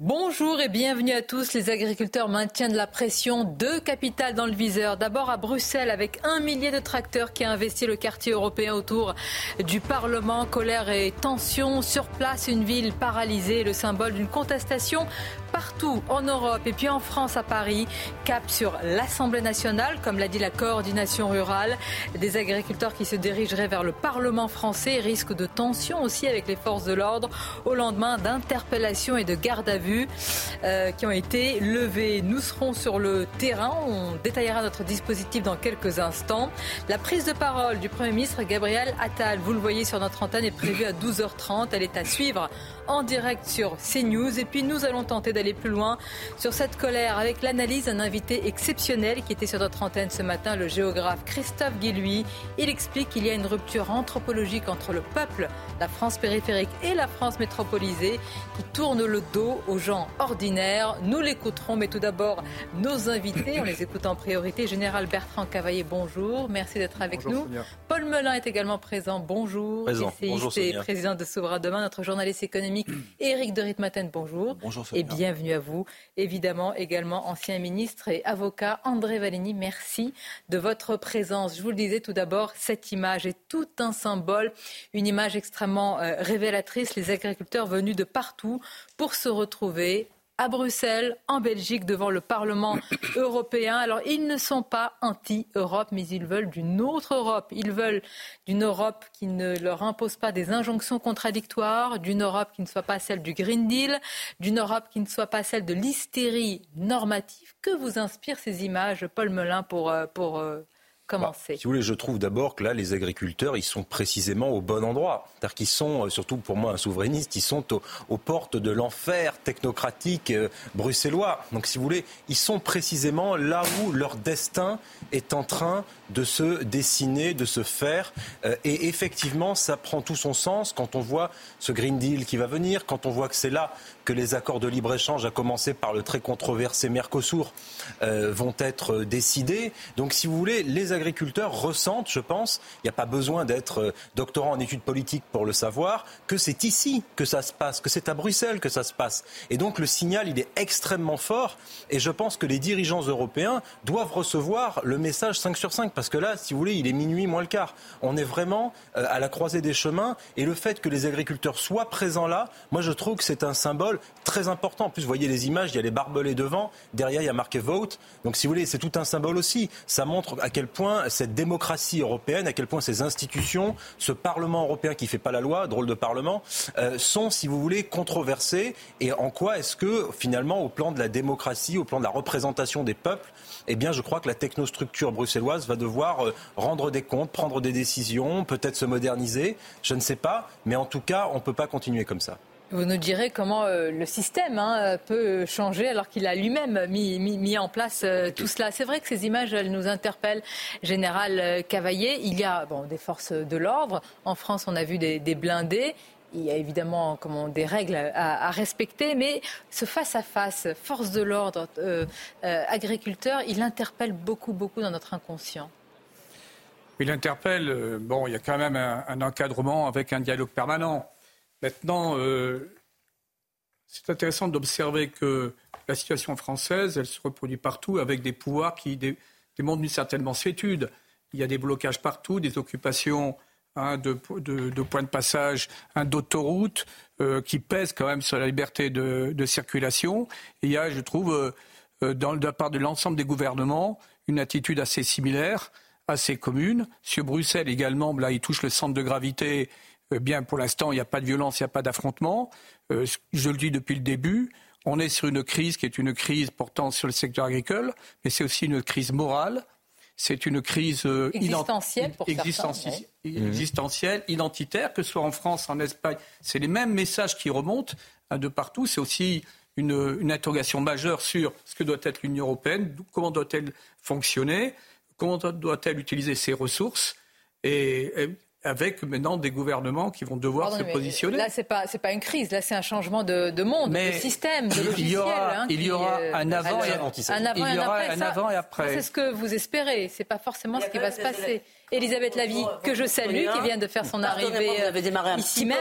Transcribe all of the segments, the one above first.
Bonjour et bienvenue à tous. Les agriculteurs maintiennent la pression. Deux capitales dans le viseur. D'abord à Bruxelles avec un millier de tracteurs qui a investi le quartier européen autour du Parlement. Colère et tension. Sur place, une ville paralysée, le symbole d'une contestation partout en Europe et puis en France à Paris. Cap sur l'Assemblée nationale, comme l'a dit la coordination rurale. Des agriculteurs qui se dirigeraient vers le Parlement français. Risque de tension aussi avec les forces de l'ordre au lendemain d'interpellations et de garde à vue euh, qui ont été levées. Nous serons sur le terrain. On détaillera notre dispositif dans quelques instants. La prise de parole du Premier ministre Gabriel Attal, vous le voyez sur notre antenne, est prévue à 12h30. Elle est à suivre en direct sur CNews. Et puis nous allons tenter d'aller plus loin sur cette colère avec l'analyse d'un invité exceptionnel qui était sur notre antenne ce matin, le géographe Christophe Guilluy. Il explique qu'il y a une rupture anthropologique entre le peuple, la France périphérique et la France métropolisée qui tourne le dos aux gens ordinaires. Nous l'écouterons, mais tout d'abord nos invités. On les écoute en priorité. Général Bertrand Cavaillé, bonjour. Merci d'être avec nous. Paul Melun est également présent. Bonjour. Présent. Bonjour, et président de Souverain Demain, notre journaliste économique Éric de Ritmaten, bonjour. Bonjour Et bienvenue à vous. Évidemment, également ancien ministre et avocat André Valigny, merci de votre présence. Je vous le disais tout d'abord, cette image est tout un symbole, une image extrêmement euh, révélatrice. Les agriculteurs venus de partout pour se retrouver à Bruxelles, en Belgique, devant le Parlement européen. Alors, ils ne sont pas anti-Europe, mais ils veulent d'une autre Europe. Ils veulent d'une Europe qui ne leur impose pas des injonctions contradictoires, d'une Europe qui ne soit pas celle du Green Deal, d'une Europe qui ne soit pas celle de l'hystérie normative. Que vous inspirent ces images, Paul Melun, pour, euh, pour bah, si vous voulez, je trouve d'abord que là, les agriculteurs, ils sont précisément au bon endroit. C'est-à-dire qu'ils sont, euh, surtout pour moi un souverainiste, ils sont aux, portes de l'enfer technocratique euh, bruxellois. Donc si vous voulez, ils sont précisément là où leur destin est en train de se dessiner, de se faire. Euh, et effectivement, ça prend tout son sens quand on voit ce Green Deal qui va venir, quand on voit que c'est là que les accords de libre-échange, à commencer par le très controversé Mercosur, vont être décidés. Donc si vous voulez, les agriculteurs ressentent, je pense, il n'y a pas besoin d'être euh, doctorant en études politiques pour le savoir, que c'est ici que ça se passe, que c'est à Bruxelles que ça se passe. Et donc le signal, il est extrêmement fort. Et je pense que les dirigeants européens doivent recevoir le message 5 sur 5. Parce que là, si vous voulez, il est minuit moins le quart. On est vraiment euh, à la croisée des chemins. Et le fait que les agriculteurs soient présents là, moi je trouve que c'est un symbole très important. En plus, vous voyez les images, il y a les barbelés devant. Derrière, il y a marqué vote. Donc si vous voulez, c'est tout un symbole aussi. Ça montre à quel point cette démocratie européenne, à quel point ces institutions, ce Parlement européen qui ne fait pas la loi, drôle de Parlement, euh, sont, si vous voulez, controversées et en quoi est-ce que, finalement, au plan de la démocratie, au plan de la représentation des peuples, eh bien, je crois que la technostructure bruxelloise va devoir euh, rendre des comptes, prendre des décisions, peut-être se moderniser, je ne sais pas, mais en tout cas, on ne peut pas continuer comme ça. Vous nous direz comment euh, le système hein, peut changer alors qu'il a lui-même mis, en place euh, tout cela. C'est vrai que ces images, elles nous interpellent. Général euh, Cavaillé, il y a des forces de l'ordre. En France, on a vu des, blindés. Il y a évidemment des règles à, respecter, mais ce face-à-face, force de l'ordre, agriculteur, il interpelle beaucoup, beaucoup dans notre inconscient. Il interpelle, bon, il y a quand même un encadrement avec un dialogue permanent. Maintenant, euh, c'est intéressant d'observer que la situation française, elle se reproduit partout avec des pouvoirs qui démontrent une certaine mansuétude. Il y a des blocages partout, des occupations hein, de, points de passage, hein, d'autoroutes euh, qui pèsent quand même sur la liberté de, circulation. il y a, je trouve, euh, dans, de la part de l'ensemble des gouvernements, une attitude assez similaire, assez commune. Sur Bruxelles également, là, il touche le centre de gravité euh, bien, pour l'instant, il n'y a pas de violence, il n'y a pas d'affrontement. Euh, je le dis depuis le début, on est sur une crise qui est une crise portant sur le secteur agricole, mais c'est aussi une crise morale. c'est une crise euh, existentielle, pour existentielle, existentielle, identitaire, que ce soit en France, en Espagne. C'est les mêmes messages qui remontent hein, de partout. C'est aussi une, une, interrogation majeure sur ce que doit être l'Union européenne, comment doit-elle fonctionner, comment doit-elle utiliser ses ressources. Et, et avec maintenant des gouvernements qui vont devoir se positionner. Là, ce n'est pas, pas une crise, là, c'est un changement de, de monde, de système, de logiciel. Il y aura, hein, il y aura euh, un avant, et, un avant, il y aura un, avant et après. C'est ce que vous espérez, ce n'est pas forcément ce qui va se passer. Elisabeth Lavie, que je salue, qui vient de faire son arrivée ici même.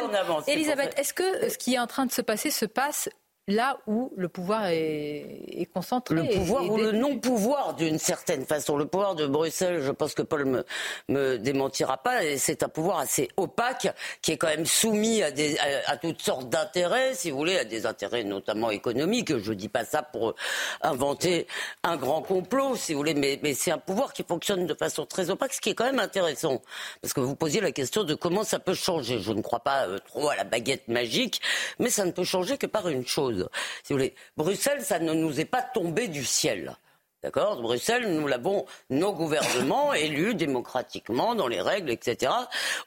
Elisabeth, est-ce que ce qui est en train de se passer se passe là où le pouvoir est, concentré. Le pouvoir ou le non-pouvoir, d'une certaine façon. Le pouvoir de Bruxelles, je pense que Paul me, me démentira pas, c'est un pouvoir assez opaque qui est quand même soumis à, des, à, toutes sortes d'intérêts, si vous voulez, à des intérêts notamment économiques. Je dis pas ça pour inventer un grand complot, si vous voulez, mais, mais c'est un pouvoir qui fonctionne de façon très opaque, ce qui est quand même intéressant. Parce que vous posiez la question de comment ça peut changer. Je ne crois pas euh, trop à la baguette magique, mais ça ne peut changer que par une chose si vous voulez. Bruxelles, ça ne nous est pas tombé du ciel. D'accord Bruxelles, nous l'avons, nos gouvernements élus démocratiquement, dans les règles, etc.,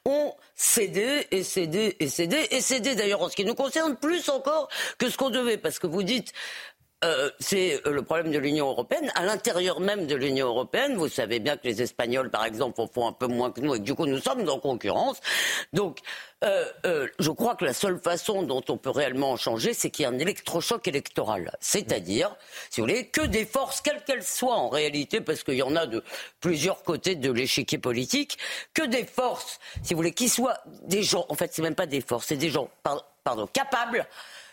ont cédé et cédé et cédé et cédé d'ailleurs en ce qui nous concerne plus encore que ce qu'on devait. Parce que vous dites, euh, c'est euh, le problème de l'Union européenne. À l'intérieur même de l'Union européenne, vous savez bien que les Espagnols, par exemple, en font un peu moins que nous et que du coup nous sommes en concurrence. Donc, euh, euh, je crois que la seule façon dont on peut réellement en changer, c'est qu'il y ait un électrochoc électoral. C'est-à-dire, si vous voulez, que des forces, quelles qu'elles soient en réalité, parce qu'il y en a de plusieurs côtés de l'échiquier politique, que des forces, si vous voulez, qui soient des gens, en fait, c'est même pas des forces, c'est des gens, pardon capables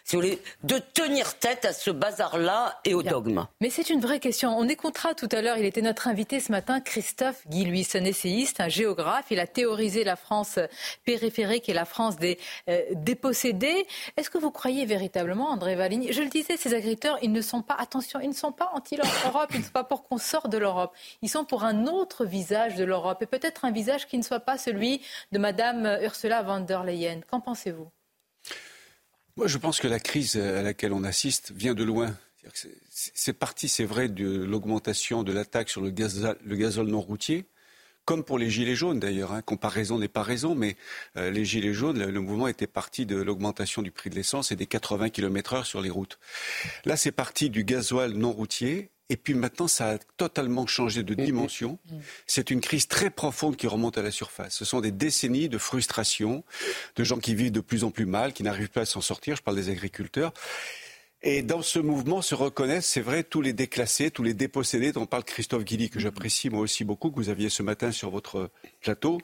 si vous voulez, de tenir tête à ce bazar-là et au dogme. Mais c'est une vraie question. On écoutera tout à l'heure, il était notre invité ce matin, Christophe Guy, lui, un essayiste, un géographe. Il a théorisé la France périphérique et la France des euh, dépossédés. Est-ce que vous croyez véritablement, André Valigny Je le disais, ces agriculteurs, ils ne sont pas, attention, ils ne sont pas anti-Europe, ils ne sont pas pour qu'on sorte de l'Europe. Ils sont pour un autre visage de l'Europe et peut-être un visage qui ne soit pas celui de Madame Ursula von der Leyen. Qu'en pensez-vous? Moi, je pense que la crise à laquelle on assiste vient de loin. C'est parti, c'est vrai, de l'augmentation de l'attaque sur le gazole, non routier, comme pour les gilets jaunes d'ailleurs. Hein. Comparaison n'est pas raison, mais euh, les gilets jaunes, le, mouvement était parti de l'augmentation du prix de l'essence et des 80 km/h sur les routes. Là, c'est parti du gasoil non routier et puis maintenant, ça a totalement changé de dimension. C'est une crise très profonde qui remonte à la surface. Ce sont des décennies de frustration, de gens qui vivent de plus en plus mal, qui n'arrivent pas à s'en sortir. Je parle des agriculteurs. Et dans ce mouvement se reconnaissent, c'est vrai, tous les déclassés, tous les dépossédés dont parle Christophe Guilly, que j'apprécie moi aussi beaucoup, que vous aviez ce matin sur votre plateau.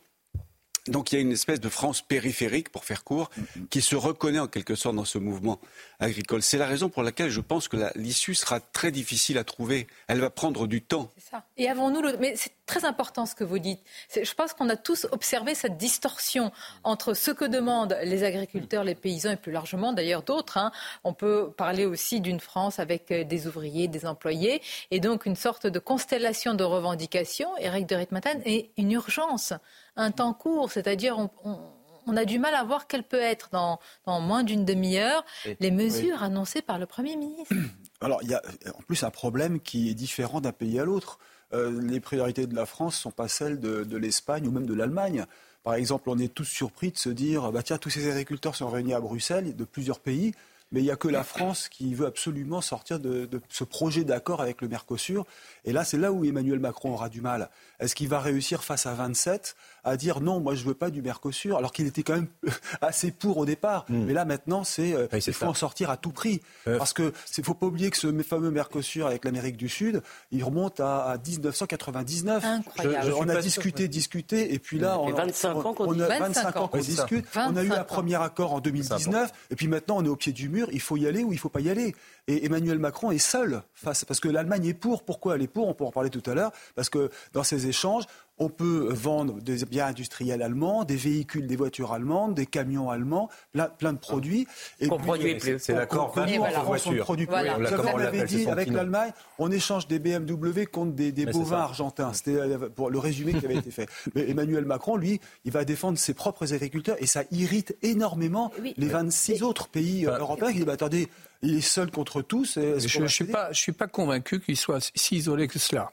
Donc il y a une espèce de France périphérique, pour faire court, qui se reconnaît en quelque sorte dans ce mouvement agricole. C'est la raison pour laquelle je pense que l'issue sera très difficile à trouver. Elle va prendre du temps. C'est ça. Et avons-nous le... Mais c'est très important ce que vous dites. Je pense qu'on a tous observé cette distorsion entre ce que demandent les agriculteurs, les paysans et plus largement d'ailleurs d'autres. Hein. On peut parler aussi d'une France avec euh, des ouvriers, des employés et donc une sorte de constellation de revendications. Eric de Ritmaten et une urgence un temps court, c'est-à-dire on, a du mal à voir quelles peuvent être dans, moins d'une demi-heure les mesures annoncées par le Premier ministre. Alors il y a en plus un problème qui est différent d'un pays à l'autre. Euh, les priorités de la France ne sont pas celles de, l'Espagne ou même de l'Allemagne. Par exemple, on est tous surpris de se dire, bah tiens, tous ces agriculteurs sont réunis à Bruxelles de plusieurs pays mais il n'y a que la France qui veut absolument sortir de, ce projet d'accord avec le Mercosur. Et là, c'est là où Emmanuel Macron aura du mal. Est-ce qu'il va réussir face à 27 à dire non, moi je ne veux pas du Mercosur, alors qu'il était quand même assez pour au départ. Hmm. Mais là, maintenant, c'est euh, il faut en sortir à tout prix. Euh. Parce que ne faut pas oublier que ce fameux Mercosur avec l'Amérique du Sud, il remonte à, 1999. Incroyable. on a discuté, discuté, et puis là, on, 25 ans qu'on a 25 ans qu'on discute. On a eu un premier accord en 2019, et puis maintenant on est au pied du mur. Il faut y aller ou il ne faut pas y aller. Et Emmanuel Macron est seul face, parce que l'Allemagne est pour. Pourquoi elle est pour On peut en parler tout à l'heure. Parce que dans ces échanges, on peut vendre des biens industriels allemands, des véhicules, des voitures allemandes, des camions allemands, plein, de produits. Et on produit plus. C'est l'accord voilà. voiture. Produit plus. on dit avec l'Allemagne, on échange des BMW contre des, bovins argentins. C'était euh, pour le résumé qui avait été fait. Mais Emmanuel Macron, lui, il va défendre ses propres agriculteurs et ça irrite énormément les 26 autres pays euh, européens qui disent bah, attendez, il est seul contre tous. je ne suis, pas, suis pas convaincu qu'il soit si isolé que cela.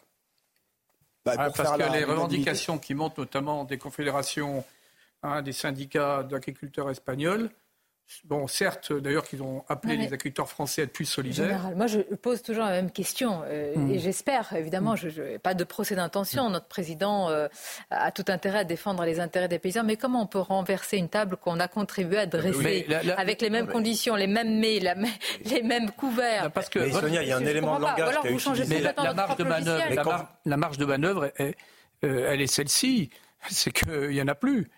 Bah, Ah, parce que les revendications qui montent notamment des confédérations, hein, des syndicats d'agriculteurs espagnols, bon, certes, d'ailleurs, qu'ils ont appelé Non, les agriculteurs français à être plus solidaires. Général, moi je pose toujours la même question euh, Hmm. et j'espère évidemment, je, je- pas de procès d'intention, notre président euh, a tout intérêt à défendre les intérêts des paysans, mais comment on peut renverser une table qu'on a contribué à dresser la- la- avec les mêmes conditions, les mêmes mets, les mêmes couverts? Non, parce que Mais Sonia, il y a un élément de langage qui a utilisé. La, marge de manœuvre, la, quand- mar- la marge de manœuvre, est- euh, elle est celle-ci. C'est qu'il n'y en a plus.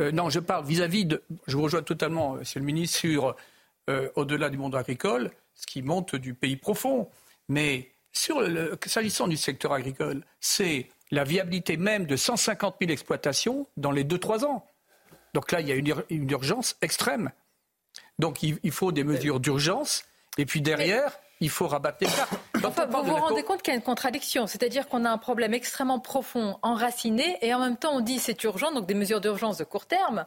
Euh, non, je parle vis-à-vis de. Je vous rejoins totalement, euh, Monsieur le ministre, sur euh, au-delà du monde agricole, ce qui monte du pays profond. Mais s'agissant du secteur agricole, c'est la viabilité même de 150 000 exploitations dans les 2-3 ans. Donc là, il y a une, ur- une urgence extrême. Donc il faut des mesures d'urgence. Et puis derrière, il faut rabattre les cartes. Enfin, vous vous rendez compte qu'il y a une contradiction, c'est-à-dire qu'on a un problème extrêmement profond, enraciné, et en même temps on dit c'est urgent, donc des mesures d'urgence de court terme,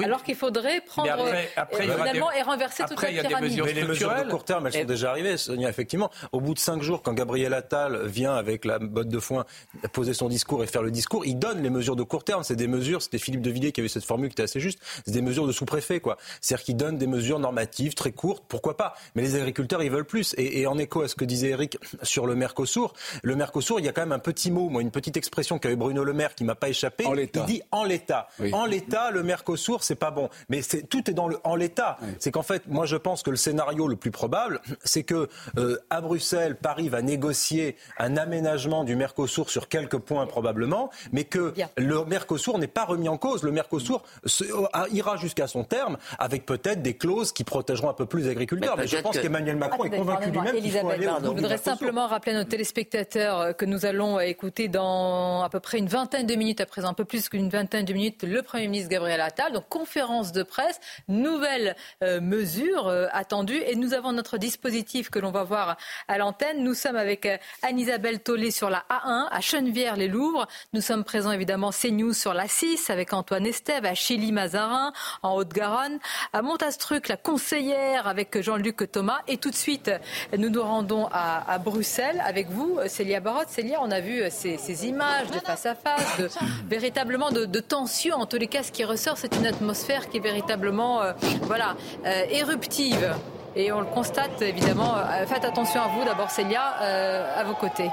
Oui. alors qu'il faudrait prendre après- après, euh, y aura finalement des- et renverser toute après, la il y a des pyramide. mesures Mais les mesures de court terme, elles sont Et- déjà arrivées, Sonia, effectivement. Au bout de cinq jours, quand Gabriel Attal vient avec la botte de foin poser son discours et faire le discours, il donne les mesures de court terme. C'est des mesures, c'était Philippe de Villiers qui avait cette formule qui était assez juste, c'est des mesures de sous-préfet, quoi. C'est-à-dire qu'il donne des mesures normatives très courtes, pourquoi pas. Mais les agriculteurs, ils veulent plus. Et, et en écho à ce que disait Eric sur le Mercosur, le Mercosur, il y a quand même un petit mot, moi, une petite expression qu'avait Bruno Le Maire qui m'a pas échappé. En l'état. Il dit en l'état. Oui. En l'état, le Mercosur, c'est pas bon. Mais c'est, tout est dans le en l'état. C'est qu'en fait, moi, je pense que le scénario le plus probable, c'est que euh, à Bruxelles, Paris va négocier un aménagement du Mercosur sur quelques points probablement, mais que Bien. le Mercosur n'est pas remis en cause. Le Mercosur se- euh, ira jusqu'à son terme avec peut-être des clauses qui protégeront un peu plus les agriculteurs. Mais Mais, je pense que- qu'Emmanuel Macron est Attendez, convaincu lui-même qu'il faut Elisabeth, aller au bout Je voudrais simplement rappeler à nos téléspectateurs euh, que nous allons écouter dans à peu près une vingtaine de minutes, à présent un peu plus qu'une vingtaine de minutes, le Premier ministre Gabriel Attal. Donc conférence de presse, nouvelles euh, mesures euh, attendues. Et nous avons notre dispositif que l'on va voir à l'antenne. Nous sommes avec euh, Anne-Isabelle Tollet sur la A1, à Chenevière-les-Louvres. Nous sommes présents évidemment CNews sur la 6 avec Antoine Estève, à Chili-Mazarin, en Haute-Garonne, à Montastruc, la conseillère avec Jean-Luc Thomas. Et tout de suite, nous nous rendons à, à Bruxelles avec vous, Célia Barotte. Célia, on a vu ces, ces images de face à face, de, véritablement de, de tension. En tous les cas, ce qui ressort, c'est une atmosphère qui est véritablement euh, voilà, euh, éruptive. Et on le constate évidemment. Euh, Faites attention à vous d'abord, Célia, à vos côtés.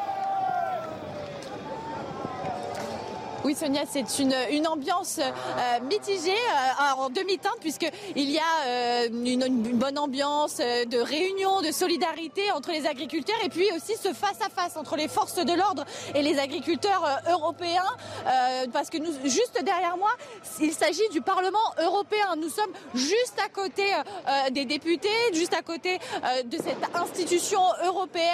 Oui, Sonia, c'est une, une ambiance euh, mitigée euh, en demi-teinte puisqu'il y a euh, une, une bonne ambiance euh, de réunion, de solidarité entre les agriculteurs et puis aussi ce face-à-face entre les forces de l'ordre et les agriculteurs euh, européens euh, parce que nous, juste derrière moi, il s'agit du Parlement européen. Nous sommes juste à côté euh, des députés, juste à côté euh, de cette institution européenne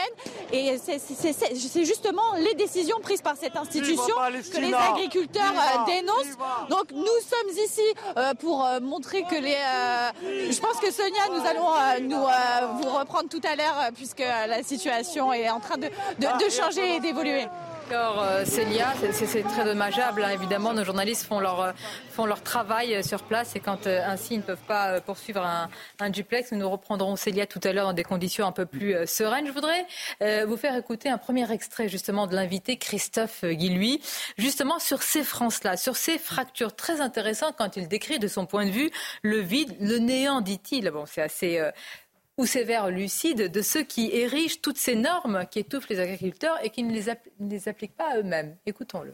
et c'est- justement les décisions prises par cette institution que les agriculteurs euh, dénoncent. Donc nous sommes ici euh, pour euh, montrer que les. je pense que Sonia, nous allons nous vous reprendre tout à l'heure puisque la situation est en train de, de- de changer et d'évoluer. D'accord, euh, Célia, c'est- très dommageable. hein. Évidemment, nos journalistes font leur, euh, font leur travail euh, sur place et quand ainsi ils ne peuvent pas poursuivre un, duplex, nous nous reprendrons Célia tout à l'heure dans des conditions un peu plus sereines. Je voudrais vous faire écouter un premier extrait justement de l'invité Christophe Guilluy, justement sur ces France-là, sur ces fractures très intéressantes quand il décrit de son point de vue le vide, le néant, dit-il. Bon, c'est assez ou sévère lucide de ceux qui érigent toutes ces normes qui étouffent les agriculteurs et qui ne les, appliquent pas à eux-mêmes. Écoutons-le.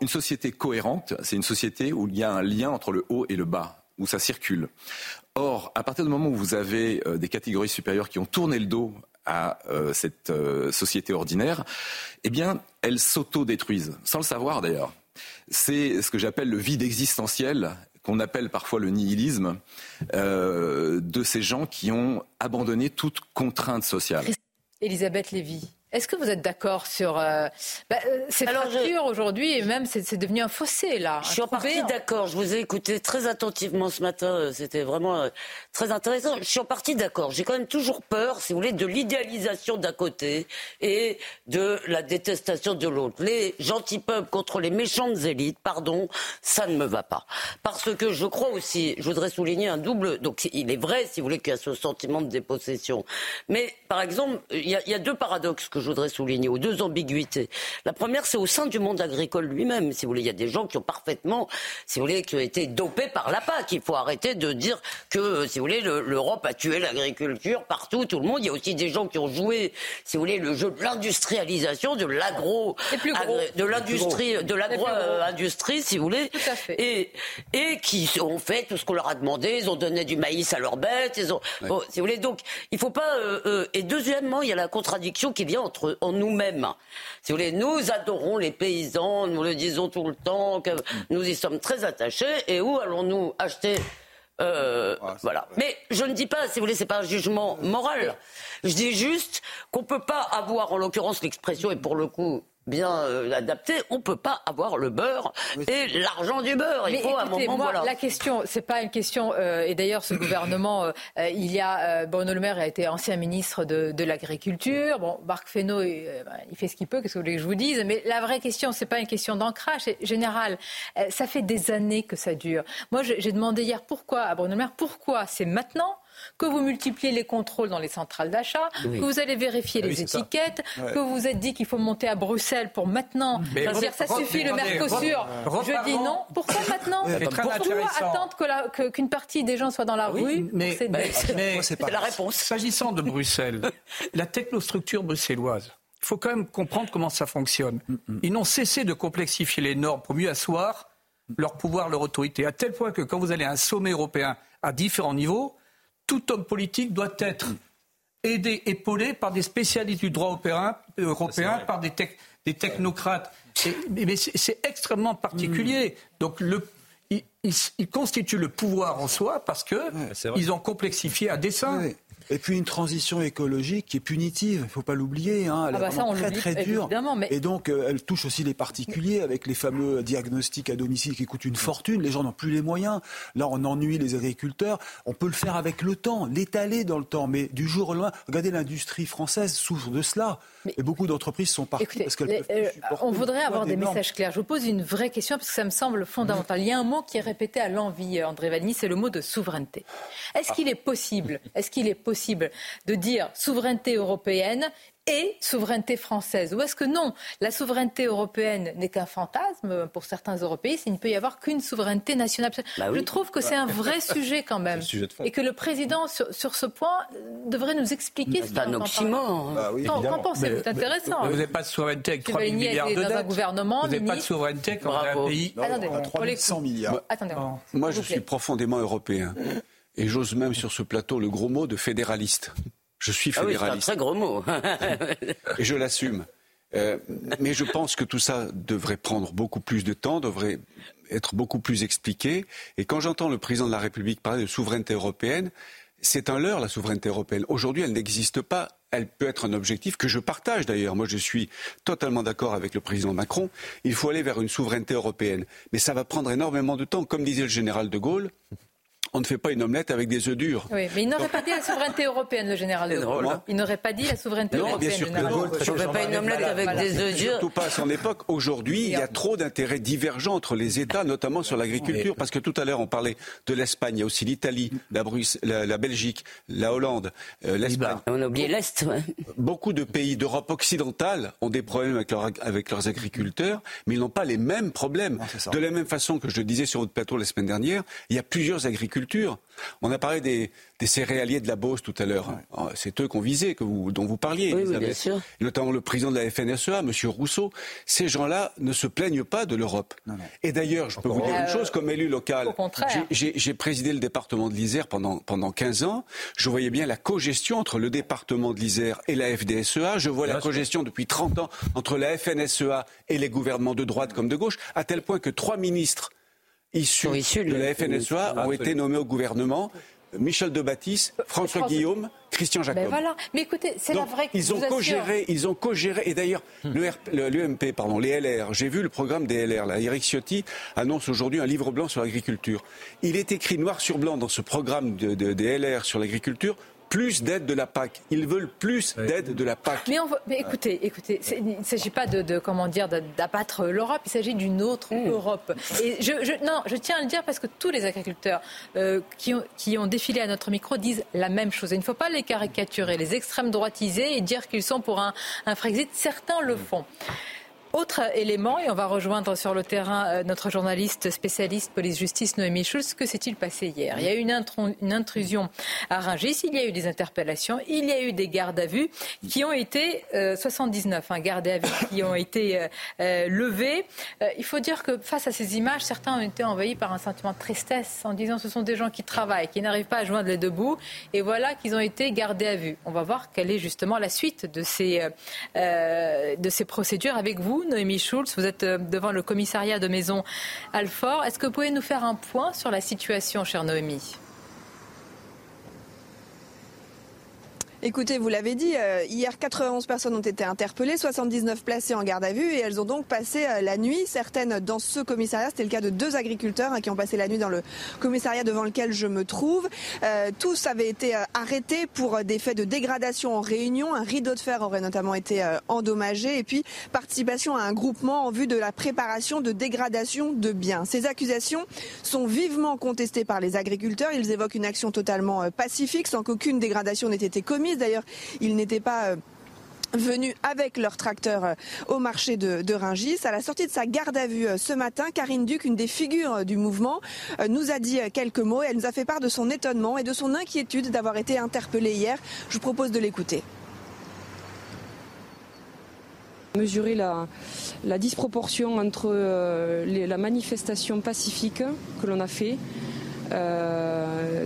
Une société cohérente, c'est une société où il y a un lien entre le haut et le bas, où ça circule. Or, à partir du moment où vous avez euh, des catégories supérieures qui ont tourné le dos à euh, cette euh, société ordinaire, eh bien, elles s'auto-détruisent, sans le savoir d'ailleurs. C'est ce que j'appelle le vide existentiel, qu'on appelle parfois le nihilisme, euh, de ces gens qui ont abandonné toute contrainte sociale. Elisabeth Lévy, est-ce que vous êtes d'accord sur euh, bah, euh, ces Alors, je- fractures aujourd'hui et même c'est devenu un fossé là Je suis en partie béant. d'accord. Je vous ai écouté très attentivement ce matin. euh, C'était vraiment euh, très intéressant. Je suis en partie d'accord. J'ai quand même toujours peur, si vous voulez, de l'idéalisation d'un côté et de la détestation de l'autre. Les gentils peuples contre les méchantes élites, pardon, ça ne me va pas. Parce que je crois aussi, je voudrais souligner un double. Donc il est vrai, si vous voulez, qu'il y a ce sentiment de dépossession. Mais par exemple, il y y a deux paradoxes que je voudrais souligner, aux deux ambiguïtés. La première, c'est au sein du monde agricole lui-même. Si vous voulez, il y a des gens qui ont parfaitement, si vous voulez, qui ont été dopés par la PAC. Il faut arrêter de dire que, si vous voulez, l'Europe a tué l'agriculture partout, tout le monde. Il y a aussi des gens qui ont joué, si vous voulez, le jeu de l'industrialisation, de l'agro, de l'industrie, de l'agro-industrie, si vous voulez. Et, et qui ont fait tout ce qu'on leur a demandé. Ils ont donné du maïs à leurs bêtes. Ils ont, si vous voulez, donc, il faut pas, euh, euh, et deuxièmement, il y a la contradiction qui vient entre, en nous-mêmes. Si vous voulez, nous adorons les paysans, nous le disons tout le temps, que nous y sommes très attachés, et où allons-nous acheter euh, voilà. Mais je ne dis pas, si vous voulez, c'est pas un jugement moral. Je dis juste qu'on peut pas avoir, en l'occurrence, l'expression, et pour le coup, bien euh, adapté, on peut pas avoir le beurre et l'argent du beurre. Il faut un moment. Moi, La question, c'est pas une question. Euh, et d'ailleurs, ce gouvernement, euh, il y a Bruno Le Maire a été ancien ministre de, de l'agriculture. Bon, Marc Fesneau, il, il fait ce qu'il peut. Qu'est-ce que vous voulez que je vous dise Mais la vraie question, c'est pas une question d'ancrage. C'est général. ça fait des années que ça dure. Moi, j'ai demandé hier pourquoi à Bruno Le Maire, pourquoi c'est maintenant que vous multipliez les contrôles dans les centrales d'achat, que vous allez vérifier ah les étiquettes, que vous vous êtes dit qu'il faut monter à Bruxelles pour maintenant mais dire ça suffit le Mercosur. Je dis non. Pourquoi maintenant Pourquoi attendre qu'une partie des gens soient dans la rue Mais, c'est la réponse. S'agissant de Bruxelles, la technostructure bruxelloise, il faut quand même comprendre comment ça fonctionne. Mm, mm. Ils n'ont cessé de complexifier les normes pour mieux asseoir leur pouvoir, leur autorité, à tel point que quand vous allez à un sommet européen à différents niveaux, tout homme politique doit être aidé, épaulé par des spécialistes du droit européen, européen par des, des technocrates. Mais c'est extrêmement particulier. Donc le, ils, constituent le pouvoir en soi parce qu'ils ont complexifié à dessein. Et puis une transition écologique qui est punitive, il ne faut pas l'oublier. Hein, elle ah bah est très très dure. Et donc euh, elle touche aussi les particuliers avec les fameux diagnostics à domicile qui coûtent une fortune. Les gens n'ont plus les moyens. Là, on ennuie les agriculteurs. On peut le faire avec le temps, l'étaler dans le temps. Mais du jour au lendemain, regardez l'industrie française souffre de cela. Et beaucoup d'entreprises sont parties parce qu'elles euh, On voudrait avoir des, messages clairs. Je vous pose une vraie question parce que ça me semble fondamental. Il y a un mot qui est répété à l'envie, André Valny, c'est le mot de souveraineté. Est-ce qu'il est possible Est-ce qu'il est possible de dire souveraineté européenne et souveraineté française. Ou est-ce que non La souveraineté européenne n'est qu'un fantasme pour certains européistes, il ne peut y avoir qu'une souveraineté nationale. Bah Je trouve que c'est un vrai sujet quand même. et que le président, sur, ce point, devrait nous expliquer ce qu'il un oxymore. Bah Qu'en pensez-vous C'est intéressant. Vous n'avez pas de souveraineté avec 3 000 milliards de dettes. gouvernement, vous n'avez pas de souveraineté quand un pays... Attendez, 3 milliards. Attendez, Moi, je suis profondément européen. Et j'ose même sur ce plateau le gros mot de fédéraliste. Je suis fédéraliste. Ah oui, c'est un très gros mot. et je l'assume. Euh, mais je pense que tout ça devrait prendre beaucoup plus de temps, devrait être beaucoup plus expliqué. Et quand j'entends le président de la République parler de souveraineté européenne, c'est un leurre, la souveraineté européenne. Aujourd'hui, elle n'existe pas. Elle peut être un objectif que je partage d'ailleurs. Moi, je suis totalement d'accord avec le président Macron. Il faut aller vers une souveraineté européenne. Mais ça va prendre énormément de temps. Comme disait le général de Gaulle, on ne fait pas une omelette avec des œufs durs. Oui, mais il n'aurait pas dit la souveraineté européenne, le général de Gaulle. Il n'aurait pas dit la souveraineté non, européenne. Bien sûr que Gaulle, on ne fait pas une omelette avec des œufs durs. Surtout pas à son époque. Aujourd'hui, il y a trop d'intérêts divergents entre les États, notamment sur l'agriculture, parce que tout à l'heure on parlait de l'Espagne, il y a aussi l'Italie, la, la, Belgique, la Hollande, euh, l'Espagne. On a oublié l'Est. Beaucoup de pays d'Europe occidentale ont des problèmes avec, avec leurs agriculteurs, mais ils n'ont pas les mêmes problèmes. de la même façon que je le disais sur votre plateau la semaine dernière, il y a plusieurs On a parlé des, céréaliers de la Beauce tout à l'heure. Ah, c'est eux qu'on visait, que vous, dont vous parliez, oui, bien sûr. notamment le président de la FNSEA, M. Rousseau. Ces gens-là ne se plaignent pas de l'Europe. Et d'ailleurs, je peux vous dire une chose, comme élu local, j'ai présidé le département de l'Isère pendant, pendant 15 ans. Je voyais bien la cogestion entre le département de l'Isère et la FDSEA. Je vois la cogestion depuis 30 ans entre la FNSEA et les gouvernements de droite comme de gauche, à tel point que trois ministres issus, de la FNSEA ont été nommés au gouvernement. Michel de Baptiste, François Guillaume, Christian Jacob. Mais voilà, mais écoutez, c'est la vraie ils ont co-géré, ils ont co-géré, et d'ailleurs, l'UMP, pardon, les LR, j'ai vu le programme des LR, là. Eric Ciotti annonce aujourd'hui un livre blanc sur l'agriculture. Il est écrit noir sur blanc dans ce programme des LR sur l'agriculture plus d'aide de la PAC. Ils veulent plus d'aide de la PAC. Mais, mais écoutez, écoutez, il ne s'agit pas de, comment dire d'abattre l'Europe, il s'agit d'une autre mmh. Europe. Et je, non, je tiens à le dire parce que tous les agriculteurs euh, qui, ont, qui ont défilé à notre micro disent la même chose. il ne faut pas les caricaturer, les extrêmes droitisés et dire qu'ils sont pour un, un Frexit. Certains le font. Autre élément, et on va rejoindre sur le terrain euh, notre journaliste spécialiste police-justice Noémie Schulz, que s'est-il passé hier? Il y a eu une, intrusion à Rungis, il y a eu des interpellations, il y a eu des gardes à vue qui ont été 79 euh, hein, gardes à vue qui ont été euh, levés. il faut dire que face à ces images, certains ont été envahis par un sentiment de tristesse en disant ce sont des gens qui travaillent, qui n'arrivent pas à joindre les deux bouts, et voilà qu'ils ont été gardés à vue. On va voir quelle est justement la suite de ces, de ces procédures avec vous. Noémie Schulz. Vous êtes euh, devant le commissariat de Maison Alfort. Est-ce que vous pouvez nous faire un point sur la situation, chère Noémie? Écoutez, vous l'avez dit, euh, hier 91 personnes ont été interpellées, 79 placées en garde à vue et elles ont donc passé euh, la nuit. Certaines dans ce commissariat, c'était le cas de deux agriculteurs hein, qui ont passé la nuit dans le commissariat devant lequel je me trouve. Euh, tous avaient été arrêtés pour des faits de dégradation en réunion. Un rideau de fer aurait notamment été endommagé et puis participation à un groupement en vue de la préparation de dégradation de biens. Ces accusations sont vivement contestées par les agriculteurs. Ils évoquent une action totalement pacifique sans qu'aucune dégradation n'ait été commise. D'ailleurs, ils n'étaient pas euh, venus avec leur tracteur euh, au marché de, de, Ringis. À la sortie de sa garde à vue euh, ce matin, Karine Duc, une des figures du mouvement, nous a dit quelques mots. Elle nous a fait part de son étonnement et de son inquiétude d'avoir été interpellée hier. Je vous propose de l'écouter. Mesurer la, la disproportion entre la manifestation pacifique que l'on a fait,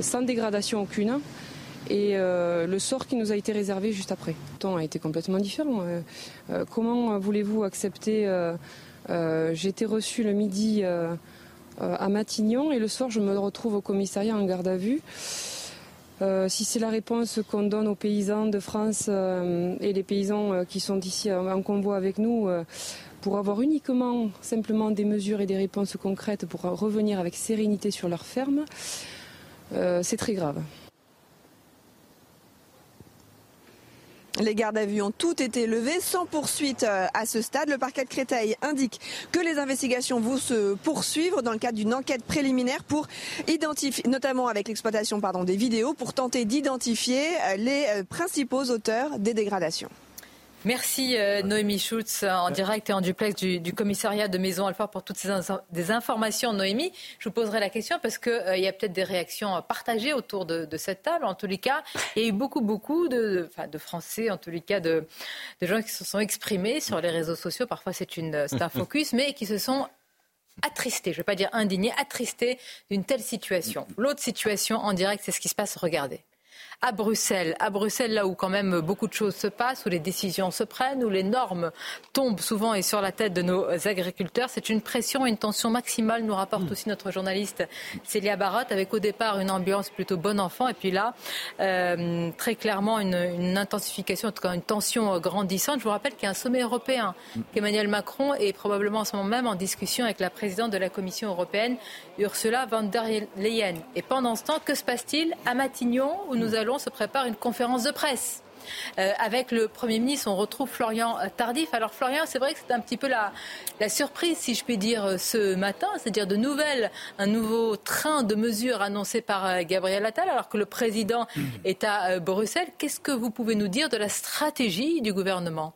sans dégradation aucune, et euh, le sort qui nous a été réservé juste après. Le temps a été complètement différent. Euh, euh, comment voulez-vous accepter J'ai été reçu le midi à Matignon et le soir je me retrouve au commissariat en garde à vue. si c'est la réponse qu'on donne aux paysans de France et les paysans qui sont ici en convoi avec nous, pour avoir uniquement simplement des mesures et des réponses concrètes pour revenir avec sérénité sur leur ferme, c'est très grave. Les gardes à vue ont toutes été levées sans poursuite euh, à ce stade. Le parquet de Créteil indique que les investigations vont se poursuivre dans le cadre d'une enquête préliminaire pour identifier, notamment avec l'exploitation des vidéos, pour tenter d'identifier euh, les euh, principaux auteurs des dégradations. Merci euh, Noémie Schultz en direct et en duplex du, commissariat de Maison Alfort pour toutes ces des informations. Noémie, je vous poserai la question parce qu'il euh, y a peut-être des réactions partagées autour de, cette table. En tous les cas, il y a eu beaucoup, beaucoup de, de Français, en tous les cas, de, gens qui se sont exprimés sur les réseaux sociaux. Parfois, c'est un focus, mais qui se sont attristés, je ne vais pas dire indignés, attristés d'une telle situation. L'autre situation en direct, c'est ce qui se passe. Regardez à Bruxelles. À Bruxelles, là où quand même beaucoup de choses se passent, où les décisions se prennent, où les normes tombent souvent et sur la tête de nos agriculteurs. C'est une pression une tension maximale, nous rapporte aussi notre journaliste Célia Barotte, avec au départ une ambiance plutôt bon enfant et puis là, euh, très clairement une, intensification, en tout cas une tension grandissante. Je vous rappelle qu'il y a un sommet européen, mm. qu'Emmanuel Macron est probablement en ce moment même en discussion avec la présidente de la Commission européenne, Ursula von der Leyen. Et pendant ce temps, que se passe-t-il à Matignon, où nous allons se prépare une conférence de presse. Euh, avec le Premier ministre, on retrouve Florian Tardif. Alors Florian, c'est vrai que c'est un petit peu la, la, surprise, si je puis dire, euh, ce matin, c'est-à-dire de nouvelles, un nouveau train de mesures annoncé par euh, Gabriel Attal, alors que le président est à Bruxelles. Qu'est-ce que vous pouvez nous dire de la stratégie du gouvernement?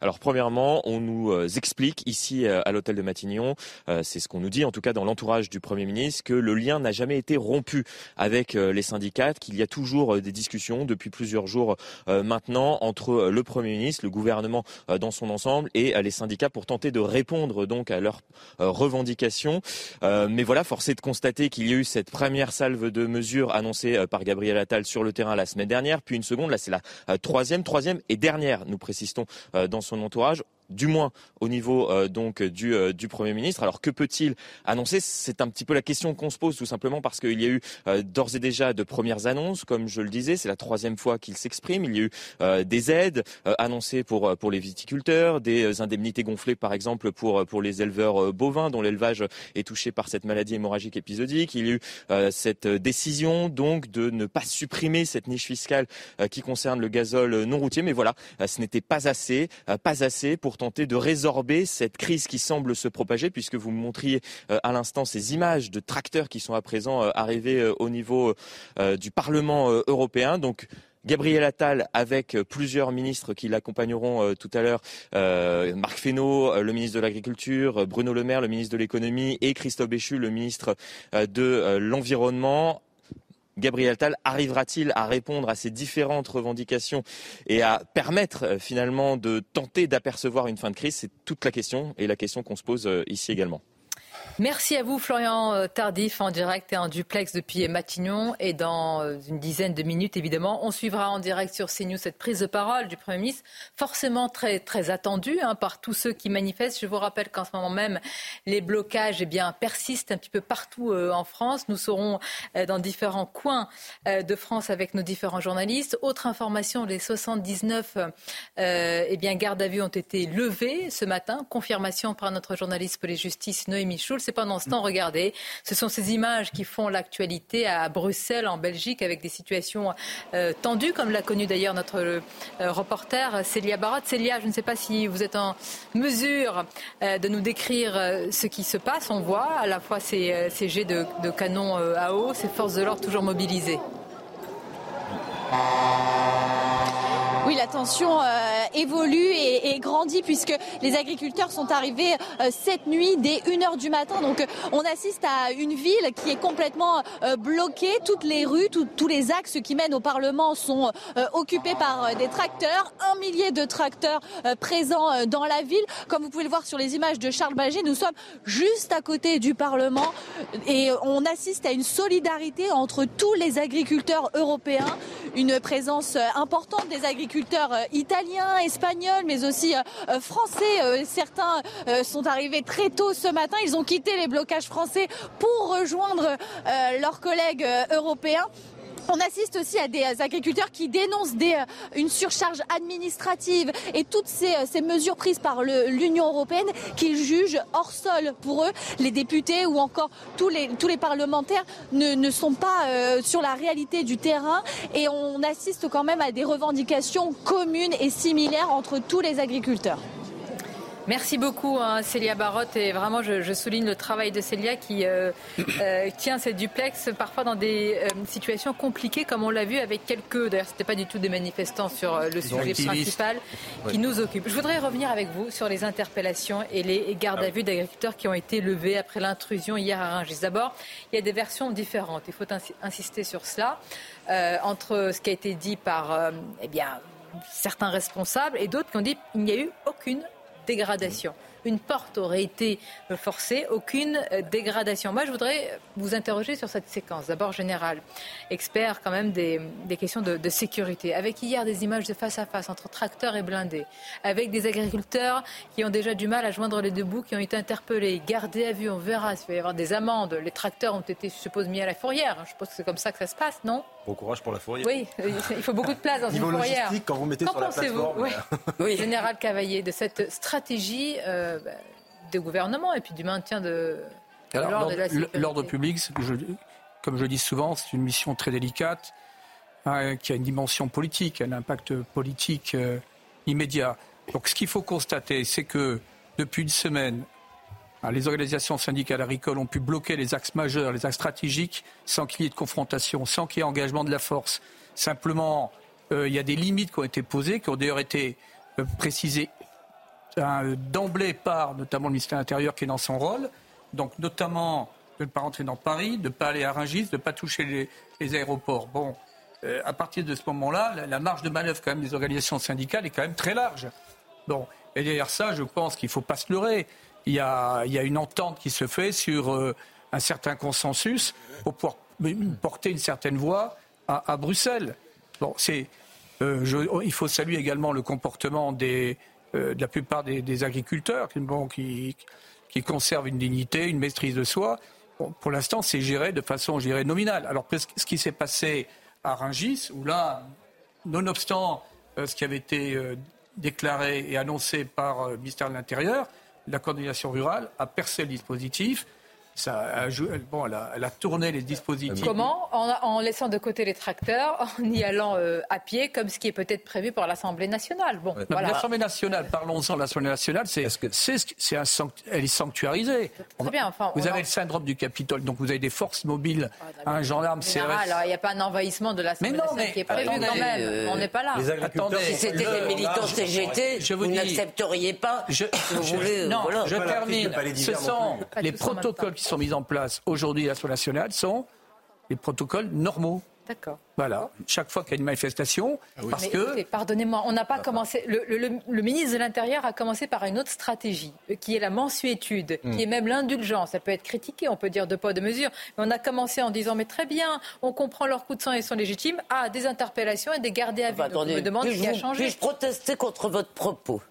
Alors premièrement, on nous euh, explique ici euh, à l'hôtel de Matignon, euh, c'est ce qu'on nous dit en tout cas dans l'entourage du Premier ministre, que le lien n'a jamais été rompu avec les syndicats, qu'il y a toujours des discussions depuis plusieurs jours maintenant entre le Premier ministre, le gouvernement dans son ensemble et les syndicats pour tenter de répondre donc à leurs revendications. Mais voilà, force est de constater qu'il y a eu cette première salve de mesures annoncée par Gabriel Attal sur le terrain la semaine dernière, puis une seconde, là c'est la troisième, troisième et dernière, nous précisons dans son entourage du moins au niveau euh, donc du, euh, du Premier ministre. Alors que peut-il annoncer? C'est un petit peu la question qu'on se pose, tout simplement parce qu'il y a eu euh, d'ores et déjà de premières annonces, comme je le disais, c'est la troisième fois qu'il s'exprime. Il y a eu des aides annoncées pour pour les viticulteurs, des indemnités gonflées par exemple pour pour les éleveurs bovins dont l'élevage est touché par cette maladie hémorragique épisodique. Il y a eu cette décision donc de ne pas supprimer cette niche fiscale qui concerne le gazole non routier, mais voilà, ce n'était pas assez, pas assez pour tenter de résorber cette crise qui semble se propager, puisque vous me montriez euh, à l'instant ces images de tracteurs qui sont à présent euh, arrivés euh, au niveau du Parlement européen. Donc Gabriel Attal avec plusieurs ministres qui l'accompagneront tout à l'heure, Marc Fesneau, le ministre de l'Agriculture, Bruno Le Maire, le ministre de l'Économie et Christophe Béchu, le ministre de l'Environnement. Gabriel Attal arrivera-t-il à répondre à ces différentes revendications et à permettre euh, finalement de tenter d'apercevoir une fin de crise? C'est toute la question et la question qu'on se pose euh, ici également. Merci à vous, Florian euh, Tardif, en direct et en duplex depuis Matignon. Et dans euh, une dizaine de minutes, évidemment, on suivra en direct sur CNews cette prise de parole du Premier ministre, forcément très, très attendue hein, par tous ceux qui manifestent. Je vous rappelle qu'en ce moment même, les blocages eh persistent un petit peu partout euh, en France. Nous serons dans différents coins de France avec nos différents journalistes. Autre information, les 79 eh bien, gardes à vue ont été levés ce matin. Confirmation par notre journaliste police-justice Noémie Schulz. C'est pendant ce temps, regardez, ce sont ces images qui font l'actualité à Bruxelles, en Belgique, avec des situations euh, tendues, comme l'a connu d'ailleurs notre euh, reporter Célia Barotte. Célia, je ne sais pas si vous êtes en mesure euh, de nous décrire ce qui se passe. On voit à la fois ces, jets de, de canon à eau, ces forces de l'ordre toujours mobilisées. Oui, la tension euh, évolue et, grandit puisque les agriculteurs sont arrivés euh, cette nuit dès 1h du matin. Donc on assiste à une ville qui est complètement euh, bloquée. Toutes les rues, tous les axes qui mènent au Parlement sont occupés par des tracteurs. Un millier de tracteurs présents dans la ville. Comme vous pouvez le voir sur les images de Charles Baget, nous sommes juste à côté du Parlement et on assiste à une solidarité entre tous les agriculteurs européens. Une présence importante des agriculteurs agriculteurs euh, italiens, espagnols, mais aussi euh, euh, français. Certains sont arrivés très tôt ce matin. Ils ont quitté les blocages français pour rejoindre leurs collègues européens. On assiste aussi à des agriculteurs qui dénoncent des, une surcharge administrative et toutes ces, mesures prises par l'Union européenne qu'ils jugent hors sol pour eux. Les députés ou encore tous les, parlementaires ne sont pas sur la réalité du terrain et on assiste quand même à des revendications communes et similaires entre tous les agriculteurs. Merci beaucoup, hein, Célia Barotte. Et vraiment, je, souligne le travail de Célia qui euh, euh, tient cette duplex parfois dans des euh, situations compliquées, comme on l'a vu avec quelques. D'ailleurs, ce n'était pas du tout des manifestants sur le sujet principal qui nous occupe. Je voudrais revenir avec vous sur les interpellations et les gardes à vue d'agriculteurs qui ont été levés après l'intrusion hier à Rungis. D'abord, il y a des versions différentes. Il faut insister sur cela. entre ce qui a été dit par eh bien, certains responsables et d'autres qui ont dit qu'il n'y a eu aucune dégradation. Une porte aurait été forcée, aucune dégradation. Moi, je voudrais vous interroger sur cette séquence. D'abord, général, expert quand même des, questions de, sécurité. Avec hier des images de face à face entre tracteurs et blindés, avec des agriculteurs qui ont déjà du mal à joindre les deux bouts, qui ont été interpellés, gardés à vue. On verra s'il va y avoir des amendes. Les tracteurs ont été, je suppose, mis à la fourrière. Je suppose que c'est comme ça que ça se passe, non? Bon courage pour la fourrière. Oui, il faut beaucoup de place dans une fourrière. quand vous mettez sur la plateforme. Oui. oui. Général Cavaillé, de cette stratégie euh, bah, de gouvernement et puis du maintien de, l'ordre L'ordre public, comme je dis souvent, c'est une mission très délicate hein, qui a une dimension politique, un impact politique euh, immédiat. Donc ce qu'il faut constater, c'est que depuis une semaine, ah, les organisations syndicales agricoles ont pu bloquer les axes majeurs, les axes stratégiques, sans qu'il y ait de confrontation, sans qu'il y ait engagement de la force. Simplement, euh, il y a des limites qui ont été posées, qui ont d'ailleurs été euh, précisées euh, d'emblée par notamment le ministère de l'Intérieur qui est dans son rôle. Donc, notamment de ne pas rentrer dans Paris, de ne pas aller à Rungis, de ne pas toucher les, aéroports. Bon, à partir de ce moment-là, la, la, marge de manœuvre quand même des organisations syndicales est quand même très large. Bon, et derrière ça, je pense qu'il ne faut pas se leurrer il y a, une entente qui se fait sur euh, un certain consensus pour pouvoir porter une certaine voix à, Bruxelles. Bon, c'est, euh, il faut saluer également le comportement des, de la plupart des, agriculteurs qui, conservent une dignité, une maîtrise de soi. pour l'instant, c'est géré de façon gérée nominale. Alors, ce qui s'est passé à Rungis, où là, nonobstant ce qui avait été déclaré et annoncé par le ministère de l'Intérieur, la coordination rurale a percé le dispositif ça a, bon, elle a, tourné les dispositifs. Comment? En, laissant de côté les tracteurs, en y allant euh, à pied, comme ce qui est peut-être prévu pour l'Assemblée nationale. Bon, L'Assemblée nationale, parlons-en de l'Assemblée nationale, c'est, c'est, un, elle est sanctuarisée. Très bien, enfin, vous avez le syndrome du Capitole, donc vous avez des forces mobiles, ah, un gendarme, c'est Alors il n'y a pas un envahissement de l'Assemblée nationale qui est prévu quand même. Euh, on n'est pas là. Attendez, si c'était des militants CGT, je vous, n'accepteriez pas. Je, non, je termine. Ce sont les protocoles qui sont mis en place aujourd'hui à l'Assemblée nationale sont les protocoles normaux. D'accord. Voilà, chaque fois qu'il y a une manifestation, ah parce que... Pardonnez-moi, on n'a pas commencé... Le, ministre de l'Intérieur a commencé par une autre stratégie, euh, qui est la mensuétude, qui hmm. est même l'indulgence. Ça peut être critiqué, on peut dire de pas de mesure, mais on a commencé en disant, mais très bien, on comprend leurs coups de sang et sont légitimes, à des interpellations et des gardés à vue. Bah, me demande ce qui a changé. Puis-je protester contre votre propos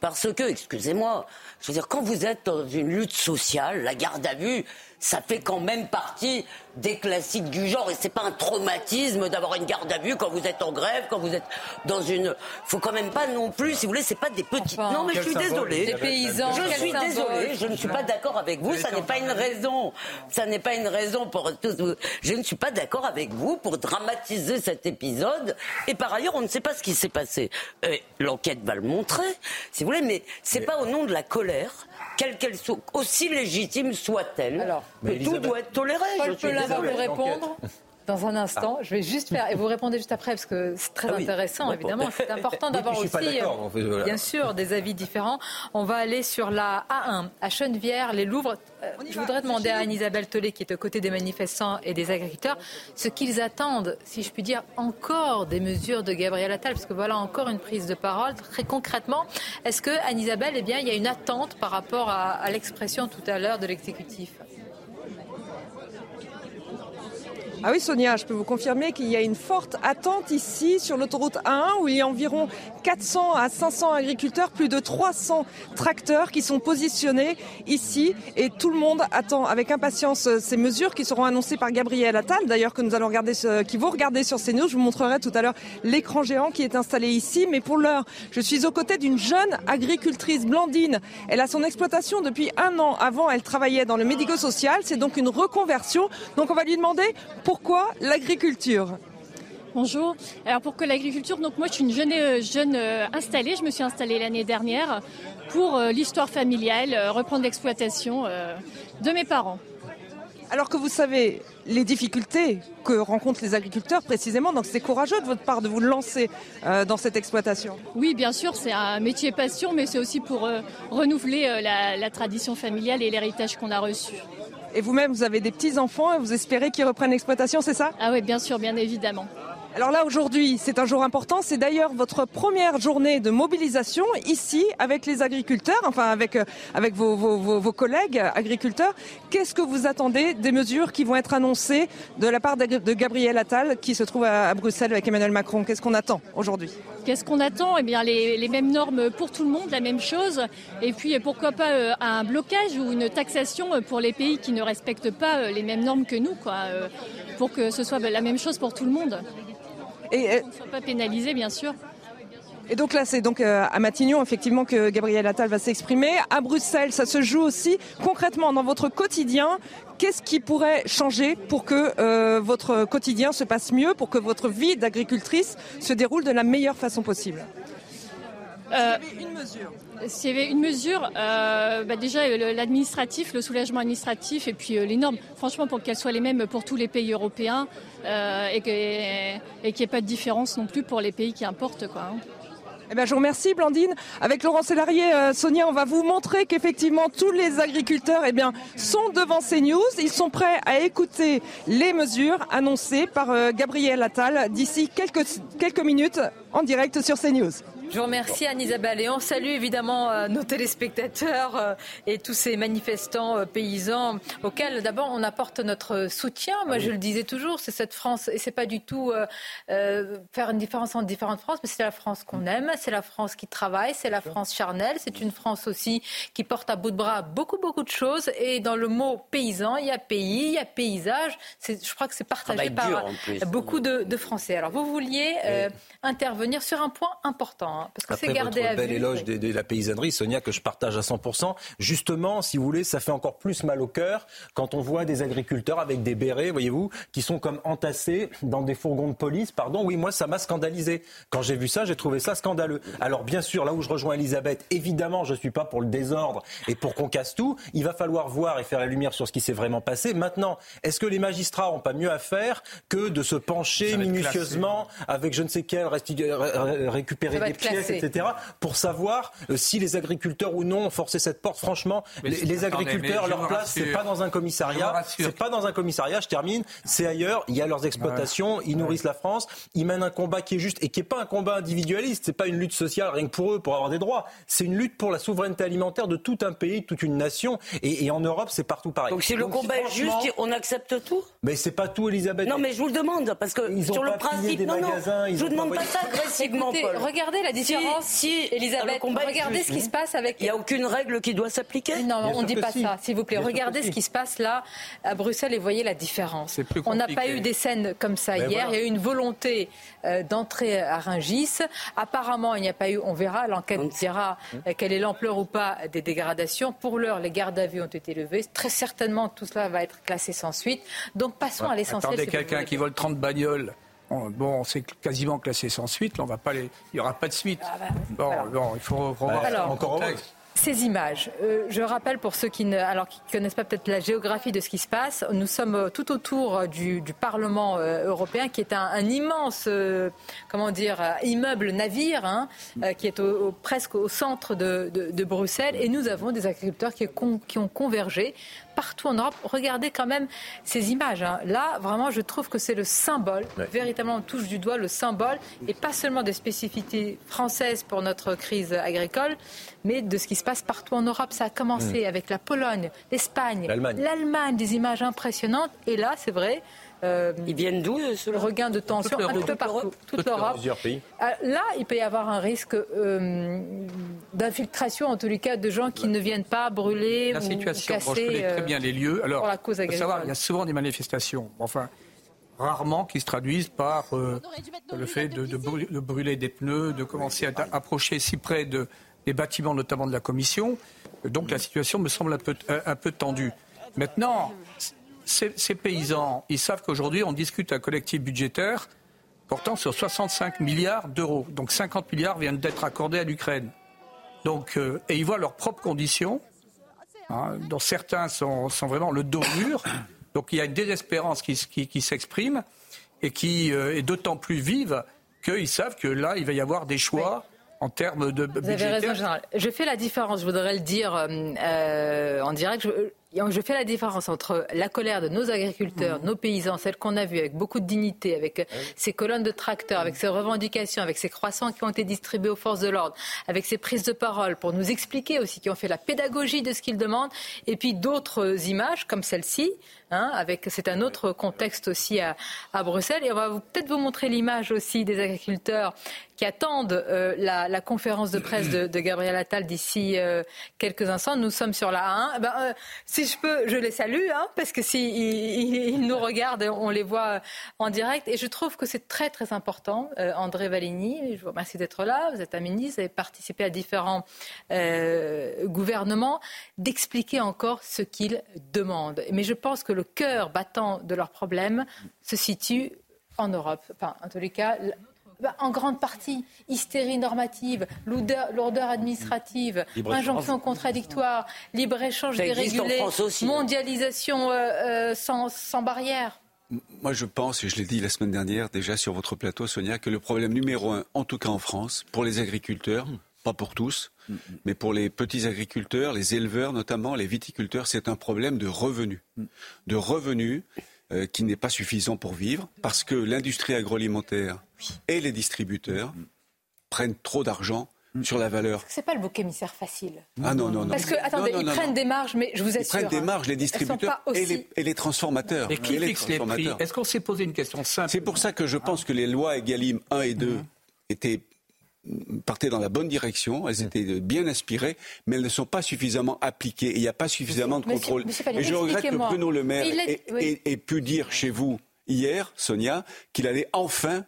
Parce que, excusez-moi, je veux dire, quand vous êtes dans une lutte sociale, la garde à vue, ça fait quand même partie des classiques du genre et c'est pas un traumatisme d'avoir une garde à vue quand vous êtes en grève, quand vous êtes dans une. Faut quand même pas non plus, si vous voulez, c'est pas des petites. non, mais je suis désolée. Des paysans. Je suis désolée. Je ne suis pas d'accord avec vous. Ça n'est pas une raison. Ça n'est pas une raison pour tous. Je ne suis pas d'accord avec vous pour dramatiser cet épisode. Et par ailleurs, on ne sait pas ce qui s'est passé. L'enquête va le montrer, si vous voulez, mais c'est pas au nom de la colère quelle qu'elle soit, aussi légitime soit-elle, que tout doit être toléré. Paul Pelin va vous répondre dans un instant. Je vais juste faire, et vous répondez juste après, parce que c'est très ah intéressant, évidemment. C'est important d'avoir aussi, euh, bien sûr, des avis différents. On va aller sur la A1, à Chenevière, les Louvres. Euh, je voudrais demander à Anne-Isabelle Tollet, qui est aux côtés des manifestants et des agriculteurs, ce qu'ils attendent, si je puis dire, encore des mesures de Gabriel Attal, parce que voilà encore une prise de parole. Très concrètement, est-ce que, Anne-Isabelle, eh bien, il y a une attente par rapport à l'expression tout à l'heure de l'exécutif? Ah oui, Sonia, je peux vous confirmer qu'il y a une forte attente ici sur l'autoroute A1 où il y a environ 400 à 500 agriculteurs, plus de 300 tracteurs qui sont positionnés ici et tout le monde attend avec impatience ces mesures qui seront annoncées par Gabriel Attal, d'ailleurs que nous allons regarder, qui vont regarder sur CNews. Je vous montrerai tout à l'heure l'écran géant qui est installé ici, mais pour l'heure, je suis aux côtés d'une jeune agricultrice, Blandine. Elle a son exploitation depuis un an. Avant, elle travaillait dans le médico-social. C'est donc une reconversion. Donc on va lui demander pourquoi l'agriculture Bonjour. Alors pour que l'agriculture, donc moi je suis une jeune, euh, jeune euh, installée, je me suis installée l'année dernière pour euh, l'histoire familiale, reprendre l'exploitation de mes parents. Alors que vous savez les difficultés que rencontrent les agriculteurs précisément, donc c'est courageux de votre part de vous lancer dans cette exploitation. Oui, bien sûr, c'est un métier passion, mais c'est aussi pour renouveler la tradition familiale et l'héritage qu'on a reçu. Et vous-même, vous avez des petits-enfants et vous espérez qu'ils reprennent l'exploitation, c'est ça? Ah oui, bien sûr, bien évidemment. Alors là, aujourd'hui, c'est un jour important. C'est d'ailleurs votre première journée de mobilisation ici avec les agriculteurs, enfin avec, euh, avec vos, vos, collègues agriculteurs. Qu'est-ce que vous attendez des mesures qui vont être annoncées de la part de Gabriel Attal, qui se trouve à, Bruxelles avec Emmanuel Macron? Qu'est-ce qu'on attend aujourd'hui? Qu'est-ce qu'on attend? Eh bien, les, les, mêmes normes pour tout le monde, la même chose. Et puis, pourquoi pas euh, un blocage ou une taxation pour les pays qui ne respectent pas euh, les mêmes normes que nous, quoi, pour que ce soit la même chose pour tout le monde. Et, euh, ne soit pas pénalisé, bien sûr. Et donc là, c'est donc euh, à Matignon, effectivement, que Gabriel Attal va s'exprimer. À Bruxelles, ça se joue aussi concrètement dans votre quotidien. Qu'est-ce qui pourrait changer pour que euh, votre quotidien se passe mieux, pour que votre vie d'agricultrice se déroule de la meilleure façon possible? Euh, une mesure. S'il y avait une mesure, bah déjà l'administratif, le soulagement administratif et puis les normes, franchement pour qu'elles soient les mêmes pour tous les pays européens, euh, et qu'il n'y ait pas de différence non plus pour les pays qui importent. Quoi, hein. eh ben, je vous remercie, Blandine. Avec Laurent Sélarié, euh, Sonia, on va vous montrer qu'effectivement, tous les agriculteurs eh bien, sont devant ces news. Ils sont prêts à écouter les mesures annoncées par euh, Gabriel Attal d'ici quelques, quelques minutes en direct sur CNews. Je vous remercie Anne-Isabelle et on salue évidemment euh, nos téléspectateurs euh, et tous ces manifestants euh, paysans auxquels d'abord on apporte notre soutien. Moi je le disais toujours, c'est cette France et c'est pas du tout faire une différence entre différentes France, mais c'est la France qu'on aime, c'est la France qui travaille, c'est la France charnelle, c'est une France aussi qui porte à bout de bras beaucoup beaucoup de choses et dans le mot paysan il y a pays, il y a paysage. Je crois que c'est partagé par beaucoup de, de, Français. Alors vous vouliez intervenir sur un point important. Hein. Parce que Après gardé votre bel éloge de, la paysannerie, Sonia, que je partage à 100%, justement, si vous voulez, ça fait encore plus mal au cœur quand on voit des agriculteurs avec des bérets, voyez-vous, qui sont comme entassés dans des fourgons de police. Pardon, oui, moi, ça m'a scandalisé. Quand j'ai vu ça, j'ai trouvé ça scandaleux. Alors, bien sûr, là où je rejoins Elisabeth, évidemment, je ne suis pas pour le désordre et pour qu'on casse tout. Il va falloir voir et faire la lumière sur ce qui s'est vraiment passé. Maintenant, est-ce que les magistrats n'ont pas mieux à faire que de se pencher minutieusement avec je ne sais quel récupérer des etc., pour savoir euh, si les agriculteurs ou non ont forcé cette porte. Franchement, les, agriculteurs, leur place, c'est pas dans un commissariat, c'est pas dans un commissariat, je termine, c'est ailleurs, il y a leurs exploitations, ils nourrissent la France, ils mènent un combat qui est juste et qui n'est pas un combat individualiste, c'est pas une lutte sociale rien que pour eux, pour avoir des droits, c'est une lutte pour la souveraineté alimentaire de tout un pays, toute une nation, et, en Europe, c'est partout pareil. Donc si le combat est juste, on accepte tout? Mais c'est pas tout, Elisabeth. Non, mais je vous le demande, parce que ils sur le principe, non, non, je vous demande pas ça agressivement, Paul. Regardez la différence. Si, Elisabeth, regardez ce qui se passe avec. Il n'y a aucune règle qui doit s'appliquer Non, on ne dit pas ça, s'il vous plaît. regardez ce qui se passe là à Bruxelles et voyez la différence. On n'a pas eu des scènes comme ça hier. Il y a eu une volonté euh, d'entrer à Ringis. Apparemment, il n'y a pas eu, on verra, l'enquête dira euh, quelle est l'ampleur ou pas des dégradations. Pour l'heure, les gardes à vue ont été levés. Très certainement, tout cela va être classé sans suite. Donc passons à l'essentiel. Attendez, quelqu'un qui vole 30 bagnoles Bon, c'est quasiment classé sans suite. Là, on va pas il n'y aura pas de suite. Ah bah, bon, il faut revoir Alors, encore ces images, euh, je rappelle pour ceux qui ne alors, qui connaissent pas peut-être la géographie de ce qui se passe, nous sommes euh, tout autour du, Parlement euh, européen, qui est un, immense, comment dire, immeuble navire, hein, qui est presque au centre de, Bruxelles, et nous avons des agriculteurs qui, qui ont convergé partout en Europe. Regardez quand même ces images. Hein. Là, vraiment, je trouve que c'est le symbole. Véritablement, on touche du doigt le symbole, et pas seulement des spécificités françaises pour notre crise agricole, mais de ce qui se passe partout en Europe. Ça a commencé mm. avec la Pologne, l'Espagne, l'Allemagne, des images impressionnantes. Et là, c'est vrai, euh, Ils viennent d'où Le regain de tension un peu partout, toute l'Europe. Euh, là, il peut y avoir un risque euh, d'infiltration, en tous les cas, de gens qui ne viennent pas brûler la situation, ou casser. je connais très bien les lieux. Alors, pour la cause agricole. il y a souvent des manifestations, enfin, rarement qui se traduisent par le fait de, de, brûler des pneus, de commencer à approcher si près de, des bâtiments, notamment de la Commission. Donc la situation me semble un peu, un peu tendue. Maintenant, ces, paysans, ils savent qu'aujourd'hui, on discute un collectif budgétaire portant sur 65 milliards d'euros. Donc 50 milliards viennent d'être accordés à l'Ukraine. Donc, euh, et ils voient leurs propres conditions, hein, dont certains sont, vraiment le dos mur. Donc il y a une désespérance qui, s'exprime et qui euh, est d'autant plus vive qu'ils savent que là, il va y avoir des choix. En termes de Vous avez raison, général. Je fais la différence, je voudrais le dire euh, en direct. Je, je fais la différence entre la colère de nos agriculteurs, nos paysans, celle qu'on a vue avec beaucoup de dignité, avec ah ces colonnes de tracteurs, avec ces revendications, avec ces croissants qui ont été distribués aux forces de l'ordre, avec ces prises de parole pour nous expliquer aussi, qui ont fait la pédagogie de ce qu'ils demandent, et puis d'autres images comme celle-ci, hein, avec c'est un autre contexte aussi à, Bruxelles. Et on va peut-être vous montrer l'image aussi des agriculteurs qui attendent euh, la, conférence de presse de, Gabriel Attal d'ici euh, quelques instants. Nous sommes sur la 1. Eh ben, euh, je peux, je les salue, hein, parce que s'ils si ils, nous regardent, on les voit en direct. Et je trouve que c'est très très important. Euh, André Valigny, je vous remercie d'être là. Vous êtes un ministre, vous avez participé à différents euh, gouvernements, d'expliquer encore ce qu'ils demandent. Mais je pense que le cœur battant de leurs problèmes se situe en Europe. Enfin, en tous les cas, bah, en grande partie, hystérie normative, lourdeur administrative, injonction contradictoire, libre-échange dérégulé, mondialisation euh, euh, sans, sans barrière. Moi, je pense, et je l'ai dit la semaine dernière déjà sur votre plateau, Sonia, que le problème numéro un, en tout cas en France, pour les agriculteurs, pas pour tous, mais pour les petits agriculteurs, les éleveurs notamment, les viticulteurs, c'est un problème de revenus. De revenus euh, qui n'est pas suffisant pour vivre, parce que l'industrie agroalimentaire et les distributeurs prennent trop d'argent sur la valeur. C'est pas le bouc émissaire facile. Ah non, non, non. Parce que, attendez, Non, non, ils prennent non. des marges, mais je vous Ils assure. prennent des marges, les distributeurs aussi- et, les, et les transformateurs. Mais qui fixe les prix? Est-ce qu'on s'est posé une question simple? C'est pour ça que je pense que les lois Egalim 1 et 2 étaient partaient dans la bonne direction, elles étaient bien inspirées, mais elles ne sont pas suffisamment appliquées et il n'y a pas suffisamment de contrôle. Monsieur et je regrette que. Bruno Le Maire ait, oui. ait- ait pu dire chez vous hier, Sonia, qu'il allait enfin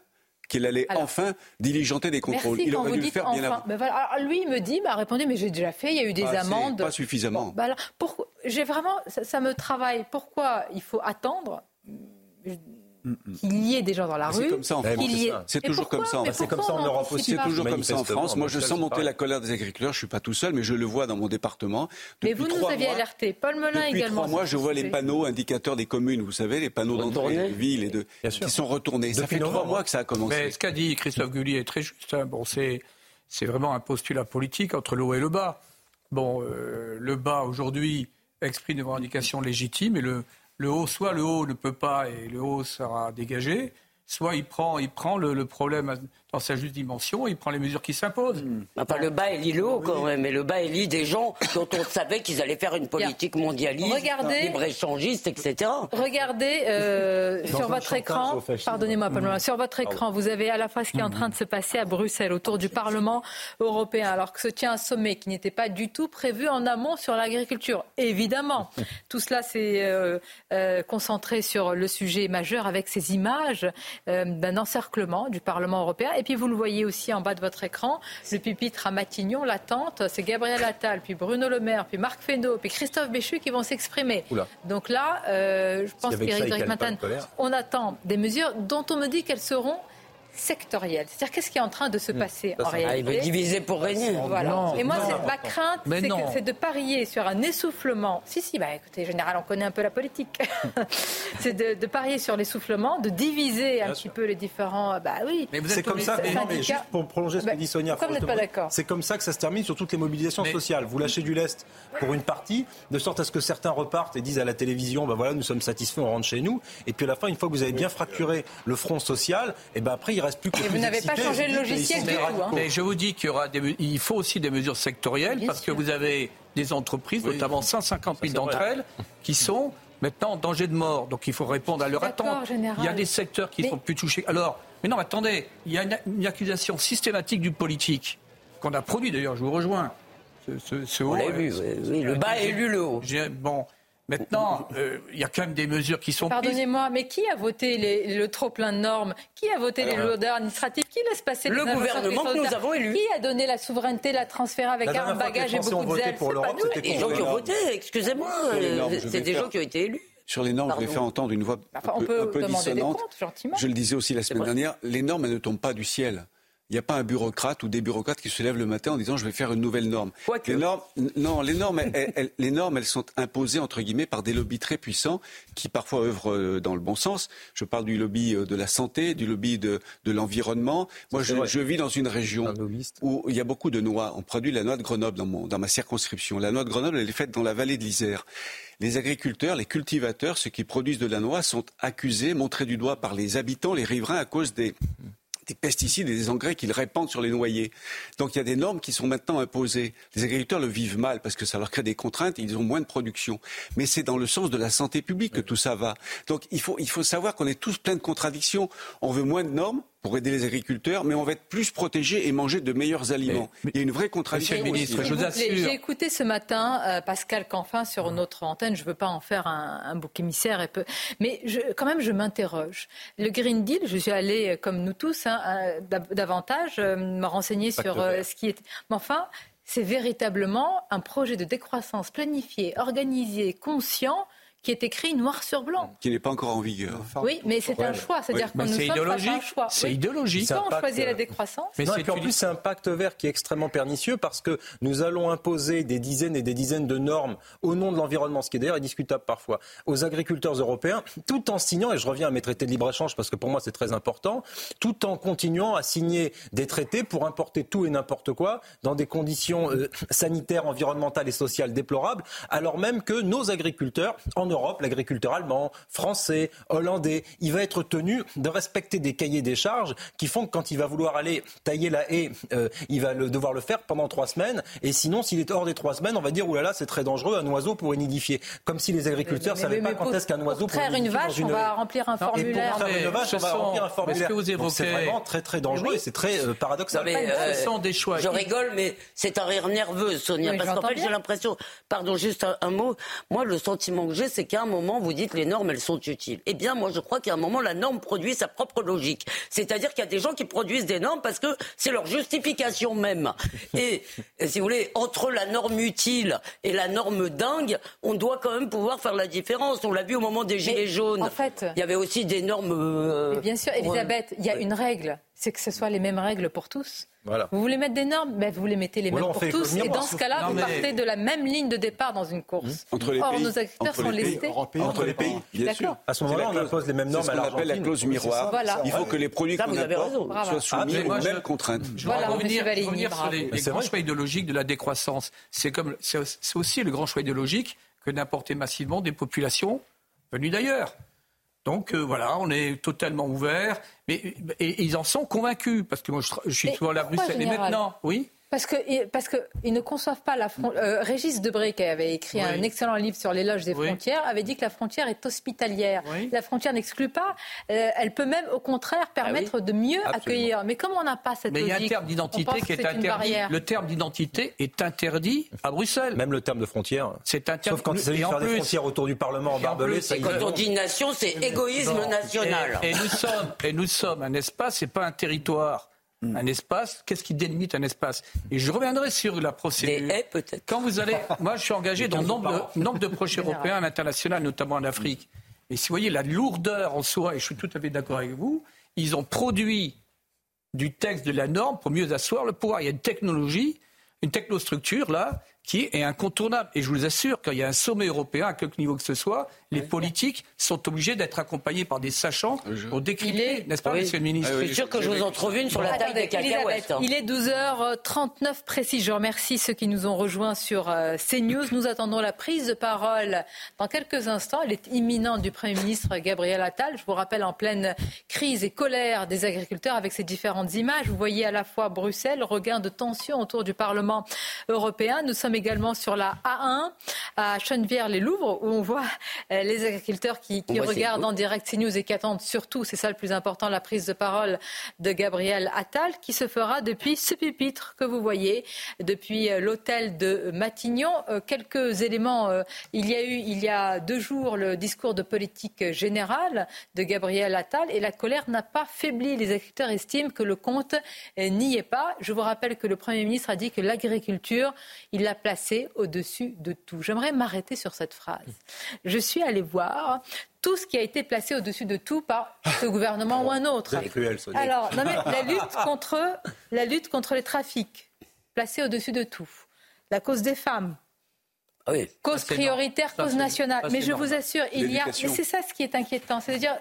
qu'il allait Alors, enfin diligenter des contrôles. Merci il aurait dû le faire bien enfin. avant. Ben voilà. Alors, lui, il me dit, m'a répondu, mais j'ai déjà fait, il y a eu des assez, amendes. Pas suffisamment. Bah alors, pourquoi- j'ai vraiment, ça, ça me travaille. Pourquoi il faut attendre? Qu'il y ait des gens dans la C'est rue comme ça en France. C'est toujours comme ça. en Mais France. pourquoi on n'anticipe C'est toujours comme ça en France. Moi, en je sens c'est monter la colère des agriculteurs. Je suis pas tout seul, mais je le vois dans mon département. Mais Depuis vous nous trois aviez mois- alerté. Paul Melun Depuis également. trois mois, s'est je vois les panneaux indicateurs des communes, vous savez, les panneaux d'entrée Retournés de ville et de, qui sont retournés. ça fait trois mois que ça a commencé. Mais ce qu'a dit Christophe Gulli est très juste. hein. Bon, c'est, c'est vraiment un postulat politique entre le haut et le bas. Bon, euh, le bas aujourd'hui exprime des revendications légitimes et le, le haut, soit le haut ne peut pas et le haut sera dégagé, soit il prend, il prend le, le problème dans sa juste dimension, il prend les mesures qui s'imposent. Enfin, le bas élit le haut quand même, mais le bas élit des gens dont on savait qu'ils allaient faire une politique mondialiste, Regardez- libre-échangiste, etc. Regardez euh, Dans sur votre écran, pardonnez-moi. Melun, sur votre écran, vous avez à la fois ce qui est en train de se passer à Bruxelles autour du Parlement européen, alors que se tient un sommet qui n'était pas du tout prévu en amont sur l'agriculture. Évidemment, tout cela s'est euh, euh, concentré sur le sujet majeur avec ces images d'un encerclement du Parlement européen. Et puis vous le voyez aussi en bas de votre écran, le pupitre à Matignon, l'attente, c'est Gabriel Attal, puis Bruno Le Maire, puis Marc Fesneau, puis Christophe Béchu qui vont s'exprimer. Donc là, euh, je pense qu'Éric on attend des mesures dont on me dit qu'elles seront sectorielles. C'est-à-dire qu'est-ce qui est en train de se passer en Ah, réalité il veut diviser pour régner. Voilà. Non, Et moi, ma crainte, Mais c'est de parier sur un essoufflement. Si, si, bah écoutez, général, on connaît un peu la politique. c'est de, de parier sur l'essoufflement, de diviser un petit peu les différents. Bah oui. C'est comme ça, mais, non, mais juste pour prolonger ce que Bah, dit Sonia. pourquoi vous n'êtes pas fortement, d'accord C'est comme ça que ça se termine sur toutes les mobilisations sociales. Vous lâchez du lest pour une partie, de sorte à ce que certains repartent et disent à la télévision, bah voilà, nous sommes satisfaits, on rentre chez nous. Et puis à la fin, une fois que vous avez bien fracturé le front social, et ben après, il reste plus que. les Et vous n'avez pas changé le logiciel du tout, hein. Mais je vous dis qu'il y aura des, il faut aussi des mesures sectorielles parce que vous avez des entreprises, notamment 150 000 d'entre elles, qui sont maintenant en danger de mort. Donc il faut répondre à leur attente. général. Il y a des secteurs qui Mais- sont plus touchés. Alors, mais non, attendez, il y a une, une accusation systématique du politique qu'on a produit d'ailleurs. Je vous rejoins. Ce, ce- ce On haut, l'a euh, vu, oui, oui, le bas élu le haut. Bon, maintenant, euh, il y a quand même des mesures qui sont prises. Pardonnez-moi, mais qui a voté les- le trop plein de normes? Qui a voté les Alors, lourdeurs administratives? Qui laisse passer Le gouvernement que nous avons élu. Qui a donné la souveraineté, la transférer avec La un bagage et beaucoup de zèle pour C'est pas nous. c'était Les gens qui ont voté, excusez-moi, euh, c'est des gens qui ont été élus. Sur les normes, je vais faire entendre une voix Enfin, un on peu, peut un peu des comptes, gentiment. Je le disais aussi la semaine dernière, les normes, elles ne tombent pas du ciel. Il n'y a pas un bureaucrate ou des bureaucrates qui se lèvent le matin en disant je vais faire une nouvelle norme. Les normes, non, les normes, elles, elles- les normes, elles sont imposées entre guillemets par des lobbies très puissants qui parfois œuvrent euh, dans le bon sens. Je parle du lobby euh, de la santé, du lobby de, de l'environnement. Moi, je, je vis dans une région où il y a beaucoup de noix. On produit la noix de Grenoble dans, mon, dans ma circonscription. La noix de Grenoble, elle est faite dans la vallée de l'Isère. Les agriculteurs, les cultivateurs, ceux qui produisent de la noix, sont accusés, montrés du doigt par les habitants, les riverains, à cause des, des pesticides et des engrais qu'ils répandent sur les noyers. Donc il y a des normes qui sont maintenant imposées. Les agriculteurs le vivent mal parce que ça leur crée des contraintes et ils ont moins de production. Mais c'est dans le sens de la santé publique que tout ça va. Donc il faut, il faut savoir qu'on est tous pleins de contradictions. On veut moins de normes pour aider les agriculteurs, mais on va être plus protégés et manger de meilleurs aliments. il y a une vraie contradiction. Monsieur le ministre, aussi. je vous assure. J'ai écouté ce matin euh, Pascal Canfin sur notre antenne. Je ne veux pas en faire un, un bouc émissaire, et peu... mais je, quand même, je m'interroge. Le Green Deal, je suis allée, euh, comme nous tous, hein, dav- davantage euh, me renseigner Pacte sur euh, ce qui est. Mais enfin, c'est véritablement un projet de décroissance planifié, organisé, conscient, qui est écrit noir sur blanc. Qui n'est pas encore en vigueur. Oui, mais c'est un choix. C'est-à-dire Mais que nous à un idéologique. choix. C'est Oui. idéologique. Soit on choisit la euh, décroissance. Mais non, c'est et puis en une- plus, c'est un pacte vert qui est extrêmement pernicieux parce que nous allons imposer des dizaines et des dizaines de normes au nom de l'environnement, ce qui est d'ailleurs discutable parfois, aux agriculteurs européens, tout en signant, et je reviens à mes traités de libre-échange parce que pour moi c'est très important, tout en continuant à signer des traités pour importer tout et n'importe quoi dans des conditions euh, sanitaires, environnementales et sociales déplorables, alors même que nos agriculteurs en Europe Europe, l'agriculteur allemand, français, hollandais, il va être tenu de respecter des cahiers des charges qui font que quand il va vouloir aller tailler la haie, euh, il va le, devoir le faire pendant trois semaines. Et sinon, s'il est hors des trois semaines, on va dire, oulala, c'est très dangereux, un oiseau pourrait nidifier. Comme si les agriculteurs ne savaient pas quand est-ce qu'un oiseau pourrait nidifier une vache, on va remplir un formulaire. Et pour faire une vache, on va remplir un formulaire. C'est vraiment très très dangereux et c'est très euh, paradoxal. Mais, euh, ce sont des choix. Je rigole, mais c'est un rire nerveux, Sonia, parce qu'en fait, j'ai l'impression, pardon, juste un, un, mot, moi, le sentiment que j'ai, c'est qu'à un moment, vous dites les normes, elles sont utiles. Eh bien, moi, je crois qu'à un moment, la norme produit sa propre logique. C'est-à-dire qu'il y a des gens qui produisent des normes parce que c'est leur justification même. Et, si vous voulez, entre la norme utile et la norme dingue, on doit quand même pouvoir faire la différence. On l'a vu au moment des Gilets jaunes. En fait, il y avait aussi des normes. Euh, bien sûr, Elisabeth, il y a une règle, c'est que ce soit les mêmes règles pour tous. Vous voulez mettre des normes ben, Vous les mettez les mêmes pour tous. Et dans ce cas-là, vous partez de la même ligne de départ dans une course. Mmh. Entre les Or, pays, nos agriculteurs sont lestés. Entre les pays, bien sûr. À ce moment-là, on impose les mêmes normes à ce qu'on appelle la clause miroir. Il faut que les produits qu'on importe soient soumis aux mêmes contraintes. Je vais revenir, sur les, les grands choix idéologiques de la décroissance. C'est aussi le grand choix idéologique que d'importer massivement des populations venues d'ailleurs. Donc euh, voilà, on est totalement ouvert. Mais, et, ils en sont convaincus, parce que moi je, suis souvent à la Bruxelles. Et maintenant, oui? Parce que parce que ils ne conçoivent pas la frontière. Euh, Régis Debré, qui avait écrit un excellent livre sur l'éloge des frontières, avait dit que la frontière est hospitalière. La frontière n'exclut pas. Euh, elle peut même, au contraire, ah permettre de mieux accueillir. Mais comme on n'a pas cette Mais logique, il y a un terme d'identité qui est, interdit. Le terme d'identité est interdit à Bruxelles. Même le terme de frontière. C'est interdit. Sauf quand il s'agit de faire des frontières autour du Parlement en barbelé. Et quand on dit nation, c'est égoïsme national. Et, nous sommes, et nous sommes un espace, c'est pas un territoire. Hmm. Un espace, qu'est-ce qui délimite un espace? Et je reviendrai sur la procédure. Peut-être. Quand vous allez, moi, je suis engagé dans nombre de, nombre de projets européens, à l'international, notamment en Afrique. Et si vous voyez la lourdeur en soi, et je suis tout à fait d'accord avec vous, ils ont produit du texte de la norme pour mieux asseoir le pouvoir. Il y a une technologie, une technostructure là, qui est incontournable. Et je vous assure, quand il y a un sommet européen, à quelque niveau que ce soit, les politiques sont obligés d'être accompagnés par des sachants pour décrypter, n'est-ce pas, Monsieur le ministre Je suis sûr que je vous en trouve une sur la table des cacahuètes. Il est 12h39 précis. Je remercie ceux qui nous ont rejoints sur euh, CNews. Nous attendons la prise de parole dans quelques instants. Elle est imminente du Premier ministre Gabriel Attal. Je vous rappelle en pleine crise et colère des agriculteurs avec ces différentes images. Vous voyez à la fois Bruxelles, regain de tension autour du Parlement européen. Nous sommes également sur la A1 à Chenevière-les-Louvres où on voit euh, les agriculteurs qui, regardent en direct CNews et qui attendent surtout, c'est ça le plus important, la prise de parole de Gabriel Attal qui se fera depuis ce pupitre que vous voyez, depuis euh, l'hôtel de Matignon. Euh, quelques éléments. Il y a eu il y a deux jours le discours de politique générale de Gabriel Attal et la colère n'a pas faibli. Les agriculteurs estiment que le compte n'y est pas. Je vous rappelle que le Premier ministre a dit que l'agriculture, il l'a placée au-dessus de tout. J'aimerais m'arrêter sur cette phrase. Je suis allée voir tout ce qui a été placé au-dessus de tout par ce gouvernement ou un autre. Alors, non mais la lutte contre la lutte contre les trafics, placée au-dessus de tout. La cause des femmes, ah Cause prioritaire, cause nationale. Mais je vous assure, il y a. C'est ça ce qui est inquiétant. C'est-à-dire,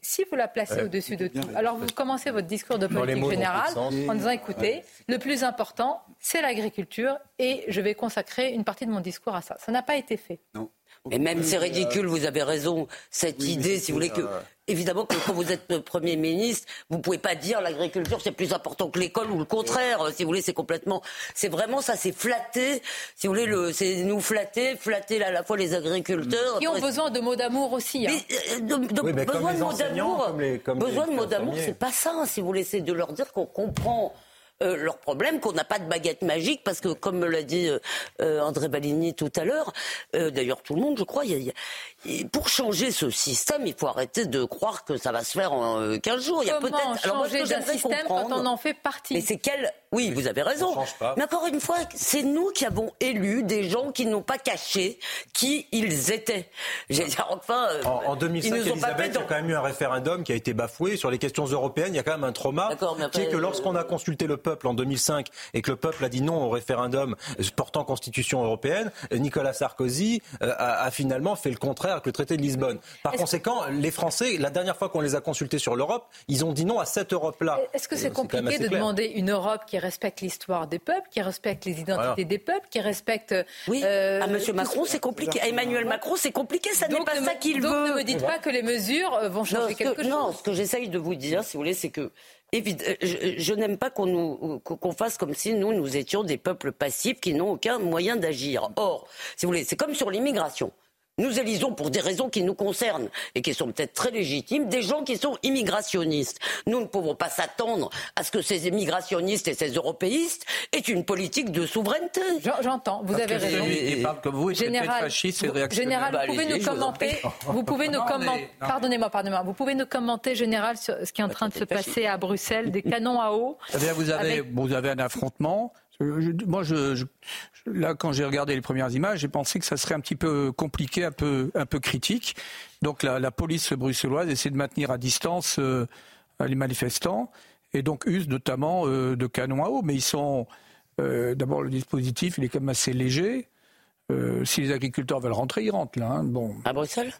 si vous la placez au-dessus de tout, alors vous commencez votre discours de politique générale en disant écoutez, le plus important, c'est l'agriculture et je vais consacrer une partie de mon discours à ça. Ça n'a pas été fait. Non. Mais même c'est ridicule, vous avez raison, cette idée, si vous voulez, que évidemment que quand vous êtes Premier ministre, vous pouvez pas dire l'agriculture c'est plus important que l'école ou le contraire, si vous voulez, c'est complètement, c'est vraiment ça, c'est flatter, si vous voulez, le, c'est nous flatter, flatter à la fois les agriculteurs. Qui ont besoin de mots d'amour aussi. Hein. Euh, besoin de mots d'amour, besoin de mots d'amour, c'est pas ça, si vous voulez, c'est de leur dire qu'on comprend euh, leur problème, qu'on n'a pas de baguette magique, parce que comme me l'a dit euh, euh, André Baligny tout à l'heure, d'ailleurs tout le monde, je crois, pour changer ce système, il faut arrêter de croire que ça va se faire en 15 jours. il y a peut-être changer d'un système quand on en fait partie? Mais c'est quel Oui, vous avez raison. Mais encore une fois, c'est nous qui avons élu des gens qui n'ont pas caché qui ils étaient. J'ai enfin. en, 2005, Elisabeth, il y a quand même eu un référendum qui a été bafoué sur les questions européennes. Il y a quand même un trauma qui est que lorsqu'on a consulté le peuple en 2005 et que le peuple a dit non au référendum portant constitution européenne, Nicolas Sarkozy euh, a, finalement fait le contraire avec le traité de Lisbonne. Par conséquent, les Français, la dernière fois qu'on les a consultés sur l'Europe, ils ont dit non à cette Europe-là. Est-ce que c'est compliqué de demander une Europe qui, respecte l'histoire des peuples, qui respecte les identités des peuples, qui respecte. Oui. euh, à Monsieur Macron, c'est compliqué. À Emmanuel Macron, c'est compliqué. Ça n'est pas ne ça qu'il veut. donc ne me dites pas que les mesures euh, vont changer que- quelque chose. Non, ce que j'essaye de vous dire, si vous voulez, c'est que euh, je, je n'aime pas qu'on nous qu'on qu'on fasse comme si nous nous étions des peuples passifs qui n'ont aucun moyen d'agir. Or, si vous voulez, c'est comme sur l'immigration. Nous élisons pour des raisons qui nous concernent et qui sont peut-être très légitimes des gens qui sont immigrationnistes. Nous ne pouvons pas s'attendre à ce que ces immigrationnistes et ces européistes aient une politique de souveraineté. J'entends, vous avez raison. Et, et parle comme vous, et traite de Général, fasciste et vous- réactionnaire. Général, Bah, vous pouvez nous commenter. Vous pouvez nous commenter. Pardonnez-moi, pardonnez-moi. Vous pouvez nous commenter, Général, sur ce qui est en train de se passer à Bruxelles, des canons à eau. Eh bien, vous, avez, avec- vous avez un affrontement. Je- je- moi, je, je- je- là, quand j'ai regardé les premières images, j'ai pensé que ça serait un petit peu compliqué, un peu, un peu critique. Donc, la, la police bruxelloise essaie de maintenir à distance euh, les manifestants et donc use notamment euh, de canons à eau. Mais ils sont. euh, D'abord, le dispositif, il est quand même assez léger. Euh, si les agriculteurs veulent rentrer, ils rentrent là. hein. Bon. À Bruxelles?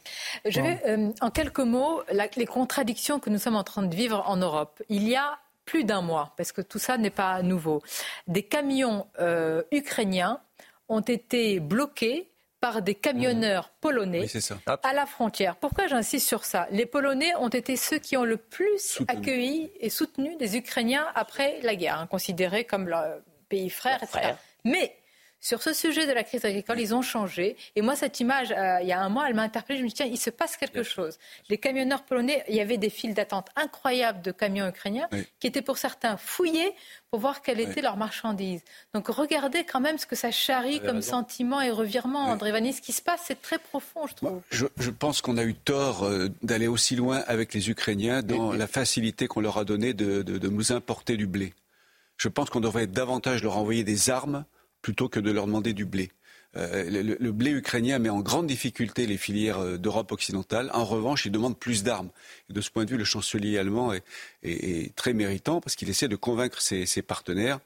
Je vais, euh, en quelques mots, la- les contradictions que nous sommes en train de vivre en Europe. Il y a plus d'un mois, parce que tout ça n'est pas nouveau, des camions euh, ukrainiens ont été bloqués par des camionneurs polonais Oui, c'est ça. à la frontière. Pourquoi j'insiste sur ça? Les Polonais ont été ceux qui ont le plus accueilli et soutenu les Ukrainiens après la guerre, hein, considérés comme leur pays frère, etc. Mais sur ce sujet de la crise agricole, ils ont changé. Et moi, cette image, euh, il y a un mois, elle m'a interpellée. Je me dis, tiens, il se passe quelque chose. Les camionneurs polonais, il y avait des files d'attente incroyables de camions ukrainiens Oui. qui étaient pour certains fouillés pour voir quelle était leur marchandise. Donc regardez quand même ce que ça charrie comme raison. sentiment et revirement, André Vanni. Ce qui se passe, c'est très profond, je trouve. Je, je pense qu'on a eu tort euh, d'aller aussi loin avec les Ukrainiens dans la facilité qu'on leur a donnée de, de- de nous importer du blé. Je pense qu'on devrait davantage leur envoyer des armes plutôt que de leur demander du blé. Euh, le, blé ukrainien met en grande difficulté les filières euh, d'Europe occidentale. En revanche, il demande plus d'armes. De ce point de vue, le chancelier allemand est, très méritant parce qu'il essaie de convaincre ses partenaires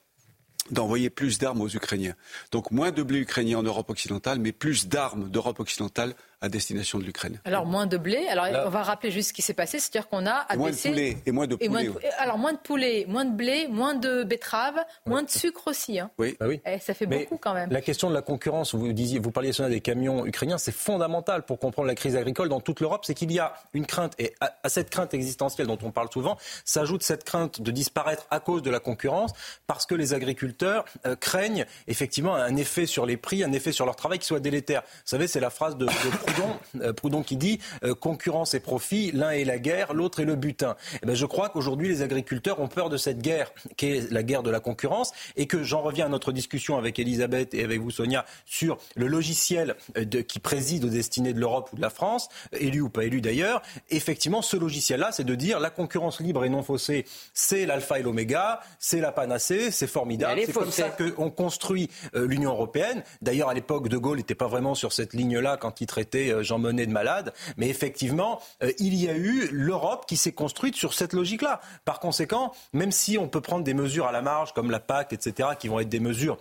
d'envoyer plus d'armes aux Ukrainiens. Donc moins de blé ukrainien en Europe occidentale, mais plus d'armes d'Europe occidentale à destination de l'Ukraine. Alors moins de blé. Alors Là- on va rappeler juste ce qui s'est passé, c'est-à-dire qu'on a Et moins de abaissé poulet, et moins de moins poulet, de-. Alors moins de poulet, moins de blé, moins de betteraves, moins de sucre aussi. hein. Oui. Bah oui. Eh, ça fait Mais beaucoup quand même. La question de la concurrence, vous disiez, vous parliez des camions ukrainiens, c'est fondamental pour comprendre la crise agricole dans toute l'Europe, c'est qu'il y a une crainte, et à, à cette crainte existentielle dont on parle souvent, s'ajoute cette crainte de disparaître à cause de la concurrence, parce que les agriculteurs euh, craignent effectivement un effet sur les prix, un effet sur leur travail qui soit délétère. Vous savez, c'est la phrase de, de Proudhon, euh, Proudhon qui dit euh, concurrence et profit, l'un est la guerre, l'autre est le butin. Eh ben, je crois qu'aujourd'hui les agriculteurs ont peur de cette guerre, qui est la guerre de la concurrence, et que j'en reviens à notre discussion avec Elisabeth et avec vous Sonia sur le logiciel euh, de- qui préside aux destinées de l'Europe ou de la France, élu ou pas élu d'ailleurs. Effectivement, ce logiciel-là, c'est de dire la concurrence libre et non faussée, c'est l'alpha et l'oméga, c'est la panacée, c'est formidable. C'est comme ça qu'on construit euh, l'Union européenne. D'ailleurs, à l'époque, De Gaulle n'était pas vraiment sur cette ligne-là quand il traitait euh, Jean Monnet de malade. Mais effectivement, euh, il y a eu l'Europe qui s'est construite sur cette logique-là. Par conséquent, même si on peut prendre des mesures à la marge, comme la PAC, etc., qui vont être des mesures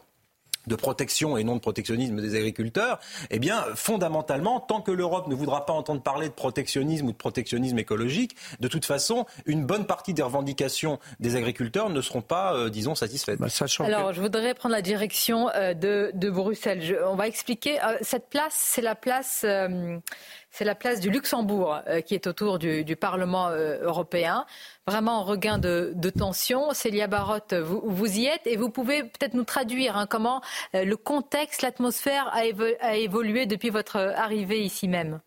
de protection et non de protectionnisme des agriculteurs, eh bien, fondamentalement, tant que l'Europe ne voudra pas entendre parler de protectionnisme ou de protectionnisme écologique, de toute façon, une bonne partie des revendications des agriculteurs ne seront pas, euh, disons, satisfaites. Alors, je voudrais prendre la direction euh, de, de Bruxelles. Je- on va expliquer. euh, cette place, c'est la place, euh, c'est la place du Luxembourg euh, qui est autour du, Parlement euh, européen. Vraiment en regain de, tension. Célia Barotte, vous, vous y êtes et vous pouvez peut-être nous traduire hein, comment euh, le contexte, l'atmosphère a évolué depuis votre arrivée ici même.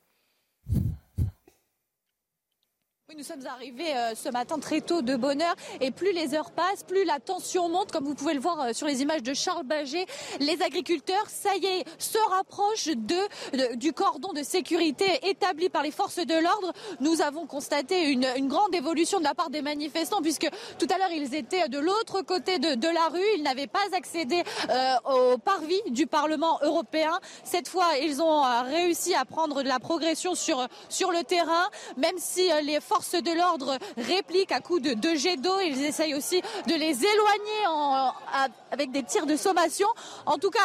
Oui, nous sommes arrivés euh, ce matin très tôt de bonne heure et plus les heures passent, plus la tension monte, comme vous pouvez le voir euh, sur les images de Charles Baget. Les agriculteurs, ça y est, se rapprochent de, du cordon de sécurité établi par les forces de l'ordre. Nous avons constaté une, grande évolution de la part des manifestants puisque tout à l'heure ils étaient de l'autre côté de, de la rue, ils n'avaient pas accédé euh, au parvis du Parlement européen. Cette fois, ils ont réussi à prendre de la progression sur, sur le terrain, même si les forces forces de l'ordre répliquent à coups de, jets d'eau. Ils essayent aussi de les éloigner avec des tirs de sommation. En tout cas,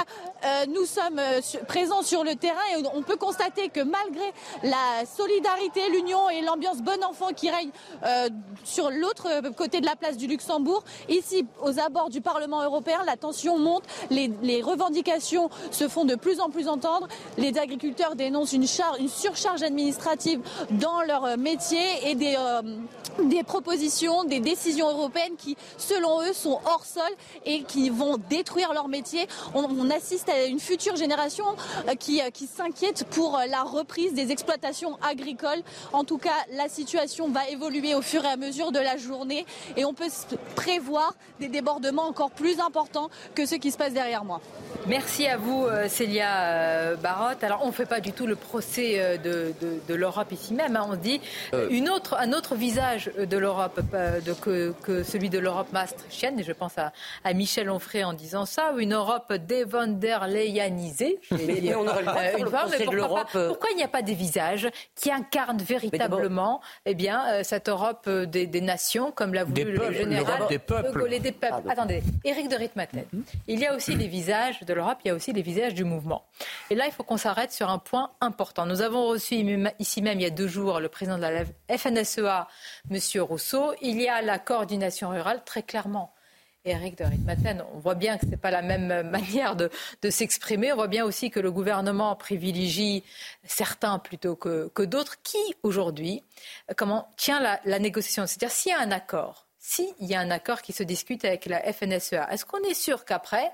euh, nous sommes euh, présents sur le terrain et on peut constater que malgré la solidarité, l'union et l'ambiance bon enfant qui règne euh, sur l'autre côté de la place du Luxembourg, ici aux abords du Parlement européen, la tension monte, les, revendications se font de plus en plus entendre. Les agriculteurs dénoncent une, une surcharge administrative dans leur métier et des, des propositions, des décisions européennes qui, selon eux, sont hors sol et qui vont détruire leur métier. On, on assiste à une future génération euh, qui, euh, qui s'inquiète pour euh, la reprise des exploitations agricoles. En tout cas, la situation va évoluer au fur et à mesure de la journée et on peut prévoir des débordements encore plus importants que ceux qui se passent derrière moi. Merci à vous, Célia Barotte. Alors, on ne fait pas du tout le procès de, de, de l'Europe ici même. Hein. On dit une autre, un autre visage de l'Europe que, que, celui de l'Europe maastrichtienne. Et je pense à, à Michel Onfray en disant ça. Une Europe des von der Leyenisée. Pourquoi il n'y a pas des visages qui incarnent véritablement eh bien, cette Europe des, des nations, comme l'a voulu le général des peuples. des peuples. Attendez, Éric de Ritmaten. Il y a aussi les visages de l'Europe, il y a aussi les visages du mouvement. Et là, il faut qu'on s'arrête sur un point important. Nous avons reçu ici même, il y a deux jours, le président de la FNSEA, M. Rousseau. Il y a la coordination rurale, très clairement. Éric de Ritmaten, on voit bien que ce n'est pas la même manière de, s'exprimer. On voit bien aussi que le gouvernement privilégie certains plutôt que, d'autres. Qui, aujourd'hui, comment tient la, la négociation? C'est-à-dire, s'il y a un accord, s'il y a un accord qui se discute avec la FNSEA, est-ce qu'on est sûr qu'après,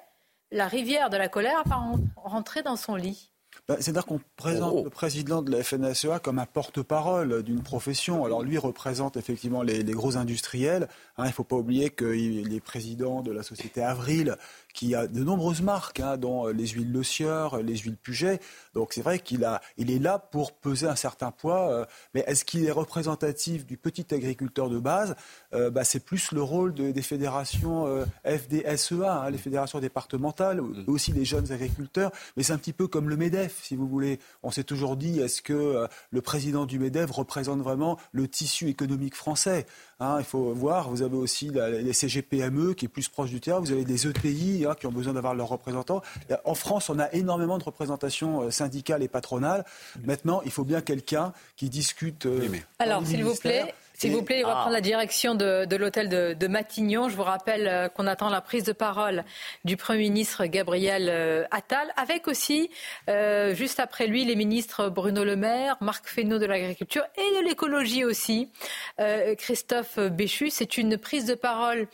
la rivière de la colère va rentrer dans son lit? Bah, c'est-à-dire qu'on présente oh. le président de la FNSEA comme un porte-parole d'une profession. Alors lui représente effectivement les, gros industriels. Hein. il ne faut pas oublier qu'il est président de la société Avril, qui a de nombreuses marques, hein, dont les huiles Le Sieur, les huiles Puget. Donc c'est vrai qu'il a, il est là pour peser un certain poids. Euh, mais est-ce qu'il est représentatif du petit agriculteur de base? Euh, bah, C'est plus le rôle des fédérations euh, FDSEA, hein, les fédérations départementales, mmh. aussi les jeunes agriculteurs. Mais c'est un petit peu comme le MEDEF si vous voulez. On s'est toujours dit, est-ce que euh, le président du MEDEF représente vraiment le tissu économique français? Hein, Il faut voir, vous avez aussi les CGPME qui est plus proche du terrain, vous avez des ETI hein, qui ont besoin d'avoir leurs représentants. En France, on a énormément de représentations euh, syndicales et patronales. Maintenant, il faut bien quelqu'un qui discute. Euh, Alors, s'il vous plaît. S'il vous plaît, il va prendre la direction de, l'hôtel de, Matignon. Je vous rappelle euh, qu'on attend la prise de parole du Premier ministre Gabriel euh, Attal, avec aussi, euh, juste après lui, les ministres Bruno Le Maire, Marc Fesneau de l'Agriculture et de l'écologie aussi, Christophe Béchu. C'est une prise de parole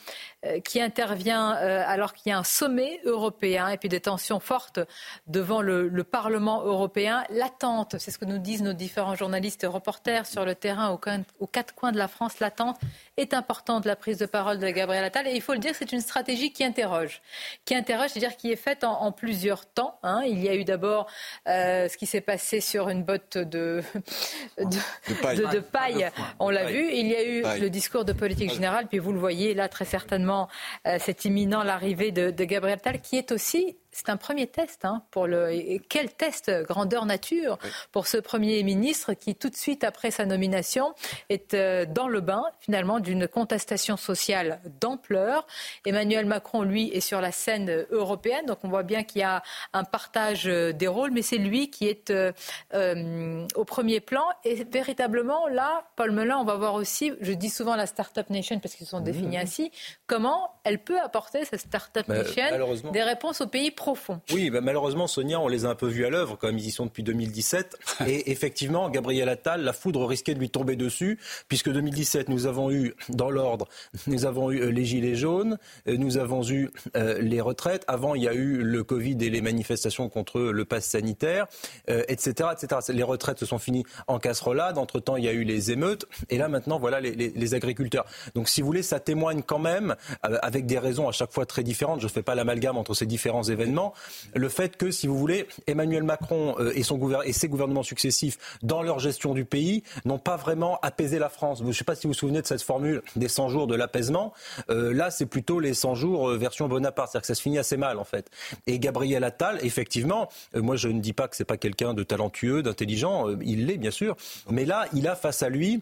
qui intervient alors qu'il y a un sommet européen et puis des tensions fortes devant le, le Parlement européen. L'attente, c'est ce que nous disent nos différents journalistes reporters sur le terrain aux quatre coins la France, l'attente est importante, la prise de parole de Gabriel Attal. Et il faut le dire, c'est une stratégie qui interroge. Qui interroge, c'est-à-dire qui est faite en, plusieurs temps. Hein. Il y a eu d'abord euh, ce qui s'est passé sur une botte de, de, paille. On l'a vu. Il y a eu le discours de politique générale. Puis vous le voyez, là, très certainement, euh, c'est imminent l'arrivée de, de Gabriel Attal, qui est aussi c'est un premier test hein, pour le. Et quel test grandeur nature pour ce Premier ministre qui, tout de suite après sa nomination, est euh, dans le bain finalement d'une contestation sociale d'ampleur. Emmanuel Macron, lui, est sur la scène européenne, donc on voit bien qu'il y a un partage des rôles, mais c'est lui qui est euh, euh, au premier plan. Et véritablement, là, Paul Melun, on va voir aussi, je dis souvent la Startup Nation parce qu'ils sont définis mmh. ainsi, comment elle peut apporter cette Startup Nation des réponses aux pays oui, bah, malheureusement, Sonia, on les a un peu vus à l'œuvre, comme ils y sont depuis 2017. Et effectivement, Gabriel Attal, la foudre risquait de lui tomber dessus, puisque 2017, nous avons eu, dans l'ordre, nous avons eu euh, les gilets jaunes, euh, nous avons eu euh, les retraites. Avant, il y a eu le Covid et les manifestations contre le pass sanitaire, etc., etc. Les retraites se sont finies en casserolade. Entre-temps, il y a eu les émeutes. Et là, maintenant, voilà les, agriculteurs. Donc, si vous voulez, ça témoigne quand même, avec des raisons à chaque fois très différentes. Je ne fais pas l'amalgame entre ces différents événements le fait que, si vous voulez, Emmanuel Macron et, son et ses gouvernements successifs, dans leur gestion du pays, n'ont pas vraiment apaisé la France. Je ne sais pas si vous vous souvenez de cette formule des 100 jours de l'apaisement. Euh, là, c'est plutôt les 100 jours euh, version Bonaparte. C'est-à-dire que ça se finit assez mal, en fait. Et Gabriel Attal, effectivement, moi, je ne dis pas que c'est pas quelqu'un de talentueux, d'intelligent. il l'est, bien sûr. Mais là, il a face à lui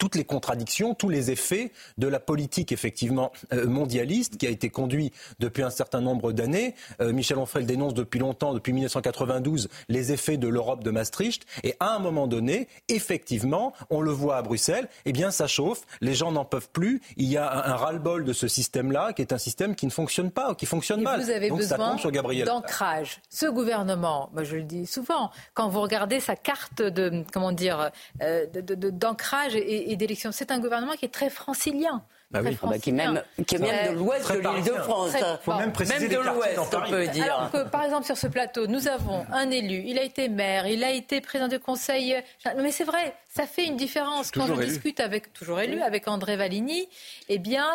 toutes les contradictions, tous les effets de la politique effectivement euh, mondialiste qui a été conduite depuis un certain nombre d'années. Euh, Michel Onfray dénonce depuis longtemps, depuis 1992, les effets de l'Europe de Maastricht. Et à un moment donné, effectivement, on le voit à Bruxelles, eh bien ça chauffe, les gens n'en peuvent plus. Il y a un, ras-le-bol de ce système-là, qui est un système qui ne fonctionne pas, qui fonctionne mal. Vous avez Donc ça besoin tombe sur Gabriel. d'ancrage. Ce gouvernement, moi je le dis souvent, quand vous regardez sa carte de comment dire euh, de- de- de- d'ancrage et, et d'élection, c'est un gouvernement qui est très francilien. Bah oui. Ah bah, qui est même, qui est même de l'ouest de l'île de. France. Même préciser Même des de l'ouest, on peut dire. Alors que, par exemple, sur ce plateau, nous avons un élu, il a été maire, il a été président du conseil. Non, mais c'est vrai, ça fait une différence. Quand je élu. discute avec, toujours élu, avec André Valigny, eh bien,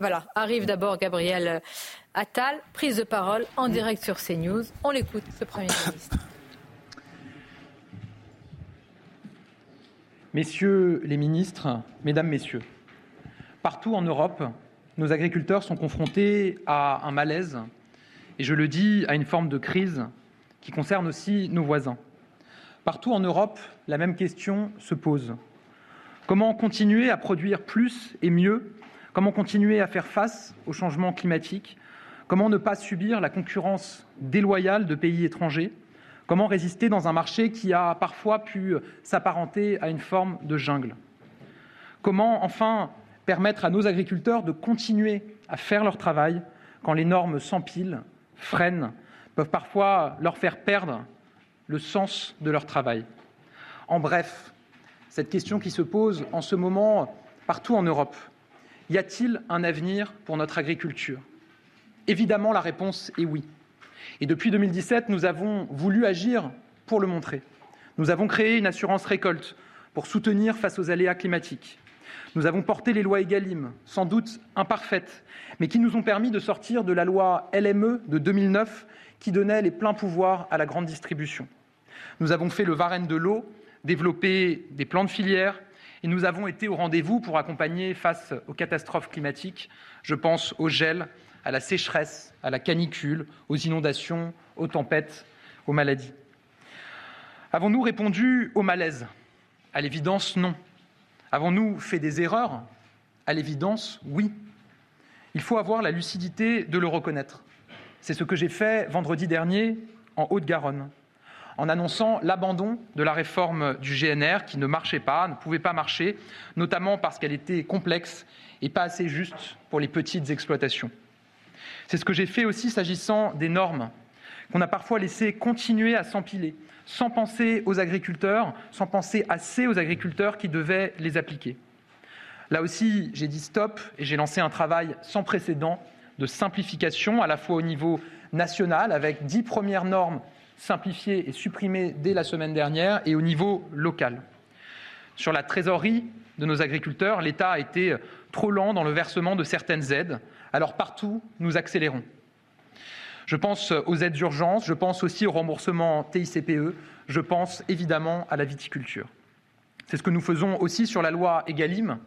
voilà, arrive d'abord Gabriel Attal, prise de parole en direct sur CNews. On l'écoute, ce Premier ministre. Messieurs les ministres, Mesdames, Messieurs, partout en Europe, nos agriculteurs sont confrontés à un malaise et, je le dis, à une forme de crise qui concerne aussi nos voisins. Partout en Europe, la même question se pose. Comment continuer à produire plus et mieux? Comment continuer à faire face au changement climatique? Comment ne pas subir la concurrence déloyale de pays étrangers? Comment résister dans un marché qui a parfois pu s'apparenter à une forme de jungle? Comment enfin permettre à nos agriculteurs de continuer à faire leur travail quand les normes s'empilent, freinent, peuvent parfois leur faire perdre le sens de leur travail? En bref, cette question qui se pose en ce moment partout en Europe, y a-t-il un avenir pour notre agriculture? Évidemment, la réponse est oui. Et depuis 2017, nous avons voulu agir pour le montrer. Nous avons créé une assurance récolte pour soutenir face aux aléas climatiques. Nous avons porté les lois EGalim, sans doute imparfaites, mais qui nous ont permis de sortir de la loi LME de 2009 qui donnait les pleins pouvoirs à la grande distribution. Nous avons fait le Varenne de l'eau, développé des plans de filière et nous avons été au rendez-vous pour accompagner face aux catastrophes climatiques. Je pense au gel, à la sécheresse, à la canicule, aux inondations, aux tempêtes, aux maladies. Avons-nous répondu au malaise? À l'évidence, non. Avons-nous fait des erreurs? À l'évidence, oui. Il faut avoir la lucidité de le reconnaître. C'est ce que j'ai fait vendredi dernier en Haute-Garonne, en annonçant l'abandon de la réforme du GNR qui ne marchait pas, ne pouvait pas marcher, notamment parce qu'elle était complexe et pas assez juste pour les petites exploitations. C'est ce que j'ai fait aussi s'agissant des normes qu'on a parfois laissé continuer à s'empiler, sans penser aux agriculteurs, sans penser assez aux agriculteurs qui devaient les appliquer. Là aussi, j'ai dit stop et j'ai lancé un travail sans précédent de simplification, à la fois au niveau national, avec dix premières normes simplifiées et supprimées dès la semaine dernière, et au niveau local. Sur la trésorerie de nos agriculteurs, l'État a été trop lent dans le versement de certaines aides. Alors partout, nous accélérons. Je pense aux aides d'urgence, je pense aussi au remboursement TICPE, je pense évidemment à la viticulture. C'est ce que nous faisons aussi sur la loi Egalim.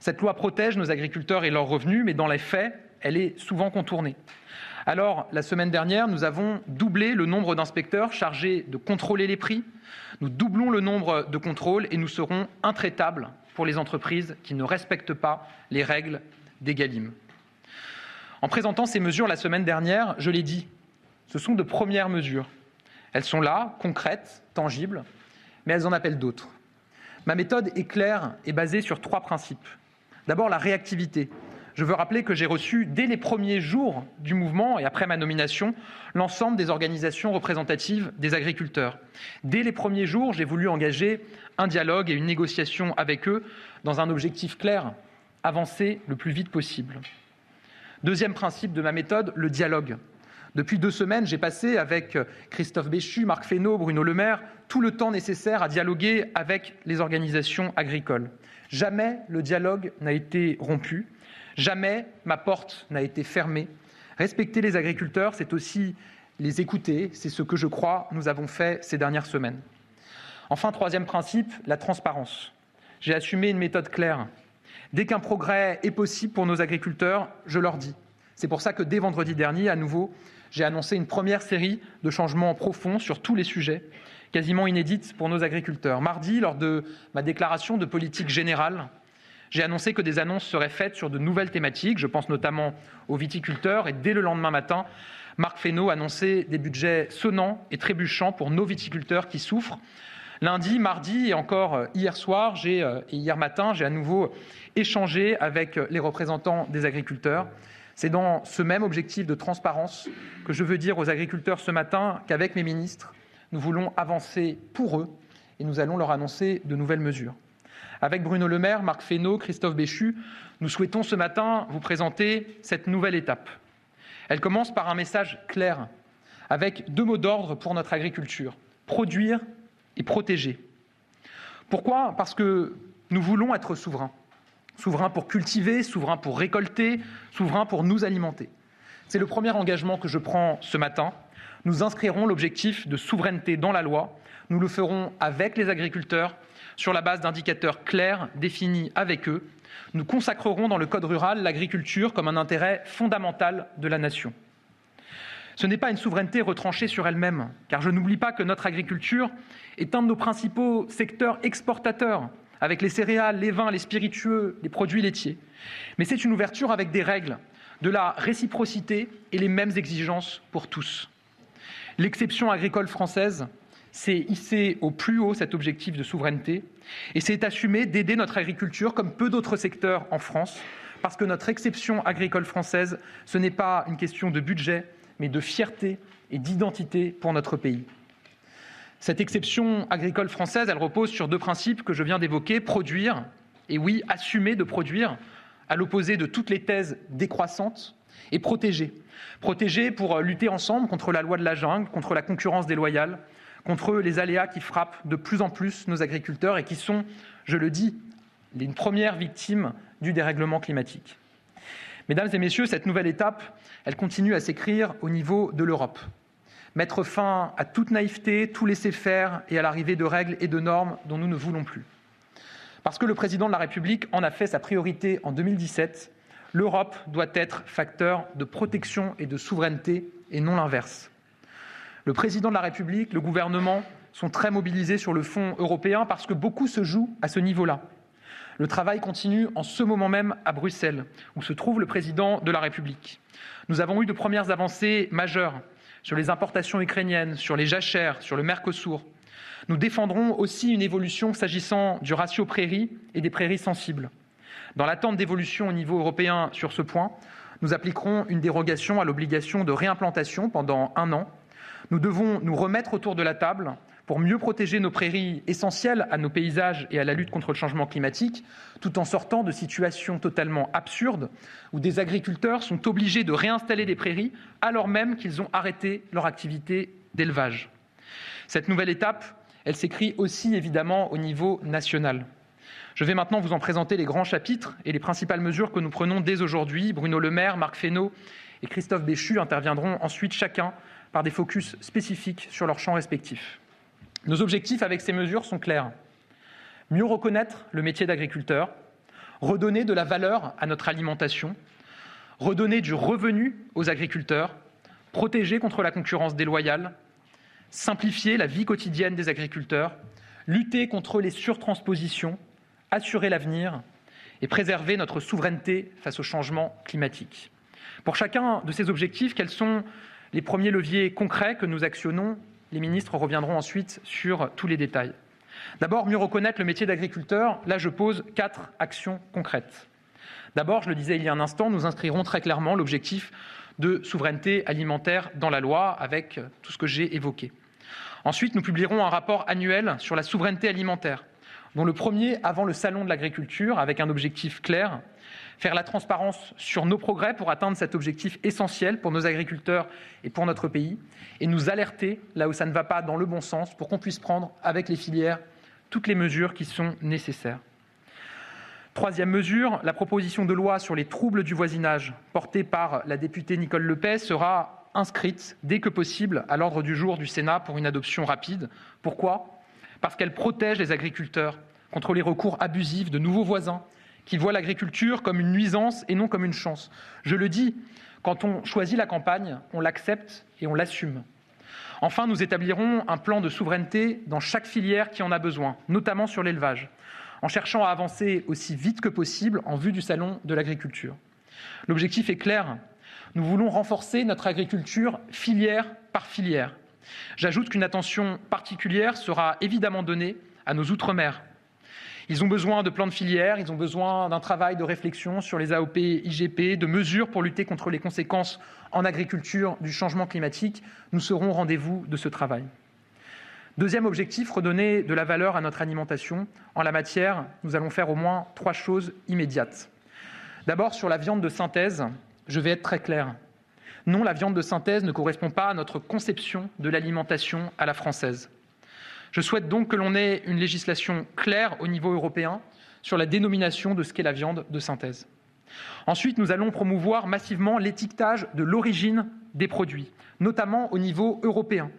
Cette loi protège nos agriculteurs et leurs revenus, mais dans les faits, elle est souvent contournée. Alors, la semaine dernière, nous avons doublé le nombre d'inspecteurs chargés de contrôler les prix. Nous doublons le nombre de contrôles et nous serons intraitables pour les entreprises qui ne respectent pas les règles d'Egalim. En présentant ces mesures la semaine dernière, je l'ai dit, ce sont de premières mesures. Elles sont là, concrètes, tangibles, mais elles en appellent d'autres. Ma méthode est claire et basée sur trois principes. D'abord, la réactivité. Je veux rappeler que j'ai reçu, dès les premiers jours du mouvement et après ma nomination, l'ensemble des organisations représentatives des agriculteurs. Dès les premiers jours, j'ai voulu engager un dialogue et une négociation avec eux dans un objectif clair, avancer le plus vite possible. Deuxième principe de ma méthode, le dialogue. Depuis deux semaines, j'ai passé avec Christophe Béchu, Marc Fesneau, Bruno Le Maire, tout le temps nécessaire à dialoguer avec les organisations agricoles. Jamais le dialogue n'a été rompu, jamais ma porte n'a été fermée. Respecter les agriculteurs, c'est aussi les écouter, c'est ce que je crois nous avons fait ces dernières semaines. Enfin, troisième principe, la transparence. J'ai assumé une méthode claire. Dès qu'un progrès est possible pour nos agriculteurs, je leur dis. C'est pour ça que dès vendredi dernier, à nouveau, j'ai annoncé une première série de changements profonds sur tous les sujets, quasiment inédites pour nos agriculteurs. Mardi, lors de ma déclaration de politique générale, J'ai annoncé que des annonces seraient faites sur de nouvelles thématiques. Je pense notamment aux viticulteurs. Et dès le lendemain matin, Marc Fesneau annonçait des budgets sonnants et trébuchants pour nos viticulteurs qui souffrent. Lundi, mardi et encore euh, hier soir euh, et hier matin, j'ai à nouveau échangé avec les représentants des agriculteurs. C'est dans ce même objectif de transparence que je veux dire aux agriculteurs ce matin qu'avec mes ministres, nous voulons avancer pour eux et nous allons leur annoncer de nouvelles mesures. Avec Bruno Le Maire, Marc Fesneau, Christophe Béchu, nous souhaitons ce matin vous présenter cette nouvelle étape. Elle commence par un message clair, avec deux mots d'ordre pour notre agriculture produire et protéger. Pourquoi? Parce que nous voulons être souverains. Souverains pour cultiver, souverains pour récolter, souverains pour nous alimenter. C'est le premier engagement que je prends ce matin. Nous inscrirons l'objectif de souveraineté dans la loi. Nous le ferons avec les agriculteurs sur la base d'indicateurs clairs définis avec eux. Nous consacrerons dans le Code rural l'agriculture comme un intérêt fondamental de la nation. Ce n'est pas une souveraineté retranchée sur elle-même, car je n'oublie pas que notre agriculture est un de nos principaux secteurs exportateurs, avec les céréales, les vins, les spiritueux, les produits laitiers. Mais c'est une ouverture avec des règles, de la réciprocité et les mêmes exigences pour tous. L'exception agricole française c'est hisser au plus haut cet objectif de souveraineté et c'est assumer d'aider notre agriculture comme peu d'autres secteurs en France, parce que notre exception agricole française, ce n'est pas une question de budget, mais de fierté et d'identité pour notre pays. Cette exception agricole française, elle repose sur deux principes que je viens d'évoquer, produire, et oui, assumer de produire, à l'opposé de toutes les thèses décroissantes, et protéger. Protéger pour lutter ensemble contre la loi de la jungle, contre la concurrence déloyale, contre les aléas qui frappent de plus en plus nos agriculteurs et qui sont, je le dis, les premières victimes du dérèglement climatique. Mesdames et messieurs, cette nouvelle étape, elle continue à s'écrire au niveau de l'Europe. Mettre fin à toute naïveté, tout laisser faire et à l'arrivée de règles et de normes dont nous ne voulons plus. Parce que le président de la République en a fait sa priorité en 2017, l'Europe doit être facteur de protection et de souveraineté et non l'inverse. Le président de la République, le gouvernement sont très mobilisés sur le fonds européen parce que beaucoup se joue à ce niveau-là. Le travail continue en ce moment même à Bruxelles, où se trouve le président de la République. Nous avons eu de premières avancées majeures sur les importations ukrainiennes, sur les jachères, sur le Mercosur. Nous défendrons aussi une évolution s'agissant du ratio prairie et des prairies sensibles. Dans l'attente d'évolution au niveau européen sur ce point, nous appliquerons une dérogation à l'obligation de réimplantation pendant un an nous devons nous remettre autour de la table pour mieux protéger nos prairies essentielles à nos paysages et à la lutte contre le changement climatique, tout en sortant de situations totalement absurdes où des agriculteurs sont obligés de réinstaller des prairies alors même qu'ils ont arrêté leur activité d'élevage. Cette nouvelle étape, elle s'écrit aussi évidemment au niveau national. Je vais maintenant vous en présenter les grands chapitres et les principales mesures que nous prenons dès aujourd'hui. Bruno Le Maire, Marc Fesneau et Christophe Béchu interviendront ensuite chacun par des focus spécifiques sur leurs champs respectifs. Nos objectifs avec ces mesures sont clairs. Mieux reconnaître le métier d'agriculteur, redonner de la valeur à notre alimentation, redonner du revenu aux agriculteurs, protéger contre la concurrence déloyale, simplifier la vie quotidienne des agriculteurs, lutter contre les surtranspositions, assurer l'avenir et préserver notre souveraineté face au changement climatique. Pour chacun de ces objectifs, quels sont les premiers leviers concrets que nous actionnons. Les ministres reviendront ensuite sur tous les détails. D'abord, mieux reconnaître le métier d'agriculteur. Là, je pose quatre actions concrètes. D'abord, je le disais il y a un instant, nous inscrirons très clairement l'objectif de souveraineté alimentaire dans la loi avec tout ce que j'ai évoqué. Ensuite, nous publierons un rapport annuel sur la souveraineté alimentaire, dont le premier avant le salon de l'agriculture, avec un objectif clair faire la transparence sur nos progrès pour atteindre cet objectif essentiel pour nos agriculteurs et pour notre pays, et nous alerter là où ça ne va pas dans le bon sens pour qu'on puisse prendre avec les filières toutes les mesures qui sont nécessaires. Troisième mesure, la proposition de loi sur les troubles du voisinage portée par la députée Nicole Lepay sera inscrite dès que possible à l'ordre du jour du Sénat pour une adoption rapide. Pourquoi? Parce qu'elle protège les agriculteurs contre les recours abusifs de nouveaux voisins qui voient l'agriculture comme une nuisance et non comme une chance. Je le dis, quand on choisit la campagne, on l'accepte et on l'assume. Enfin, nous établirons un plan de souveraineté dans chaque filière qui en a besoin, notamment sur l'élevage, en cherchant à avancer aussi vite que possible en vue du salon de l'agriculture. L'objectif est clair. Nous voulons renforcer notre agriculture filière par filière. J'ajoute qu'une attention particulière sera évidemment donnée à nos outre-mer. Ils ont besoin de plans de filière, ils ont besoin d'un travail de réflexion sur les AOP, IGP, de mesures pour lutter contre les conséquences en agriculture du changement climatique. Nous serons au rendez-vous de ce travail. Deuxième objectif, redonner de la valeur à notre alimentation. En la matière, nous allons faire au moins trois choses immédiates. D'abord, sur la viande de synthèse, je vais être très clair. Non, la viande de synthèse ne correspond pas à notre conception de l'alimentation à la française. Je souhaite donc que l'on ait une législation claire au niveau européen sur la dénomination de ce qu'est la viande de synthèse. Ensuite, nous allons promouvoir massivement l'étiquetage de l'origine des produits, notamment au niveau européen.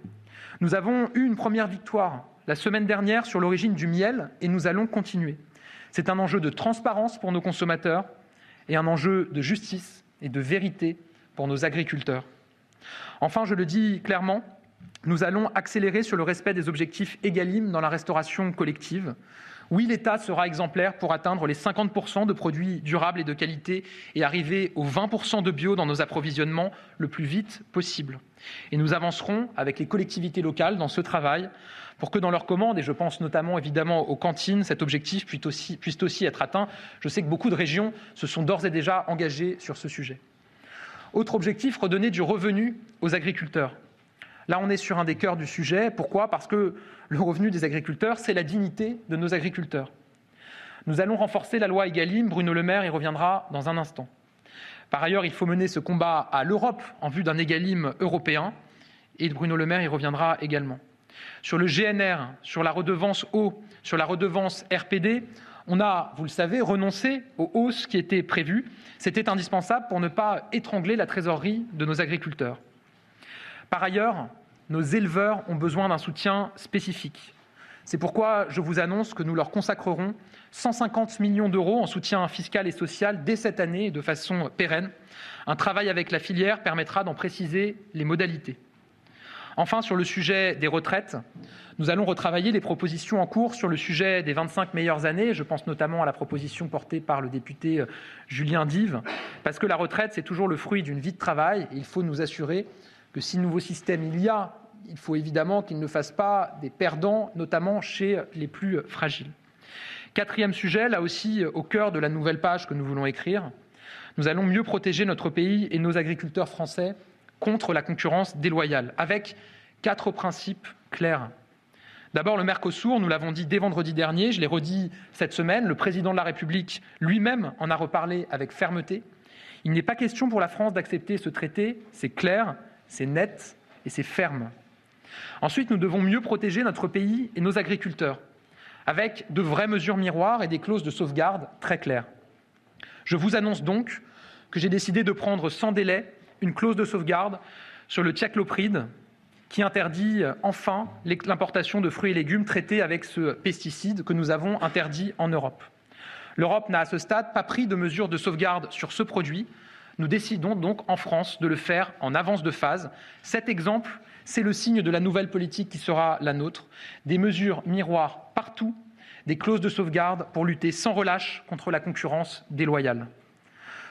Nous avons eu une première victoire la semaine dernière sur l'origine du miel et nous allons continuer. C'est un enjeu de transparence pour nos consommateurs et un enjeu de justice et de vérité pour nos agriculteurs. Enfin, je le dis clairement, nous allons accélérer sur le respect des objectifs EGalim dans la restauration collective. Oui, l'État sera exemplaire pour atteindre les 50% de produits durables et de qualité et arriver aux 20% de bio dans nos approvisionnements le plus vite possible. Et nous avancerons avec les collectivités locales dans ce travail pour que dans leurs commandes, et je pense notamment évidemment aux cantines, cet objectif puisse aussi être atteint. Je sais que beaucoup de régions se sont d'ores et déjà engagées sur ce sujet. Autre objectif, redonner du revenu aux agriculteurs. Là, on est sur un des cœurs du sujet. Pourquoi? Parce que le revenu des agriculteurs, c'est la dignité de nos agriculteurs. Nous allons renforcer la loi Egalim. Bruno Le Maire y reviendra dans un instant. Par ailleurs, il faut mener ce combat à l'Europe en vue d'un Egalim européen. Et Bruno Le Maire y reviendra également. Sur le GNR, sur la redevance eau, sur la redevance RPD, on a, vous le savez, renoncé aux hausses qui étaient prévues. C'était indispensable pour ne pas étrangler la trésorerie de nos agriculteurs. Par ailleurs, nos éleveurs ont besoin d'un soutien spécifique. C'est pourquoi je vous annonce que nous leur consacrerons 150 millions d'euros en soutien fiscal et social dès cette année de façon pérenne. Un travail avec la filière permettra d'en préciser les modalités. Enfin, sur le sujet des retraites, nous allons retravailler les propositions en cours sur le sujet des 25 meilleures années. Je pense notamment à la proposition portée par le député euh, Julien Dive, parce que la retraite, c'est toujours le fruit d'une vie de travail. Il faut nous assurer que si nouveau système il y a, il faut évidemment qu'il ne fasse pas des perdants, notamment chez les plus fragiles. Quatrième sujet, là aussi au cœur de la nouvelle page que nous voulons écrire, nous allons mieux protéger notre pays et nos agriculteurs français contre la concurrence déloyale, avec quatre principes clairs. D'abord, le Mercosur, nous l'avons dit dès vendredi dernier, je l'ai redit cette semaine, le président de la République lui-même en a reparlé avec fermeté. Il n'est pas question pour la France d'accepter ce traité, c'est clair, c'est net et c'est ferme. Ensuite, nous devons mieux protéger notre pays et nos agriculteurs, avec de vraies mesures miroirs et des clauses de sauvegarde très claires. Je vous annonce donc que j'ai décidé de prendre sans délai une clause de sauvegarde sur le thiaclopride qui interdit enfin l'importation de fruits et légumes traités avec ce pesticide que nous avons interdit en Europe. L'Europe n'a à ce stade pas pris de mesures de sauvegarde sur ce produit, nous décidons donc en France de le faire en avance de phase. Cet exemple, c'est le signe de la nouvelle politique qui sera la nôtre. Des mesures miroirs partout, des clauses de sauvegarde pour lutter sans relâche contre la concurrence déloyale.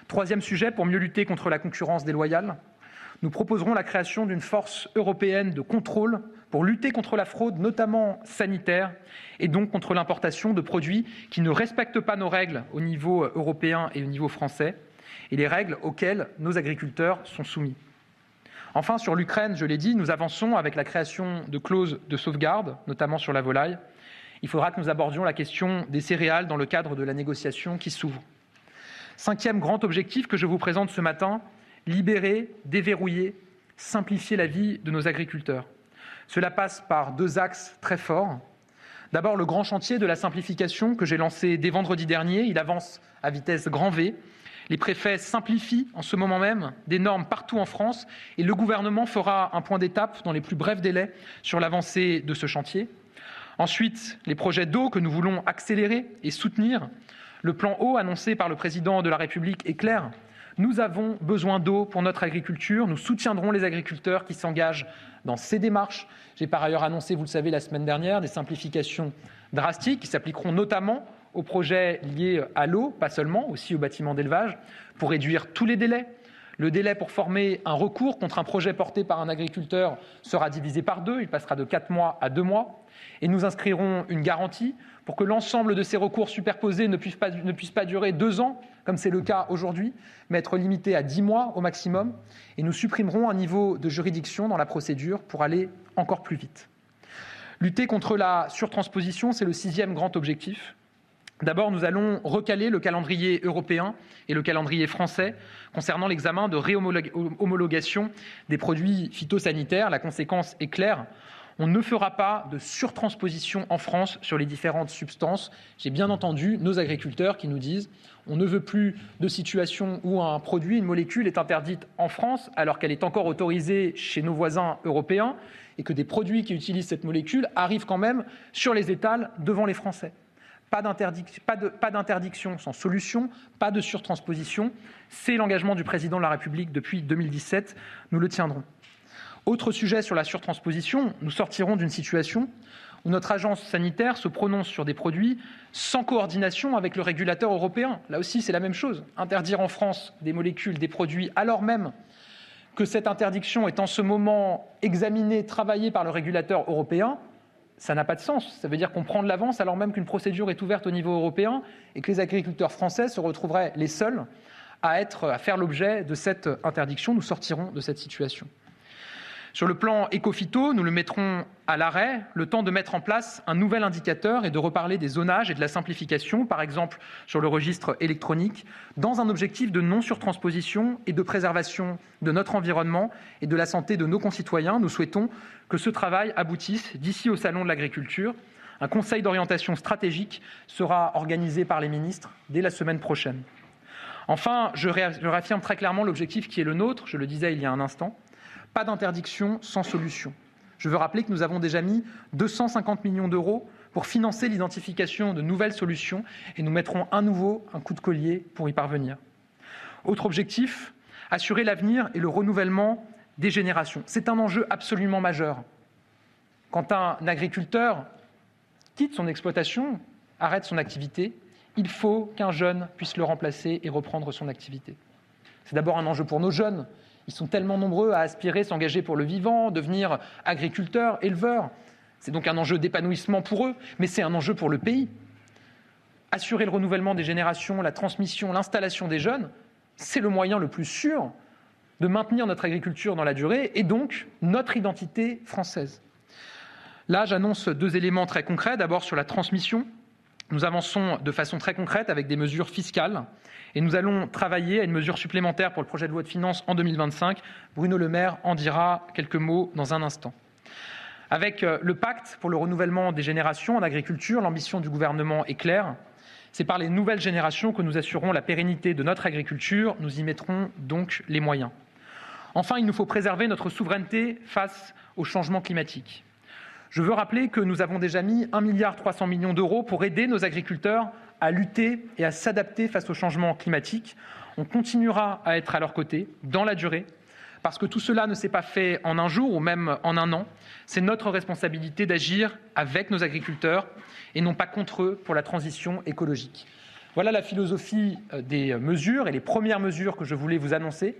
Troisième sujet, pour mieux lutter contre la concurrence déloyale, nous proposerons la création d'une force européenne de contrôle pour lutter contre la fraude, notamment sanitaire, et donc contre l'importation de produits qui ne respectent pas nos règles au niveau européen et au niveau français et les règles auxquelles nos agriculteurs sont soumis. Enfin, sur l'Ukraine, je l'ai dit, nous avançons avec la création de clauses de sauvegarde, notamment sur la volaille. Il faudra que nous abordions la question des céréales dans le cadre de la négociation qui s'ouvre. Cinquième grand objectif que je vous présente ce matin, libérer, déverrouiller, simplifier la vie de nos agriculteurs. Cela passe par deux axes très forts. D'abord, le grand chantier de la simplification que j'ai lancé dès vendredi dernier. Il avance à vitesse grand V les préfets simplifient en ce moment même des normes partout en France et le gouvernement fera un point d'étape dans les plus brefs délais sur l'avancée de ce chantier. Ensuite, les projets d'eau que nous voulons accélérer et soutenir. Le plan eau annoncé par le président de la République est clair. Nous avons besoin d'eau pour notre agriculture. Nous soutiendrons les agriculteurs qui s'engagent dans ces démarches. J'ai par ailleurs annoncé, vous le savez, la semaine dernière, des simplifications drastiques qui s'appliqueront notamment aux projets liés à l'eau, pas seulement, aussi aux bâtiments d'élevage, pour réduire tous les délais. Le délai pour former un recours contre un projet porté par un agriculteur sera divisé par deux, il passera de quatre mois à deux mois. Et nous inscrirons une garantie pour que l'ensemble de ces recours superposés ne puissent pas, ne puissent pas durer deux ans, comme c'est le cas aujourd'hui, mais être limités à dix mois au maximum. Et nous supprimerons un niveau de juridiction dans la procédure pour aller encore plus vite. Lutter contre la surtransposition, c'est le sixième grand objectif. D'abord, nous allons recaler le calendrier européen et le calendrier français concernant l'examen de réhomologation des produits phytosanitaires. La conséquence est claire. On ne fera pas de surtransposition en France sur les différentes substances. J'ai bien entendu nos agriculteurs qui nous disent on ne veut plus de situation où un produit, une molécule est interdite en France alors qu'elle est encore autorisée chez nos voisins européens et que des produits qui utilisent cette molécule arrivent quand même sur les étals devant les Français. Pas d'interdiction sans solution, pas de surtransposition. C'est l'engagement du président de la République depuis 2017. Nous le tiendrons. Autre sujet sur la surtransposition, nous sortirons d'une situation où notre agence sanitaire se prononce sur des produits sans coordination avec le régulateur européen. Là aussi, c'est la même chose. Interdire en France des molécules, des produits, alors même que cette interdiction est en ce moment examinée, travaillée par le régulateur européen, ça n'a pas de sens. Ça veut dire qu'on prend de l'avance alors même qu'une procédure est ouverte au niveau européen et que les agriculteurs français se retrouveraient les seuls à, à faire l'objet de cette interdiction. Nous sortirons de cette situation. Sur le plan écophyto, nous le mettrons à l'arrêt, le temps de mettre en place un nouvel indicateur et de reparler des zonages et de la simplification, par exemple sur le registre électronique, dans un objectif de non-surtransposition et de préservation de notre environnement et de la santé de nos concitoyens. Nous souhaitons que ce travail aboutisse d'ici au Salon de l'agriculture. Un conseil d'orientation stratégique sera organisé par les ministres dès la semaine prochaine. Enfin, je réaffirme très clairement l'objectif qui est le nôtre, je le disais il y a un instant, pas d'interdiction sans solution. Je veux rappeler que nous avons déjà mis 250 millions d'euros pour financer l'identification de nouvelles solutions et nous mettrons à nouveau un coup de collier pour y parvenir. Autre objectif, assurer l'avenir et le renouvellement des générations. C'est un enjeu absolument majeur. Quand un agriculteur quitte son exploitation, arrête son activité, il faut qu'un jeune puisse le remplacer et reprendre son activité. C'est d'abord un enjeu pour nos jeunes ils sont tellement nombreux à aspirer, s'engager pour le vivant, devenir agriculteurs, éleveurs. C'est donc un enjeu d'épanouissement pour eux, mais c'est un enjeu pour le pays. Assurer le renouvellement des générations, la transmission, l'installation des jeunes, c'est le moyen le plus sûr de maintenir notre agriculture dans la durée et donc notre identité française. Là, j'annonce deux éléments très concrets. D'abord sur la transmission. Nous avançons de façon très concrète avec des mesures fiscales et nous allons travailler à une mesure supplémentaire pour le projet de loi de finances en 2025. Bruno Le Maire en dira quelques mots dans un instant. Avec euh, le pacte pour le renouvellement des générations en agriculture, l'ambition du gouvernement est claire. C'est par les nouvelles générations que nous assurerons la pérennité de notre agriculture. Nous y mettrons donc les moyens. Enfin, il nous faut préserver notre souveraineté face au changement climatique. Je veux rappeler que nous avons déjà mis 1,3 milliard d'euros pour aider nos agriculteurs à lutter et à s'adapter face au changement climatique. On continuera à être à leur côté dans la durée, parce que tout cela ne s'est pas fait en un jour ou même en un an. C'est notre responsabilité d'agir avec nos agriculteurs et non pas contre eux pour la transition écologique. Voilà la philosophie euh, des mesures et les premières mesures que je voulais vous annoncer.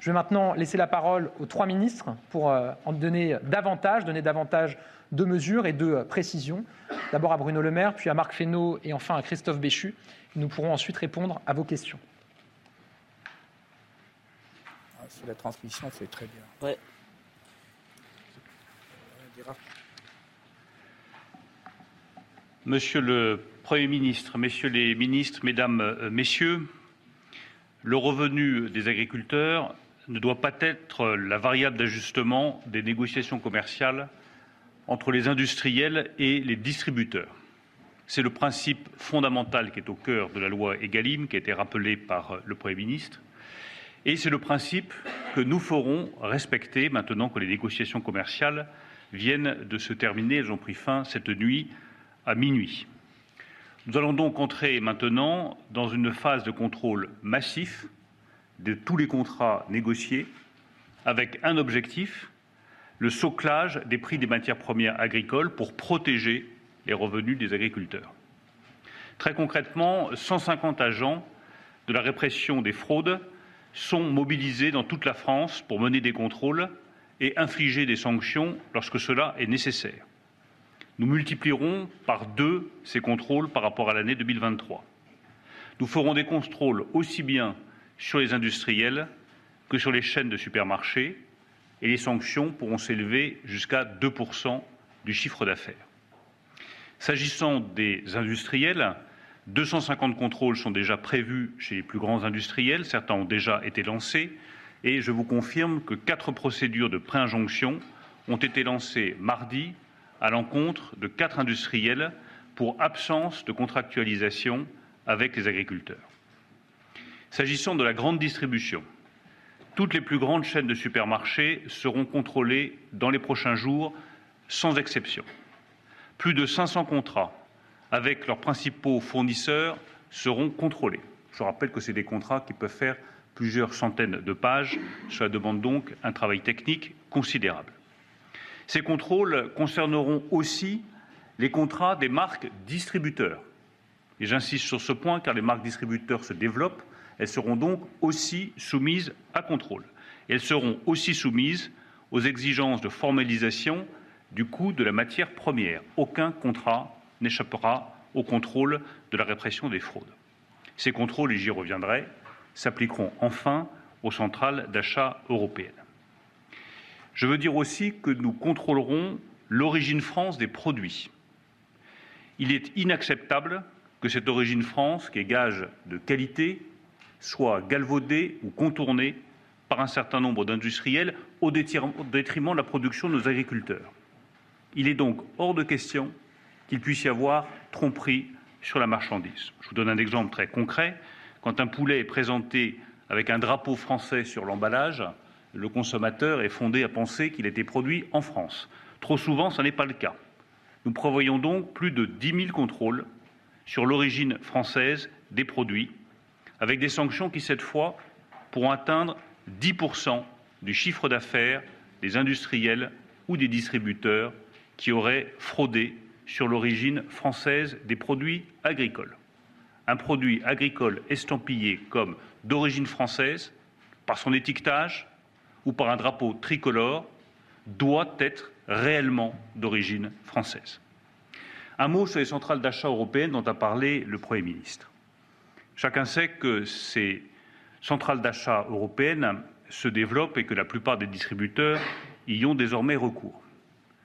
Je vais maintenant laisser la parole aux trois ministres pour euh, en donner davantage, donner davantage de mesures et de précisions. D'abord à Bruno Le Maire, puis à Marc Fesneau et enfin à Christophe Béchu. Nous pourrons ensuite répondre à vos questions. Ah, la transmission, c'est très bien. Monsieur le Premier ministre, Messieurs les ministres, Mesdames, euh, Messieurs, le revenu des agriculteurs ne doit pas être la variable d'ajustement des négociations commerciales entre les industriels et les distributeurs. C'est le principe fondamental qui est au cœur de la loi Egalim, qui a été rappelé par le Premier ministre. Et c'est le principe que nous ferons respecter maintenant que les négociations commerciales viennent de se terminer. Elles ont pris fin cette nuit à minuit. Nous allons donc entrer maintenant dans une phase de contrôle massif de tous les contrats négociés avec un objectif, le soclage des prix des matières premières agricoles pour protéger les revenus des agriculteurs. Très concrètement, 150 agents de la répression des fraudes sont mobilisés dans toute la France pour mener des contrôles et infliger des sanctions lorsque cela est nécessaire. Nous multiplierons par deux ces contrôles par rapport à l'année 2023. Nous ferons des contrôles aussi bien sur les industriels que sur les chaînes de supermarchés et les sanctions pourront s'élever jusqu'à 2% du chiffre d'affaires. S'agissant des industriels, 250 contrôles sont déjà prévus chez les plus grands industriels, certains ont déjà été lancés, et je vous confirme que quatre procédures de préinjonction ont été lancées mardi à l'encontre de quatre industriels pour absence de contractualisation avec les agriculteurs. S'agissant de la grande distribution, toutes les plus grandes chaînes de supermarchés seront contrôlées dans les prochains jours, sans exception. Plus de 500 contrats avec leurs principaux fournisseurs seront contrôlés. Je rappelle que c'est des contrats qui peuvent faire plusieurs centaines de pages. Cela demande donc un travail technique considérable. Ces contrôles concerneront aussi les contrats des marques distributeurs. Et j'insiste sur ce point car les marques distributeurs se développent. Elles seront donc aussi soumises à contrôle. Elles seront aussi soumises aux exigences de formalisation du coût de la matière première. Aucun contrat n'échappera au contrôle de la répression des fraudes. Ces contrôles, et j'y reviendrai, s'appliqueront enfin aux centrales d'achat européennes. Je veux dire aussi que nous contrôlerons l'origine France des produits. Il est inacceptable que cette origine France, qui est gage de qualité, soit galvaudée ou contournée par un certain nombre d'industriels au détriment de la production de nos agriculteurs. Il est donc hors de question qu'il puisse y avoir tromperie sur la marchandise. Je vous donne un exemple très concret. Quand un poulet est présenté avec un drapeau français sur l'emballage, le consommateur est fondé à penser qu'il été produit en France. Trop souvent, ce n'est pas le cas. Nous prévoyons donc plus de 10 000 contrôles sur l'origine française des produits, avec des sanctions qui, cette fois, pourront atteindre 10 du chiffre d'affaires des industriels ou des distributeurs qui auraient fraudé sur l'origine française des produits agricoles. Un produit agricole estampillé comme d'origine française, par son étiquetage, ou par un drapeau tricolore doit être réellement d'origine française. Un mot sur les centrales d'achat européennes dont a parlé le Premier ministre. Chacun sait que ces centrales d'achat européennes se développent et que la plupart des distributeurs y ont désormais recours.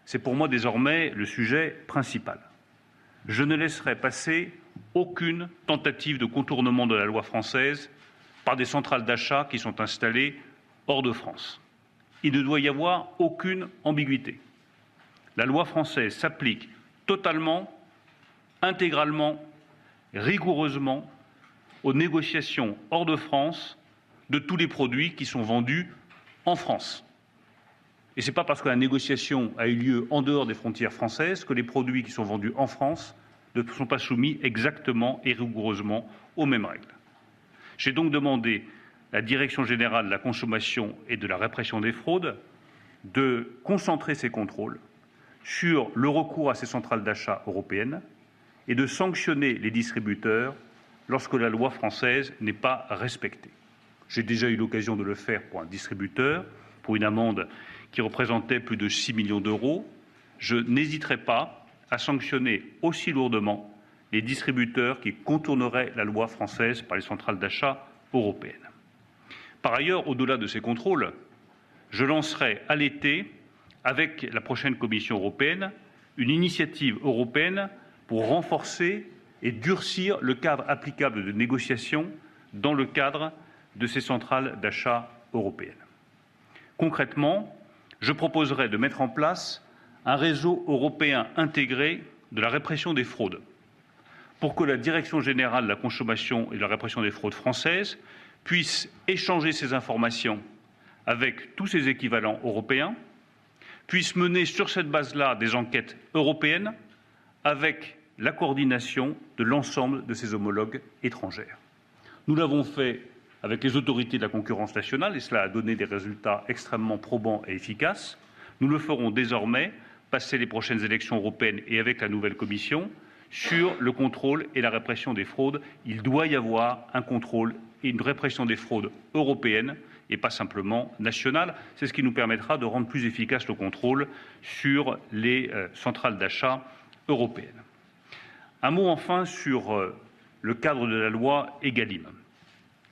C'est pour moi désormais le sujet principal. Je ne laisserai passer aucune tentative de contournement de la loi française par des centrales d'achat qui sont installées hors de France. Il ne doit y avoir aucune ambiguïté. La loi française s'applique totalement, intégralement, rigoureusement aux négociations hors de France de tous les produits qui sont vendus en France. Et ce n'est pas parce que la négociation a eu lieu en dehors des frontières françaises que les produits qui sont vendus en France ne sont pas soumis exactement et rigoureusement aux mêmes règles. J'ai donc demandé la Direction générale de la consommation et de la répression des fraudes de concentrer ses contrôles sur le recours à ces centrales d'achat européennes et de sanctionner les distributeurs lorsque la loi française n'est pas respectée. J'ai déjà eu l'occasion de le faire pour un distributeur, pour une amende qui représentait plus de 6 millions d'euros. Je n'hésiterai pas à sanctionner aussi lourdement les distributeurs qui contourneraient la loi française par les centrales d'achat européennes. Par ailleurs, au-delà de ces contrôles, je lancerai à l'été, avec la prochaine Commission européenne, une initiative européenne pour renforcer et durcir le cadre applicable de négociation dans le cadre de ces centrales d'achat européennes. Concrètement, je proposerai de mettre en place un réseau européen intégré de la répression des fraudes pour que la Direction générale de la consommation et de la répression des fraudes françaises puisse échanger ces informations avec tous ses équivalents européens, puisse mener sur cette base-là des enquêtes européennes avec la coordination de l'ensemble de ses homologues étrangères. Nous l'avons fait avec les autorités de la concurrence nationale et cela a donné des résultats extrêmement probants et efficaces. Nous le ferons désormais, passé les prochaines élections européennes et avec la nouvelle Commission, sur le contrôle et la répression des fraudes. Il doit y avoir un contrôle et une répression des fraudes européennes et pas simplement nationales. C'est ce qui nous permettra de rendre plus efficace le contrôle sur les euh, centrales d'achat européennes. Un mot enfin sur euh, le cadre de la loi Egalim.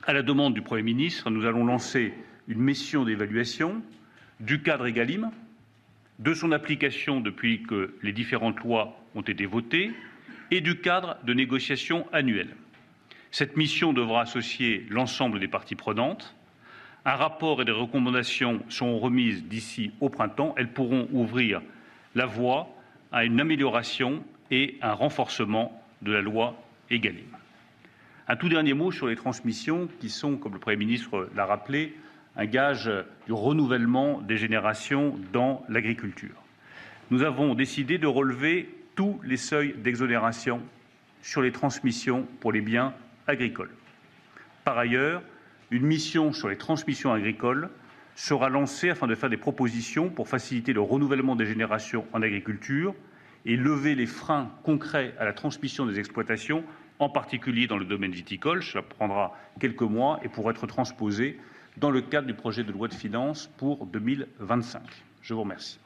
À la demande du Premier ministre, nous allons lancer une mission d'évaluation du cadre Egalim, de son application depuis que les différentes lois ont été votées et du cadre de négociation annuel. Cette mission devra associer l'ensemble des parties prenantes. Un rapport et des recommandations seront remises d'ici au printemps. Elles pourront ouvrir la voie à une amélioration et un renforcement de la loi Egalim. Un tout dernier mot sur les transmissions qui sont, comme le Premier ministre l'a rappelé, un gage du renouvellement des générations dans l'agriculture. Nous avons décidé de relever tous les seuils d'exonération sur les transmissions pour les biens agricoles. Par ailleurs, une mission sur les transmissions agricoles sera lancée afin de faire des propositions pour faciliter le renouvellement des générations en agriculture et lever les freins concrets à la transmission des exploitations, en particulier dans le domaine viticole. Cela prendra quelques mois et pourra être transposé dans le cadre du projet de loi de finances pour 2025. Je vous remercie.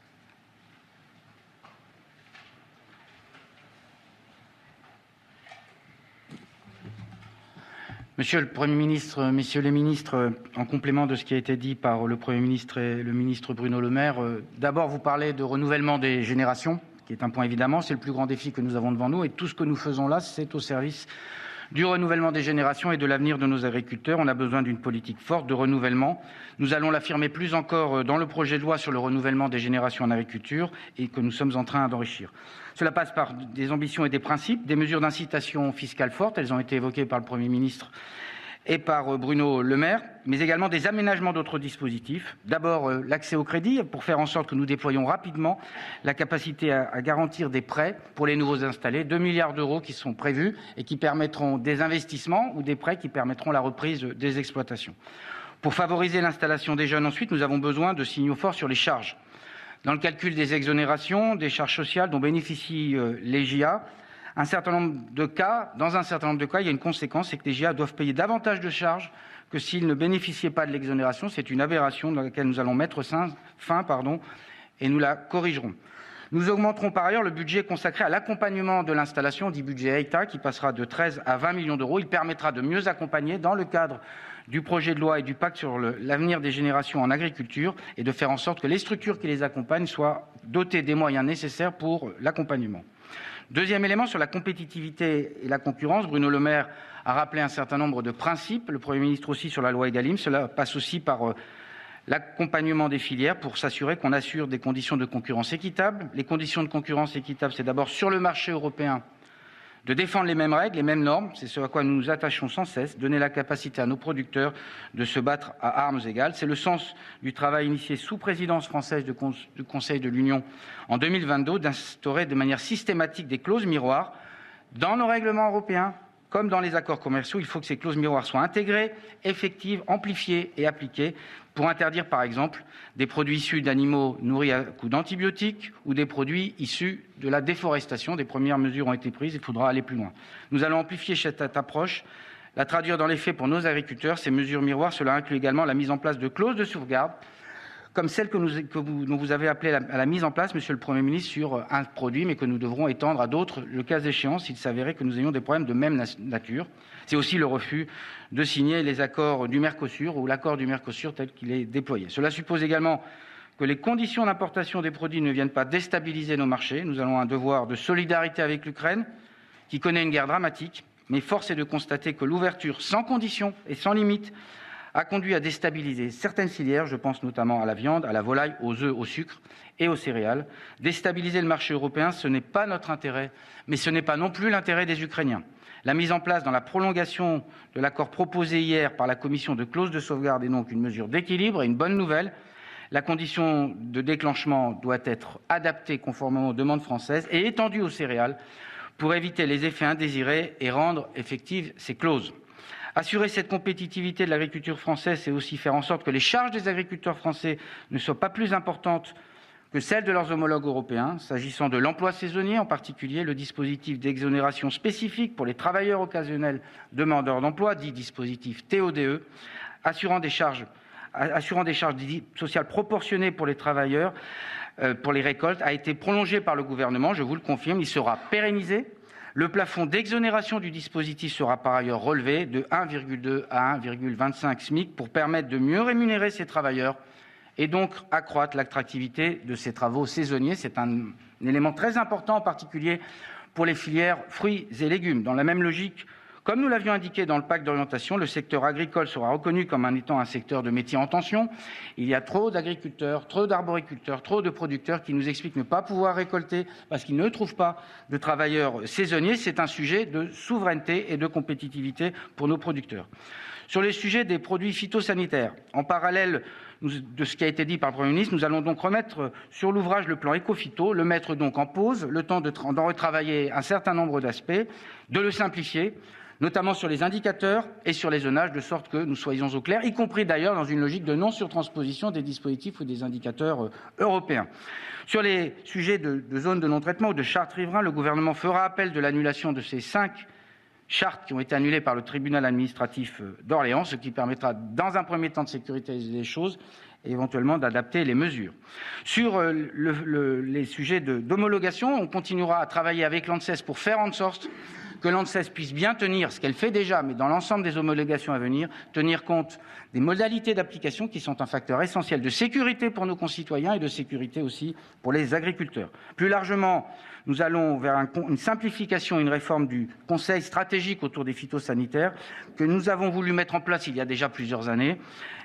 Monsieur le Premier ministre, Messieurs les ministres, en complément de ce qui a été dit par le Premier ministre et le ministre Bruno Le Maire, euh, d'abord vous parlez de renouvellement des générations, qui est un point évidemment, c'est le plus grand défi que nous avons devant nous, et tout ce que nous faisons là, c'est au service du renouvellement des générations et de l'avenir de nos agriculteurs. On a besoin d'une politique forte de renouvellement. Nous allons l'affirmer plus encore euh, dans le projet de loi sur le renouvellement des générations en agriculture et que nous sommes en train d'enrichir. Cela passe par des ambitions et des principes, des mesures d'incitation fiscale fortes. Elles ont été évoquées par le Premier ministre et par euh, Bruno Le Maire, mais également des aménagements d'autres dispositifs. D'abord, euh, l'accès au crédit, pour faire en sorte que nous déployions rapidement la capacité à, garantir des prêts pour les nouveaux installés. 2 milliards d'euros qui sont prévus et qui permettront des investissements ou des prêts qui permettront la reprise des exploitations. Pour favoriser l'installation des jeunes, ensuite, nous avons besoin de signaux forts sur les charges. Dans le calcul des exonérations, des charges sociales dont bénéficient euh, les GIA, un certain nombre de cas, dans un certain nombre de cas, il y a une conséquence, c'est que les GIA doivent payer davantage de charges que s'ils ne bénéficiaient pas de l'exonération. C'est une aberration dans laquelle nous allons mettre fin pardon, et nous la corrigerons. Nous augmenterons par ailleurs le budget consacré à l'accompagnement de l'installation, dit budget EITA, qui passera de 13 à 20 millions d'euros. Il permettra de mieux accompagner dans le cadre du projet de loi et du pacte sur l'avenir des générations en agriculture et de faire en sorte que les structures qui les accompagnent soient dotées des moyens nécessaires pour l'accompagnement. Deuxième élément sur la compétitivité et la concurrence, Bruno Le Maire a rappelé un certain nombre de principes, le Premier ministre aussi sur la loi Egalim. Cela passe aussi par euh, l'accompagnement des filières pour s'assurer qu'on assure des conditions de concurrence équitables. Les conditions de concurrence équitables, c'est d'abord sur le marché européen de défendre les mêmes règles, les mêmes normes, c'est ce à quoi nous nous attachons sans cesse, donner la capacité à nos producteurs de se battre à armes égales. C'est le sens du travail initié sous présidence française du Conseil de l'Union en 2022 d'instaurer de manière systématique des clauses miroirs dans nos règlements européens comme dans les accords commerciaux. Il faut que ces clauses miroirs soient intégrées, effectives, amplifiées et appliquées pour interdire, par exemple, des produits issus d'animaux nourris à coups d'antibiotiques ou des produits issus de la déforestation. Des premières mesures ont été prises, il faudra aller plus loin. Nous allons amplifier cette approche, la traduire dans les faits pour nos agriculteurs. Ces mesures miroirs, cela inclut également la mise en place de clauses de sauvegarde comme celle que, vous, dont vous avez appelé à la mise en place, Monsieur le Premier ministre, sur un produit, mais que nous devrons étendre à d'autres, le cas échéant, s'il s'avérait que nous ayons des problèmes de même nature. C'est aussi le refus de signer les accords du Mercosur ou l'accord du Mercosur tel qu'il est déployé. Cela suppose également que les conditions d'importation des produits ne viennent pas déstabiliser nos marchés. Nous avons un devoir de solidarité avec l'Ukraine, qui connaît une guerre dramatique, mais force est de constater que l'ouverture sans conditions et sans limite a conduit à déstabiliser certaines filières, je pense notamment à la viande, à la volaille, aux œufs, au sucre et aux céréales. Déstabiliser le marché européen, ce n'est pas notre intérêt, mais ce n'est pas non plus l'intérêt des Ukrainiens. La mise en place dans la prolongation de l'accord proposé hier par la Commission de clauses de sauvegarde est donc une mesure d'équilibre et une bonne nouvelle. La condition de déclenchement doit être adaptée conformément aux demandes françaises et étendue aux céréales pour éviter les effets indésirés et rendre effectives ces clauses. Assurer cette compétitivité de l'agriculture française, c'est aussi faire en sorte que les charges des agriculteurs français ne soient pas plus importantes que celles de leurs homologues européens, s'agissant de l'emploi saisonnier en particulier, le dispositif d'exonération spécifique pour les travailleurs occasionnels demandeurs d'emploi, dit dispositif TODE, assurant des charges, assurant des charges sociales proportionnées pour les travailleurs euh, pour les récoltes, a été prolongé par le gouvernement, je vous le confirme, il sera pérennisé le plafond d'exonération du dispositif sera par ailleurs relevé de 1,2 à 1,25 SMIC pour permettre de mieux rémunérer ces travailleurs et donc accroître l'attractivité de ces travaux saisonniers. C'est un, un élément très important, en particulier pour les filières fruits et légumes. Dans la même logique, comme nous l'avions indiqué dans le pacte d'orientation, le secteur agricole sera reconnu comme étant un secteur de métier en tension. Il y a trop d'agriculteurs, trop d'arboriculteurs, trop de producteurs qui nous expliquent ne pas pouvoir récolter parce qu'ils ne trouvent pas de travailleurs saisonniers. C'est un sujet de souveraineté et de compétitivité pour nos producteurs. Sur les sujets des produits phytosanitaires, en parallèle de ce qui a été dit par le Premier ministre, nous allons donc remettre sur l'ouvrage le plan éco-phyto, le mettre donc en pause, le temps d'en retravailler un certain nombre d'aspects, de le simplifier, notamment sur les indicateurs et sur les zonages, de sorte que nous soyons au clair, y compris d'ailleurs dans une logique de non-surtransposition des dispositifs ou des indicateurs euh, européens. Sur les sujets de, zones de non-traitement ou de chartes riverains, le gouvernement fera appel de l'annulation de ces cinq chartes qui ont été annulées par le tribunal administratif euh, d'Orléans, ce qui permettra, dans un premier temps, de sécuriser les choses et éventuellement d'adapter les mesures. Sur euh, le, le, les sujets d'homologation, on continuera à travailler avec l'ANSES pour faire en sorte que l'ANSES puisse bien tenir ce qu'elle fait déjà, mais dans l'ensemble des homologations à venir, tenir compte des modalités d'application qui sont un facteur essentiel de sécurité pour nos concitoyens et de sécurité aussi pour les agriculteurs. Plus largement, nous allons vers un, une simplification, une réforme du Conseil stratégique autour des phytosanitaires que nous avons voulu mettre en place il y a déjà plusieurs années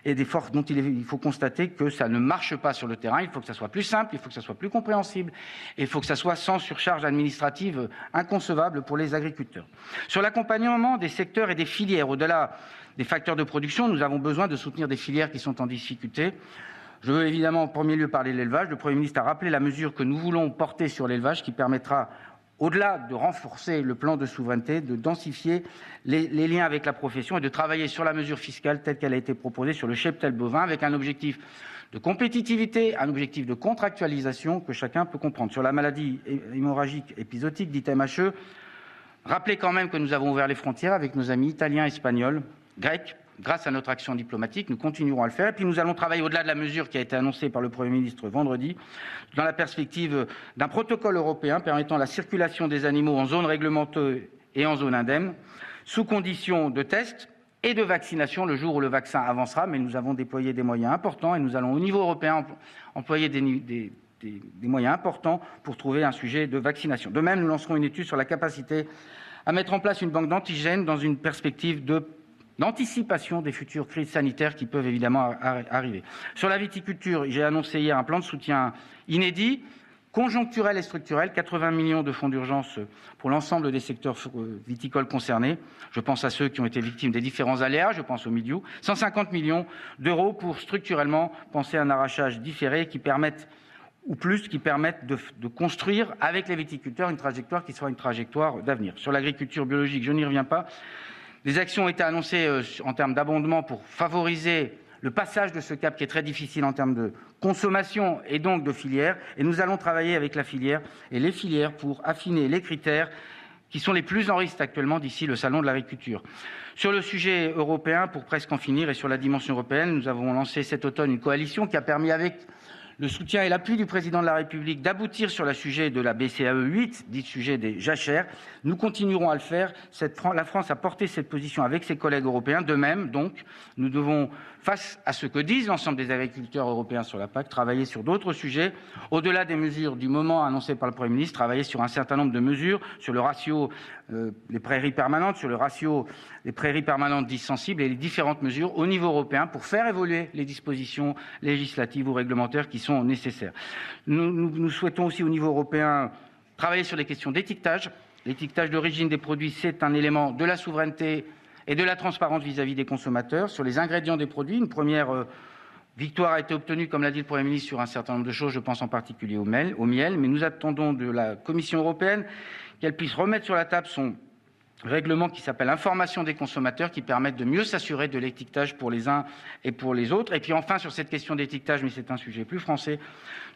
et des forces dont il, il faut constater que ça ne marche pas sur le terrain. Il faut que ça soit plus simple, il faut que ça soit plus compréhensible et il faut que ça soit sans surcharge administrative inconcevable pour les agriculteurs. Sur l'accompagnement des secteurs et des filières, au-delà des facteurs de production, nous avons besoin de soutenir des filières qui sont en difficulté. Je veux évidemment en premier lieu parler de l'élevage. Le Premier ministre a rappelé la mesure que nous voulons porter sur l'élevage qui permettra au-delà de renforcer le plan de souveraineté, de densifier les, liens avec la profession et de travailler sur la mesure fiscale telle qu'elle a été proposée sur le cheptel bovin avec un objectif de compétitivité, un objectif de contractualisation que chacun peut comprendre. Sur la maladie hémorragique épisodique, dite MHE, rappelez quand même que nous avons ouvert les frontières avec nos amis italiens, espagnols, grecs, grâce à notre action diplomatique, nous continuerons à le faire. Et puis nous allons travailler au-delà de la mesure qui a été annoncée par le Premier ministre vendredi, dans la perspective d'un protocole européen permettant la circulation des animaux en zone réglementée et en zone indemne, sous condition de test et de vaccination le jour où le vaccin avancera. Mais nous avons déployé des moyens importants et nous allons au niveau européen employer des, des moyens importants pour trouver un sujet de vaccination. De même, nous lancerons une étude sur la capacité à mettre en place une banque d'antigènes dans une perspective de d'anticipation des futures crises sanitaires qui peuvent évidemment arriver. Sur la viticulture, j'ai annoncé hier un plan de soutien inédit, conjoncturel et structurel, 80 millions de fonds d'urgence pour l'ensemble des secteurs viticoles concernés. Je pense à ceux qui ont été victimes des différents aléas, je pense au milieu. 150 millions d'euros pour structurellement penser à un arrachage différé qui permette ou plus qui permettent de, de, construire avec les viticulteurs une trajectoire qui soit une trajectoire d'avenir. Sur l'agriculture biologique, je n'y reviens pas. Des actions ont été annoncées euh, en termes d'abondement pour favoriser le passage de ce cap qui est très difficile en termes de consommation et donc de filière. Et nous allons travailler avec la filière et les filières pour affiner les critères qui sont les plus en risque actuellement d'ici le salon de l'agriculture. Sur le sujet européen, pour presque en finir, et sur la dimension européenne, nous avons lancé cet automne une coalition qui a permis avec le soutien et l'appui du président de la République d'aboutir sur le sujet de la BCAE 8, dit sujet des jachères. Nous continuerons à le faire. La France a porté cette position avec ses collègues européens. De même, donc, nous devons, face à ce que disent l'ensemble des agriculteurs européens sur la PAC, travailler sur d'autres sujets, au-delà des mesures du moment annoncées par le Premier ministre, travailler sur un certain nombre de mesures, sur le ratio les prairies permanentes, sur le ratio des prairies permanentes dites sensibles et les différentes mesures au niveau européen pour faire évoluer les dispositions législatives ou réglementaires qui sont nécessaires. Nous, souhaitons aussi au niveau européen travailler sur les questions d'étiquetage. L'étiquetage d'origine des produits, c'est un élément de la souveraineté et de la transparence vis-à-vis -vis des consommateurs. Sur les ingrédients des produits, une première euh, victoire a été obtenue, comme l'a dit le Premier ministre, sur un certain nombre de choses, je pense en particulier au miel, au miel mais nous attendons de la Commission européenne qu'elle puisse remettre sur la table son règlement qui s'appelle Information des consommateurs qui permettent de mieux s'assurer de l'étiquetage pour les uns et pour les autres. Et puis enfin, sur cette question d'étiquetage, mais c'est un sujet plus français,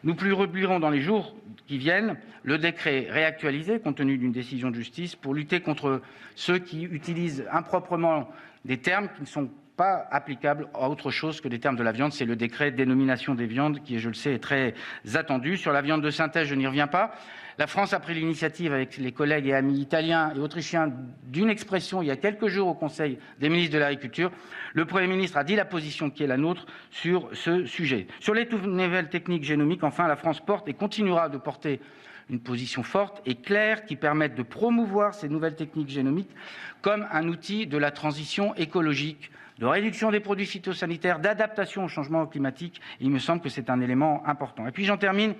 nous publierons dans les jours qui viennent le décret réactualisé compte tenu d'une décision de justice pour lutter contre ceux qui utilisent improprement des termes qui ne sont pas applicable à autre chose que des termes de la viande. C'est le décret dénomination des viandes qui, je le sais, est très attendu. Sur la viande de synthèse, je n'y reviens pas. La France a pris l'initiative avec les collègues et amis italiens et autrichiens d'une expression il y a quelques jours au Conseil des ministres de l'Agriculture. Le Premier ministre a dit la position qui est la nôtre sur ce sujet. Sur les nouvelles techniques génomiques, enfin, la France porte et continuera de porter une position forte et claire qui permette de promouvoir ces nouvelles techniques génomiques comme un outil de la transition écologique de réduction des produits phytosanitaires, d'adaptation au changement climatique. Il me semble que c'est un élément important. Et puis j'en termine,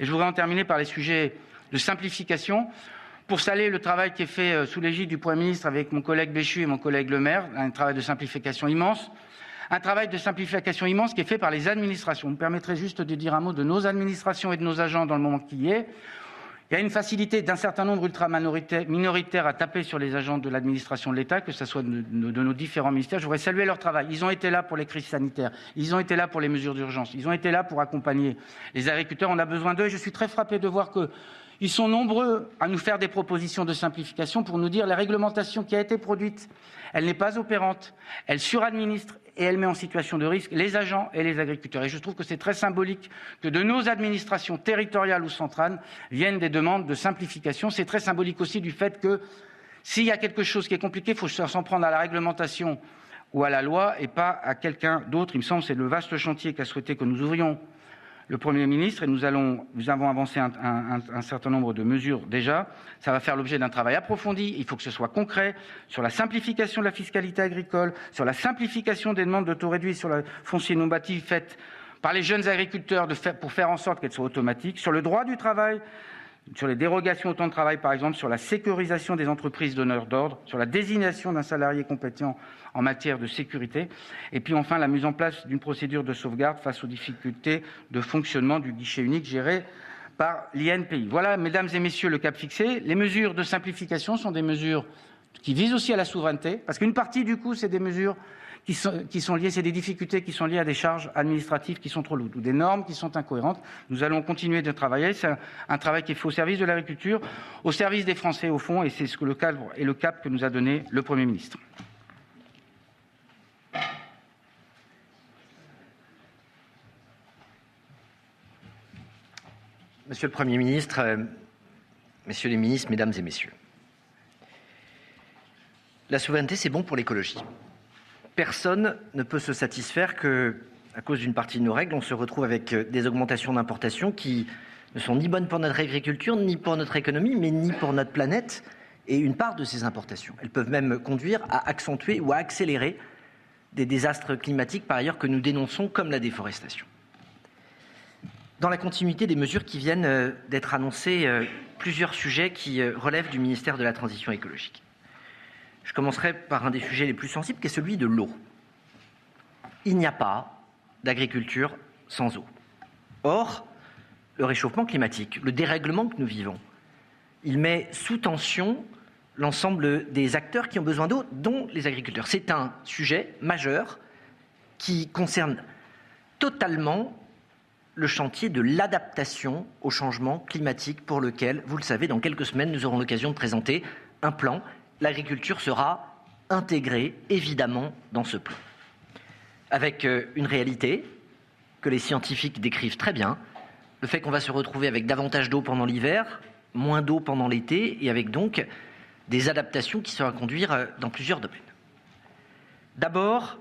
et je voudrais en terminer par les sujets de simplification. Pour saluer le travail qui est fait euh, sous l'égide du Premier ministre avec mon collègue Béchu et mon collègue Le Maire, un travail de simplification immense, un travail de simplification immense qui est fait par les administrations. Vous me permettrez juste de dire un mot de nos administrations et de nos agents dans le moment qui y est. Il y a une facilité d'un certain nombre ultra minoritaire à taper sur les agents de l'administration de l'État, que ce soit de, nos différents ministères. Je voudrais saluer leur travail. Ils ont été là pour les crises sanitaires, ils ont été là pour les mesures d'urgence, ils ont été là pour accompagner les agriculteurs. On a besoin d'eux je suis très frappé de voir que ils sont nombreux à nous faire des propositions de simplification pour nous dire la réglementation qui a été produite, elle n'est pas opérante, elle suradministre et elle met en situation de risque les agents et les agriculteurs. Et je trouve que c'est très symbolique que de nos administrations territoriales ou centrales viennent des demandes de simplification. C'est très symbolique aussi du fait que s'il y a quelque chose qui est compliqué, il faut s'en prendre à la réglementation ou à la loi et pas à quelqu'un d'autre. Il me semble que c'est le vaste chantier qu'a souhaité que nous ouvrions le Premier ministre et nous, allons, nous avons avancé un, certain nombre de mesures déjà. Ça va faire l'objet d'un travail approfondi. Il faut que ce soit concret sur la simplification de la fiscalité agricole, sur la simplification des demandes de taux réduits sur le foncier non bâti faites par les jeunes agriculteurs pour faire en sorte qu'elles soient automatiques, sur le droit du travail, sur les dérogations au temps de travail, par exemple, sur la sécurisation des entreprises donneurs d'ordre, sur la désignation d'un salarié compétent en matière de sécurité, et puis enfin la mise en place d'une procédure de sauvegarde face aux difficultés de fonctionnement du guichet unique géré par l'INPI. Voilà, mesdames et messieurs, le cap fixé. Les mesures de simplification sont des mesures qui visent aussi à la souveraineté, parce qu'une partie du coup, c'est des mesures qui sont, liées, c'est des difficultés qui sont liées à des charges administratives qui sont trop lourdes ou des normes qui sont incohérentes. Nous allons continuer de travailler. C'est un, un, travail qui est fait au service de l'agriculture, au service des Français au fond, et c'est ce que le cadre et le cap que nous a donné le Premier ministre. Monsieur le Premier ministre, euh, Messieurs les ministres, Mesdames et Messieurs, la souveraineté, c'est bon pour l'écologie. Personne ne peut se satisfaire que, à cause d'une partie de nos règles, on se retrouve avec euh, des augmentations d'importation qui ne sont ni bonnes pour notre agriculture, ni pour notre économie, mais ni pour notre planète. Et une part de ces importations, elles peuvent même conduire à accentuer ou à accélérer des désastres climatiques, par ailleurs, que nous dénonçons, comme la déforestation. Dans la continuité des mesures qui viennent euh, d'être annoncées, euh, plusieurs sujets qui relèvent du ministère de la Transition écologique. Je commencerai par un des sujets les plus sensibles, qui est celui de l'eau. Il n'y a pas d'agriculture sans eau. Or, le réchauffement climatique, le dérèglement que nous vivons, il met sous tension l'ensemble des acteurs qui ont besoin d'eau, dont les agriculteurs. C'est un sujet majeur qui concerne totalement le chantier de l'adaptation au changement climatique pour lequel, vous le savez, dans quelques semaines, nous aurons l'occasion de présenter un plan. L'agriculture sera intégrée, évidemment, dans ce plan. Avec euh, une réalité que les scientifiques décrivent très bien, le fait qu'on va se retrouver avec davantage d'eau pendant l'hiver, moins d'eau pendant l'été, et avec donc des adaptations qui seront à conduire euh, dans plusieurs domaines. D'abord,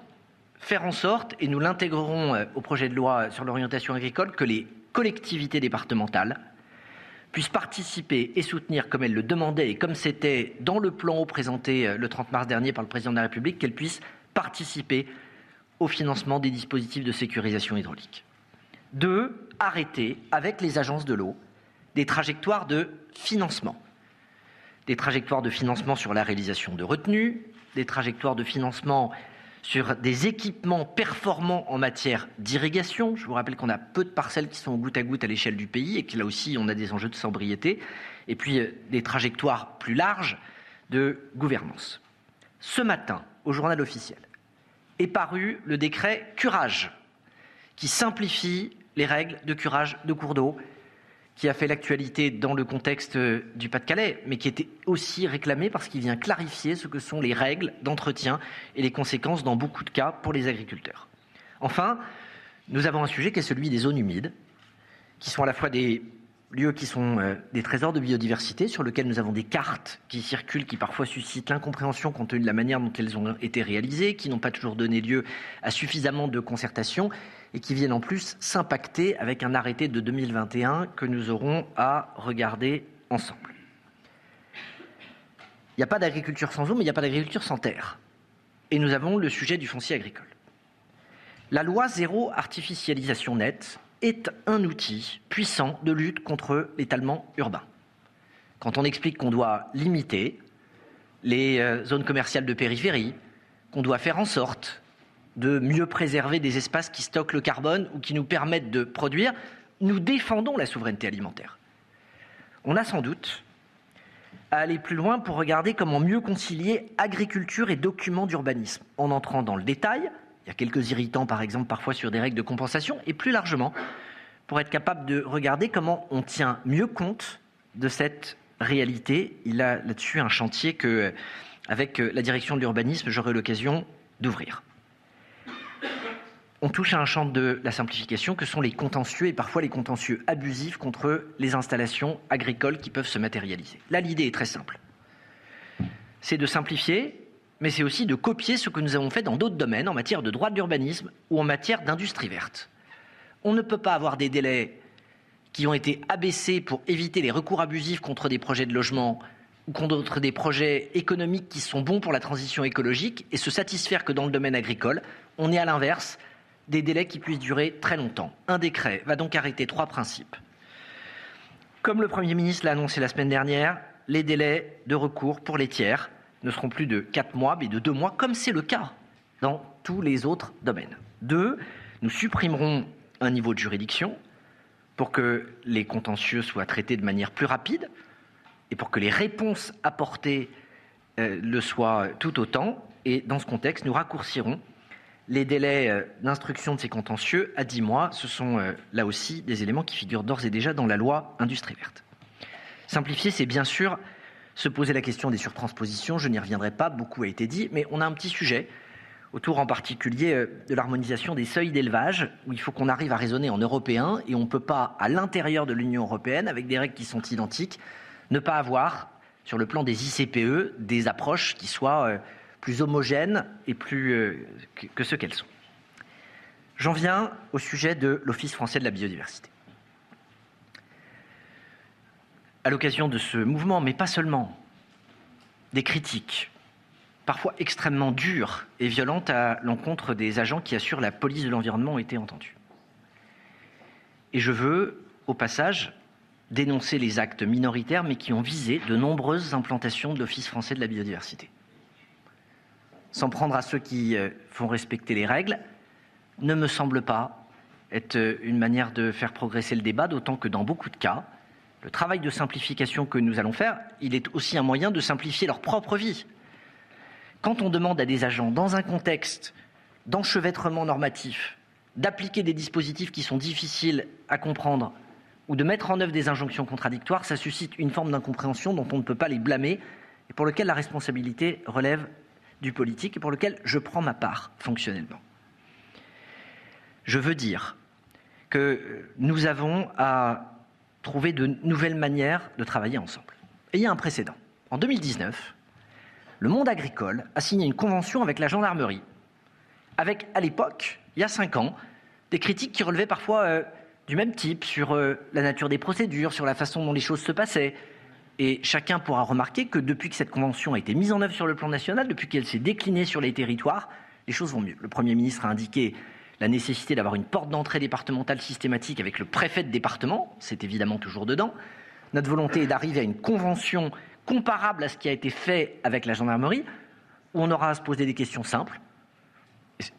faire en sorte, et nous l'intégrerons euh, au projet de loi sur l'orientation agricole, que les collectivités départementales puissent participer et soutenir, comme elles le demandaient et comme c'était dans le plan présenté euh, le 30 mars dernier par le président de la République, qu'elles puissent participer au financement des dispositifs de sécurisation hydraulique. Deux, arrêter avec les agences de l'eau des trajectoires de financement. Des trajectoires de financement sur la réalisation de retenues, des trajectoires de financement sur des équipements performants en matière d'irrigation. Je vous rappelle qu'on a peu de parcelles qui sont goutte à goutte à l'échelle du pays et que là aussi on a des enjeux de sobriété. Et puis euh, des trajectoires plus larges de gouvernance. Ce matin, au journal officiel, est paru le décret curage, qui simplifie les règles de curage de cours d'eau, qui a fait l'actualité dans le contexte du Pas-de-Calais, mais qui était aussi réclamé parce qu'il vient clarifier ce que sont les règles d'entretien et les conséquences dans beaucoup de cas pour les agriculteurs. Enfin, nous avons un sujet qui est celui des zones humides, qui sont à la fois des lieux qui sont euh, des trésors de biodiversité, sur lesquels nous avons des cartes qui circulent, qui parfois suscitent l'incompréhension compte tenu de la manière dont elles ont été réalisées, qui n'ont pas toujours donné lieu à suffisamment de concertation et qui viennent en plus s'impacter avec un arrêté de 2021 que nous aurons à regarder ensemble. Il n'y a pas d'agriculture sans eau, mais il n'y a pas d'agriculture sans terre. Et nous avons le sujet du foncier agricole. La loi zéro artificialisation nette est un outil puissant de lutte contre l'étalement urbain. Quand on explique qu'on doit limiter les euh, zones commerciales de périphérie, qu'on doit faire en sorte de mieux préserver des espaces qui stockent le carbone ou qui nous permettent de produire, nous défendons la souveraineté alimentaire. On a sans doute à aller plus loin pour regarder comment mieux concilier agriculture et documents d'urbanisme, en entrant dans le détail, il y a quelques irritants, par exemple, parfois sur des règles de compensation, et plus largement, pour être capable de regarder comment on tient mieux compte de cette réalité. Il a là-dessus un chantier que, avec la direction de l'urbanisme, j'aurai l'occasion d'ouvrir. On touche à un champ de la simplification que sont les contentieux et parfois les contentieux abusifs contre les installations agricoles qui peuvent se matérialiser. Là, l'idée est très simple. C'est de simplifier mais c'est aussi de copier ce que nous avons fait dans d'autres domaines en matière de droit de l'urbanisme ou en matière d'industrie verte. On ne peut pas avoir des délais qui ont été abaissés pour éviter les recours abusifs contre des projets de logement contre des projets économiques qui sont bons pour la transition écologique et se satisfaire que dans le domaine agricole, on est à l'inverse des délais qui puissent durer très longtemps. Un décret va donc arrêter trois principes. Comme le Premier ministre l'a annoncé la semaine dernière, les délais de recours pour les tiers ne seront plus de 4 mois, mais de 2 mois, comme c'est le cas dans tous les autres domaines. Deux, nous supprimerons un niveau de juridiction pour que les contentieux soient traités de manière plus rapide et pour que les réponses apportées euh, le soient tout autant. Et dans ce contexte, nous raccourcirons les délais euh, d'instruction de ces contentieux à 10 mois. Ce sont euh, là aussi des éléments qui figurent d'ores et déjà dans la loi Industrie verte. Simplifier, c'est bien sûr se poser la question des surtranspositions. Je n'y reviendrai pas, beaucoup a été dit, mais on a un petit sujet autour en particulier de l'harmonisation des seuils d'élevage, où il faut qu'on arrive à raisonner en européen, et on ne peut pas, à l'intérieur de l'Union européenne, avec des règles qui sont identiques, ne pas avoir, sur le plan des ICPE, des approches qui soient euh, plus homogènes et plus euh, que ce qu'elles sont. J'en viens au sujet de l'Office français de la biodiversité à l'occasion de ce mouvement, mais pas seulement, des critiques, parfois extrêmement dures et violentes à l'encontre des agents qui assurent la police de l'environnement ont été entendues. Et je veux, au passage, dénoncer les actes minoritaires, mais qui ont visé de nombreuses implantations de l'Office français de la biodiversité. S'en prendre à ceux qui euh, font respecter les règles ne me semble pas être euh, une manière de faire progresser le débat, d'autant que dans beaucoup de cas, le travail de simplification que nous allons faire, il est aussi un moyen de simplifier leur propre vie. Quand on demande à des agents, dans un contexte d'enchevêtrement normatif, d'appliquer des dispositifs qui sont difficiles à comprendre ou de mettre en œuvre des injonctions contradictoires, ça suscite une forme d'incompréhension dont on ne peut pas les blâmer et pour lequel la responsabilité relève du politique et pour lequel je prends ma part fonctionnellement. Je veux dire que nous avons à trouver de nouvelles manières de travailler ensemble. Et il y a un précédent. En 2019, le monde agricole a signé une convention avec la gendarmerie, avec à l'époque, il y a cinq ans, des critiques qui relevaient parfois euh, du même type sur euh, la nature des procédures, sur la façon dont les choses se passaient. Et chacun pourra remarquer que depuis que cette convention a été mise en œuvre sur le plan national, depuis qu'elle s'est déclinée sur les territoires, les choses vont mieux. Le Premier ministre a indiqué la nécessité d'avoir une porte d'entrée départementale systématique avec le préfet de département, c'est évidemment toujours dedans. Notre volonté est d'arriver à une convention comparable à ce qui a été fait avec la gendarmerie, où on aura à se poser des questions simples.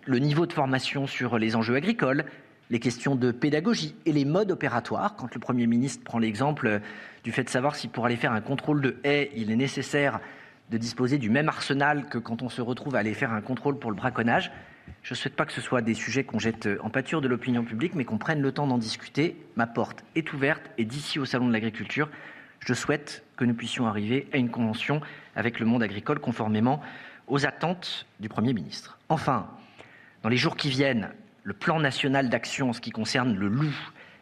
Le niveau de formation sur les enjeux agricoles, les questions de pédagogie et les modes opératoires. Quand le Premier ministre prend l'exemple du fait de savoir si pour aller faire un contrôle de haie, il est nécessaire de disposer du même arsenal que quand on se retrouve à aller faire un contrôle pour le braconnage. Je ne souhaite pas que ce soit des sujets qu'on jette en pâture de l'opinion publique, mais qu'on prenne le temps d'en discuter. Ma porte est ouverte et d'ici au Salon de l'agriculture, je souhaite que nous puissions arriver à une convention avec le monde agricole conformément aux attentes du Premier ministre. Enfin, dans les jours qui viennent, le plan national d'action en ce qui concerne le loup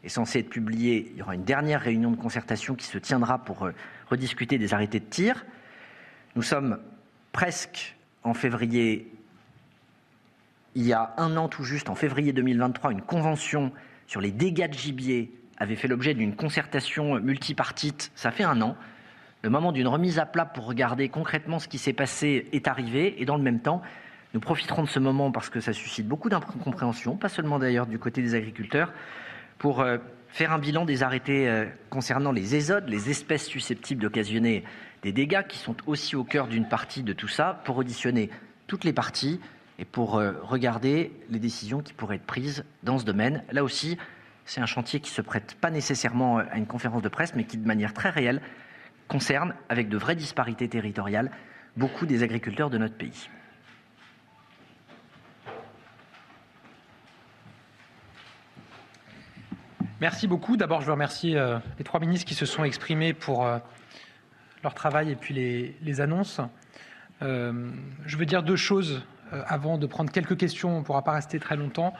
est censé être publié. Il y aura une dernière réunion de concertation qui se tiendra pour euh, rediscuter des arrêtés de tir. Nous sommes presque en février. Il y a un an tout juste, en février 2023, une convention sur les dégâts de gibier avait fait l'objet d'une concertation multipartite. Ça fait un an. Le moment d'une remise à plat pour regarder concrètement ce qui s'est passé est arrivé. Et dans le même temps, nous profiterons de ce moment parce que ça suscite beaucoup d'incompréhension, pas seulement d'ailleurs du côté des agriculteurs, pour euh, faire un bilan des arrêtés euh, concernant les ésodes, les espèces susceptibles d'occasionner des dégâts qui sont aussi au cœur d'une partie de tout ça, pour auditionner toutes les parties et pour euh, regarder les décisions qui pourraient être prises dans ce domaine. Là aussi, c'est un chantier qui ne se prête pas nécessairement à une conférence de presse, mais qui, de manière très réelle, concerne, avec de vraies disparités territoriales, beaucoup des agriculteurs de notre pays. Merci beaucoup. D'abord, je veux remercier euh, les trois ministres qui se sont exprimés pour euh, leur travail et puis les, annonces. Euh, je veux dire deux choses avant de prendre quelques questions. On ne pourra pas rester très longtemps.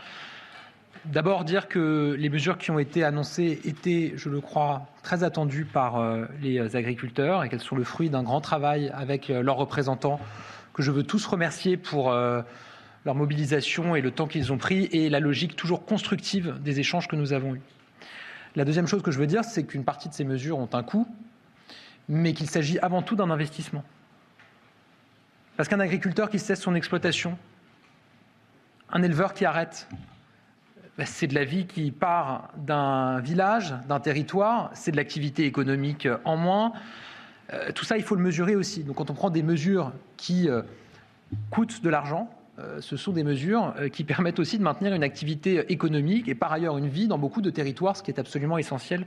D'abord, dire que les mesures qui ont été annoncées étaient, je le crois, très attendues par les agriculteurs et qu'elles sont le fruit d'un grand travail avec leurs représentants que je veux tous remercier pour leur mobilisation et le temps qu'ils ont pris et la logique toujours constructive des échanges que nous avons eus. La deuxième chose que je veux dire, c'est qu'une partie de ces mesures ont un coût, mais qu'il s'agit avant tout d'un investissement. Parce qu'un agriculteur qui cesse son exploitation, un éleveur qui arrête, bah, c'est de la vie qui part d'un village, d'un territoire, c'est de l'activité économique en moins. Euh, tout ça, il faut le mesurer aussi. Donc quand on prend des mesures qui euh, coûtent de l'argent, ce sont des mesures euh, qui permettent aussi de maintenir une activité économique et par ailleurs une vie dans beaucoup de territoires, ce qui est absolument essentiel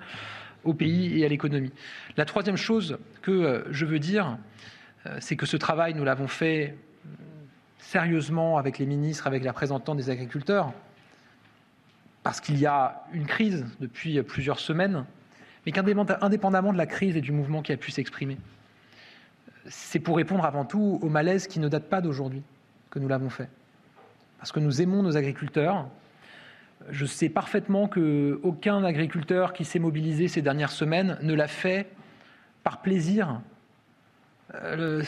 au pays et à l'économie. La troisième chose que euh, je veux dire, c'est que ce travail, nous l'avons fait sérieusement avec les ministres, avec les représentants des agriculteurs, parce qu'il y a une crise depuis plusieurs semaines, mais qu'indépendamment de la crise et du mouvement qui a pu s'exprimer, c'est pour répondre avant tout au malaise qui ne date pas d'aujourd'hui que nous l'avons fait. Parce que nous aimons nos agriculteurs. Je sais parfaitement qu'aucun agriculteur qui s'est mobilisé ces dernières semaines ne l'a fait par plaisir. Euh,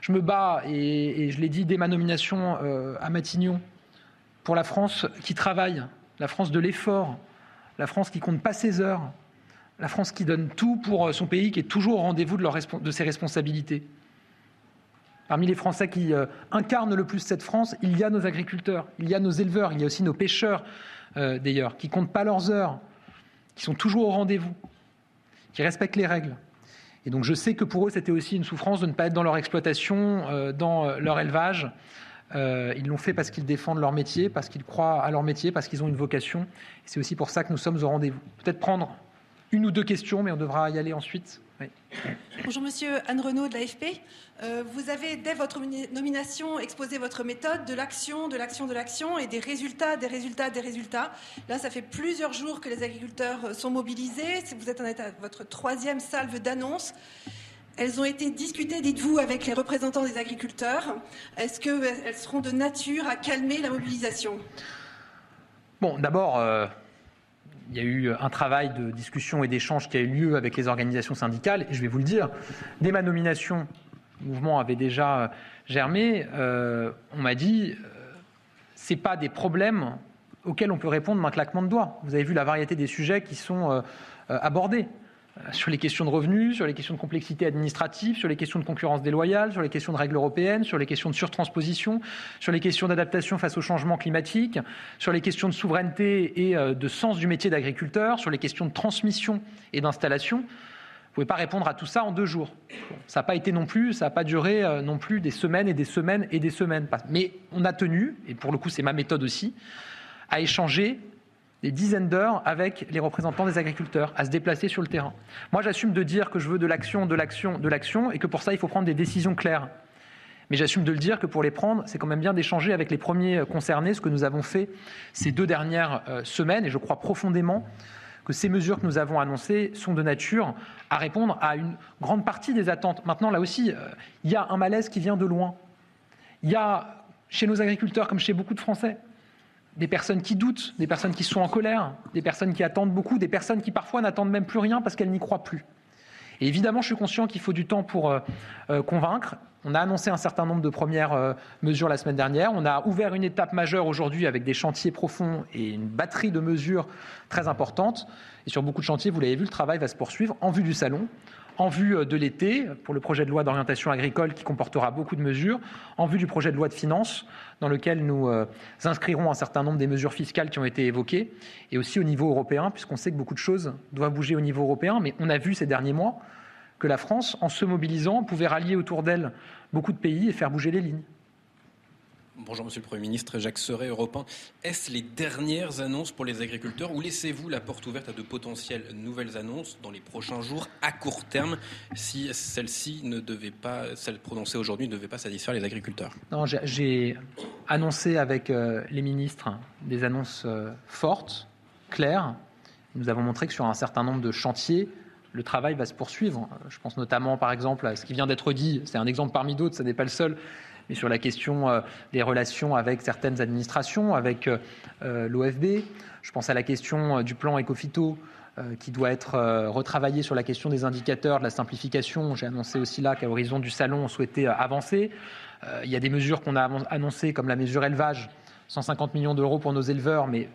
je me bats, et, je l'ai dit dès ma nomination euh, à Matignon, pour la France qui travaille, la France de l'effort, la France qui compte pas ses heures, la France qui donne tout pour son pays, qui est toujours au rendez-vous de, de ses responsabilités. Parmi les Français qui euh, incarnent le plus cette France, il y a nos agriculteurs, il y a nos éleveurs, il y a aussi nos pêcheurs, euh, d'ailleurs, qui comptent pas leurs heures, qui sont toujours au rendez-vous, qui respectent les règles. Et donc je sais que pour eux, c'était aussi une souffrance de ne pas être dans leur exploitation, euh, dans leur élevage. ils l'ont fait parce qu'ils défendent leur métier, parce qu'ils croient à leur métier, parce qu'ils ont une vocation. C'est aussi pour ça que nous sommes au rendez-vous. Peut-être prendre une ou deux questions, mais on devra y aller ensuite. Bonjour Monsieur Anne Renaud de l'AFP. Euh, vous avez, dès votre nomination, exposé votre méthode de l'action, de l'action, de l'action et des résultats, des résultats, des résultats. Là, ça fait plusieurs jours que les agriculteurs euh, sont mobilisés. Vous êtes en état votre troisième salve d'annonces. Elles ont été discutées, dites-vous, avec les représentants des agriculteurs. Est-ce qu'elles seront de nature à calmer la mobilisation? Bon, d'abord, euh, il y a eu un travail de discussion et d'échange qui a eu lieu avec les organisations syndicales. Et je vais vous le dire, dès ma nomination, le mouvement avait déjà germé. Euh, on m'a dit, euh, c'est pas des problèmes auxquels on peut répondre d'un claquement de doigts. Vous avez vu la variété des sujets qui sont euh, abordés. Euh, sur les questions de revenus, sur les questions de complexité administrative, sur les questions de concurrence déloyale, sur les questions de règles européennes, sur les questions de surtransposition, sur les questions d'adaptation face au changement climatique, sur les questions de souveraineté et euh, de sens du métier d'agriculteur, sur les questions de transmission et d'installation. Vous ne pouvez pas répondre à tout ça en deux jours. ça n'a pas été non plus, ça n'a pas duré euh, non plus des semaines et des semaines et des semaines. Mais on a tenu, et pour le coup c'est ma méthode aussi, à échanger des dizaines d'heures avec les représentants des agriculteurs, à se déplacer sur le terrain. Moi, j'assume de dire que je veux de l'action, de l'action, de l'action, et que pour ça, il faut prendre des décisions claires. Mais j'assume de le dire que pour les prendre, c'est quand même bien d'échanger avec les premiers concernés, ce que nous avons fait ces deux dernières euh, semaines, et je crois profondément que ces mesures que nous avons annoncées sont de nature à répondre à une grande partie des attentes. Maintenant, là aussi, euh, il y a un malaise qui vient de loin. Il y a chez nos agriculteurs, comme chez beaucoup de Français, des personnes qui doutent, des personnes qui sont en colère, des personnes qui attendent beaucoup, des personnes qui parfois n'attendent même plus rien parce qu'elles n'y croient plus. Et évidemment, je suis conscient qu'il faut du temps pour euh, euh, convaincre. On a annoncé un certain nombre de premières euh, mesures la semaine dernière. On a ouvert une étape majeure aujourd'hui avec des chantiers profonds et une batterie de mesures très importantes. Et sur beaucoup de chantiers, vous l'avez vu, le travail va se poursuivre en vue du salon, en vue de l'été pour le projet de loi d'orientation agricole qui comportera beaucoup de mesures, en vue du projet de loi de finances dans lequel nous inscrirons un certain nombre des mesures fiscales qui ont été évoquées, et aussi au niveau européen, puisqu'on sait que beaucoup de choses doivent bouger au niveau européen, mais on a vu ces derniers mois que la France, en se mobilisant, pouvait rallier autour d'elle beaucoup de pays et faire bouger les lignes. Bonjour Monsieur le Premier ministre, Jacques Serret, Europe 1. Est-ce les dernières annonces pour les agriculteurs ou laissez-vous la porte ouverte à de potentielles nouvelles annonces dans les prochains jours à court terme si celle-ci ne devait pas, celle prononcée aujourd'hui ne devait pas satisfaire les agriculteurs? Non, j'ai annoncé avec euh, les ministres des annonces euh, fortes, claires. Nous avons montré que sur un certain nombre de chantiers, le travail va se poursuivre. Je pense notamment, par exemple, à ce qui vient d'être dit, c'est un exemple parmi d'autres, ce n'est pas le seul, mais sur la question euh, des relations avec certaines administrations, avec euh, euh, l'OFB. Je pense à la question du plan Ecofito qui doit être retravaillé sur la question des indicateurs, de la simplification. J'ai annoncé aussi là qu'à l'horizon du salon, on souhaitait avancer. Il y a des mesures qu'on a annoncées, comme la mesure élevage, 150 millions d'euros pour nos éleveurs, mais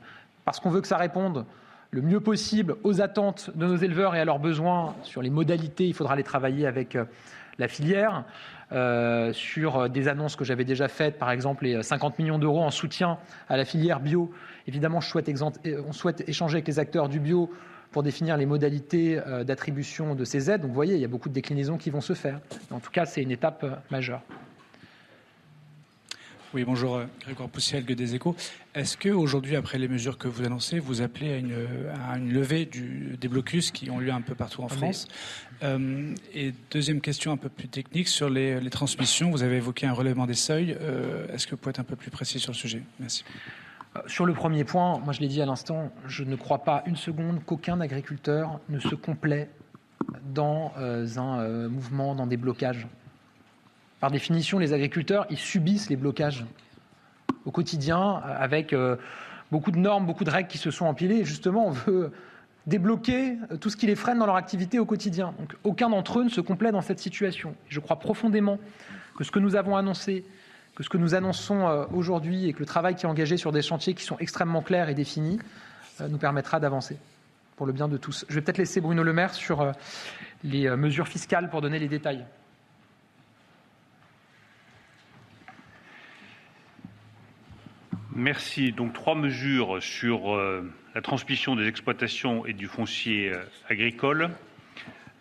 parce qu'on veut que ça réponde le mieux possible aux attentes de nos éleveurs et à leurs besoins sur les modalités. Il faudra les travailler avec la filière. Euh, sur des annonces que j'avais déjà faites, par exemple les 50 millions d'euros en soutien à la filière bio. Évidemment, je souhaite euh, on souhaite échanger avec les acteurs du bio pour définir les modalités d'attribution de ces aides. Donc vous voyez, il y a beaucoup de déclinaisons qui vont se faire. En tout cas, c'est une étape majeure. Oui, bonjour, euh, Grégoire Poussielgue des Échos. Est-ce qu'aujourd'hui, après les mesures que vous annoncez, vous appelez à une, levée des blocus qui ont lieu un peu partout en France? Euh, Et deuxième question un peu plus technique sur les, transmissions. Vous avez évoqué un relèvement des seuils. Euh, est-ce que vous pouvez être un peu plus précis sur le sujet? Merci. Sur le premier point, moi je l'ai dit à l'instant, je ne crois pas une seconde qu'aucun agriculteur ne se complaît dans un mouvement, dans des blocages. Par définition, les agriculteurs, ils subissent les blocages au quotidien avec euh, beaucoup de normes, beaucoup de règles qui se sont empilées. justement, on veut débloquer tout ce qui les freine dans leur activité au quotidien. Donc, aucun d'entre eux ne se complaît dans cette situation. Je crois profondément que ce que nous avons annoncé, que ce que nous annonçons euh, aujourd'hui et que le travail qui est engagé sur des chantiers qui sont extrêmement clairs et définis euh, nous permettra d'avancer pour le bien de tous. Je vais peut-être laisser Bruno Le Maire sur les mesures fiscales pour donner les détails. Merci. Donc trois mesures sur euh, la transmission des exploitations et du foncier euh, agricole.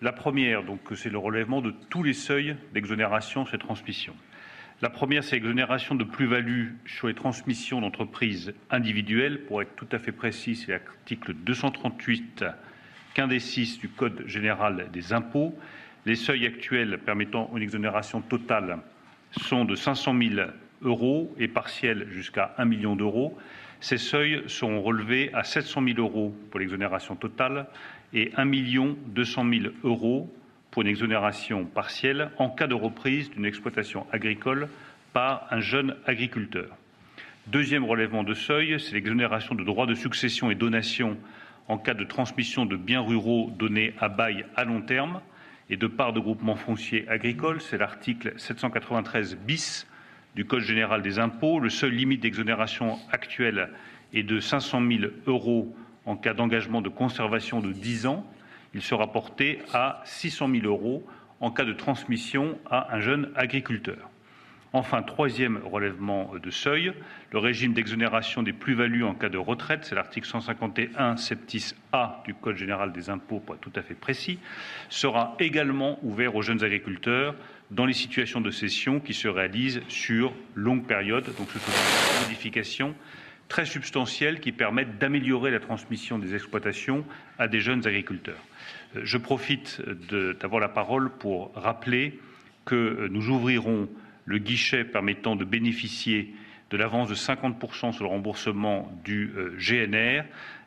La première, donc, c'est le relèvement de tous les seuils d'exonération sur les transmissions. La première, c'est l'exonération de plus-value sur les transmissions d'entreprises individuelles. Pour être tout à fait précis, c'est l'article 238, des 6 du Code général des impôts. Les seuils actuels permettant une exonération totale sont de 500 000 euros et partiels jusqu'à 1 million d'euros. Ces seuils seront relevés à 700 000 euros pour l'exonération totale et 1 200 000 euros pour une exonération partielle en cas de reprise d'une exploitation agricole par un jeune agriculteur. Deuxième relèvement de seuil, c'est l'exonération de droits de succession et donation en cas de transmission de biens ruraux donnés à bail à long terme et de parts de groupements fonciers agricoles. C'est l'article 793 bis du Code général des impôts. Le seuil limite d'exonération actuel est de 500 000 euros en cas d'engagement de conservation de 10 ans. Il sera porté à 600 000 euros en cas de transmission à un jeune agriculteur. Enfin, troisième relèvement de seuil, le régime d'exonération des plus-values en cas de retraite, c'est l'article 151 septis A du Code général des impôts, pour être tout à fait précis, sera également ouvert aux jeunes agriculteurs dans les situations de cession qui se réalisent sur longue période. Donc ce sont des modifications très substantielles qui permettent d'améliorer la transmission des exploitations à des jeunes agriculteurs. Euh, je profite d'avoir la parole pour rappeler que euh, nous ouvrirons le guichet permettant de bénéficier de l'avance de 50% sur le remboursement du euh, GNR.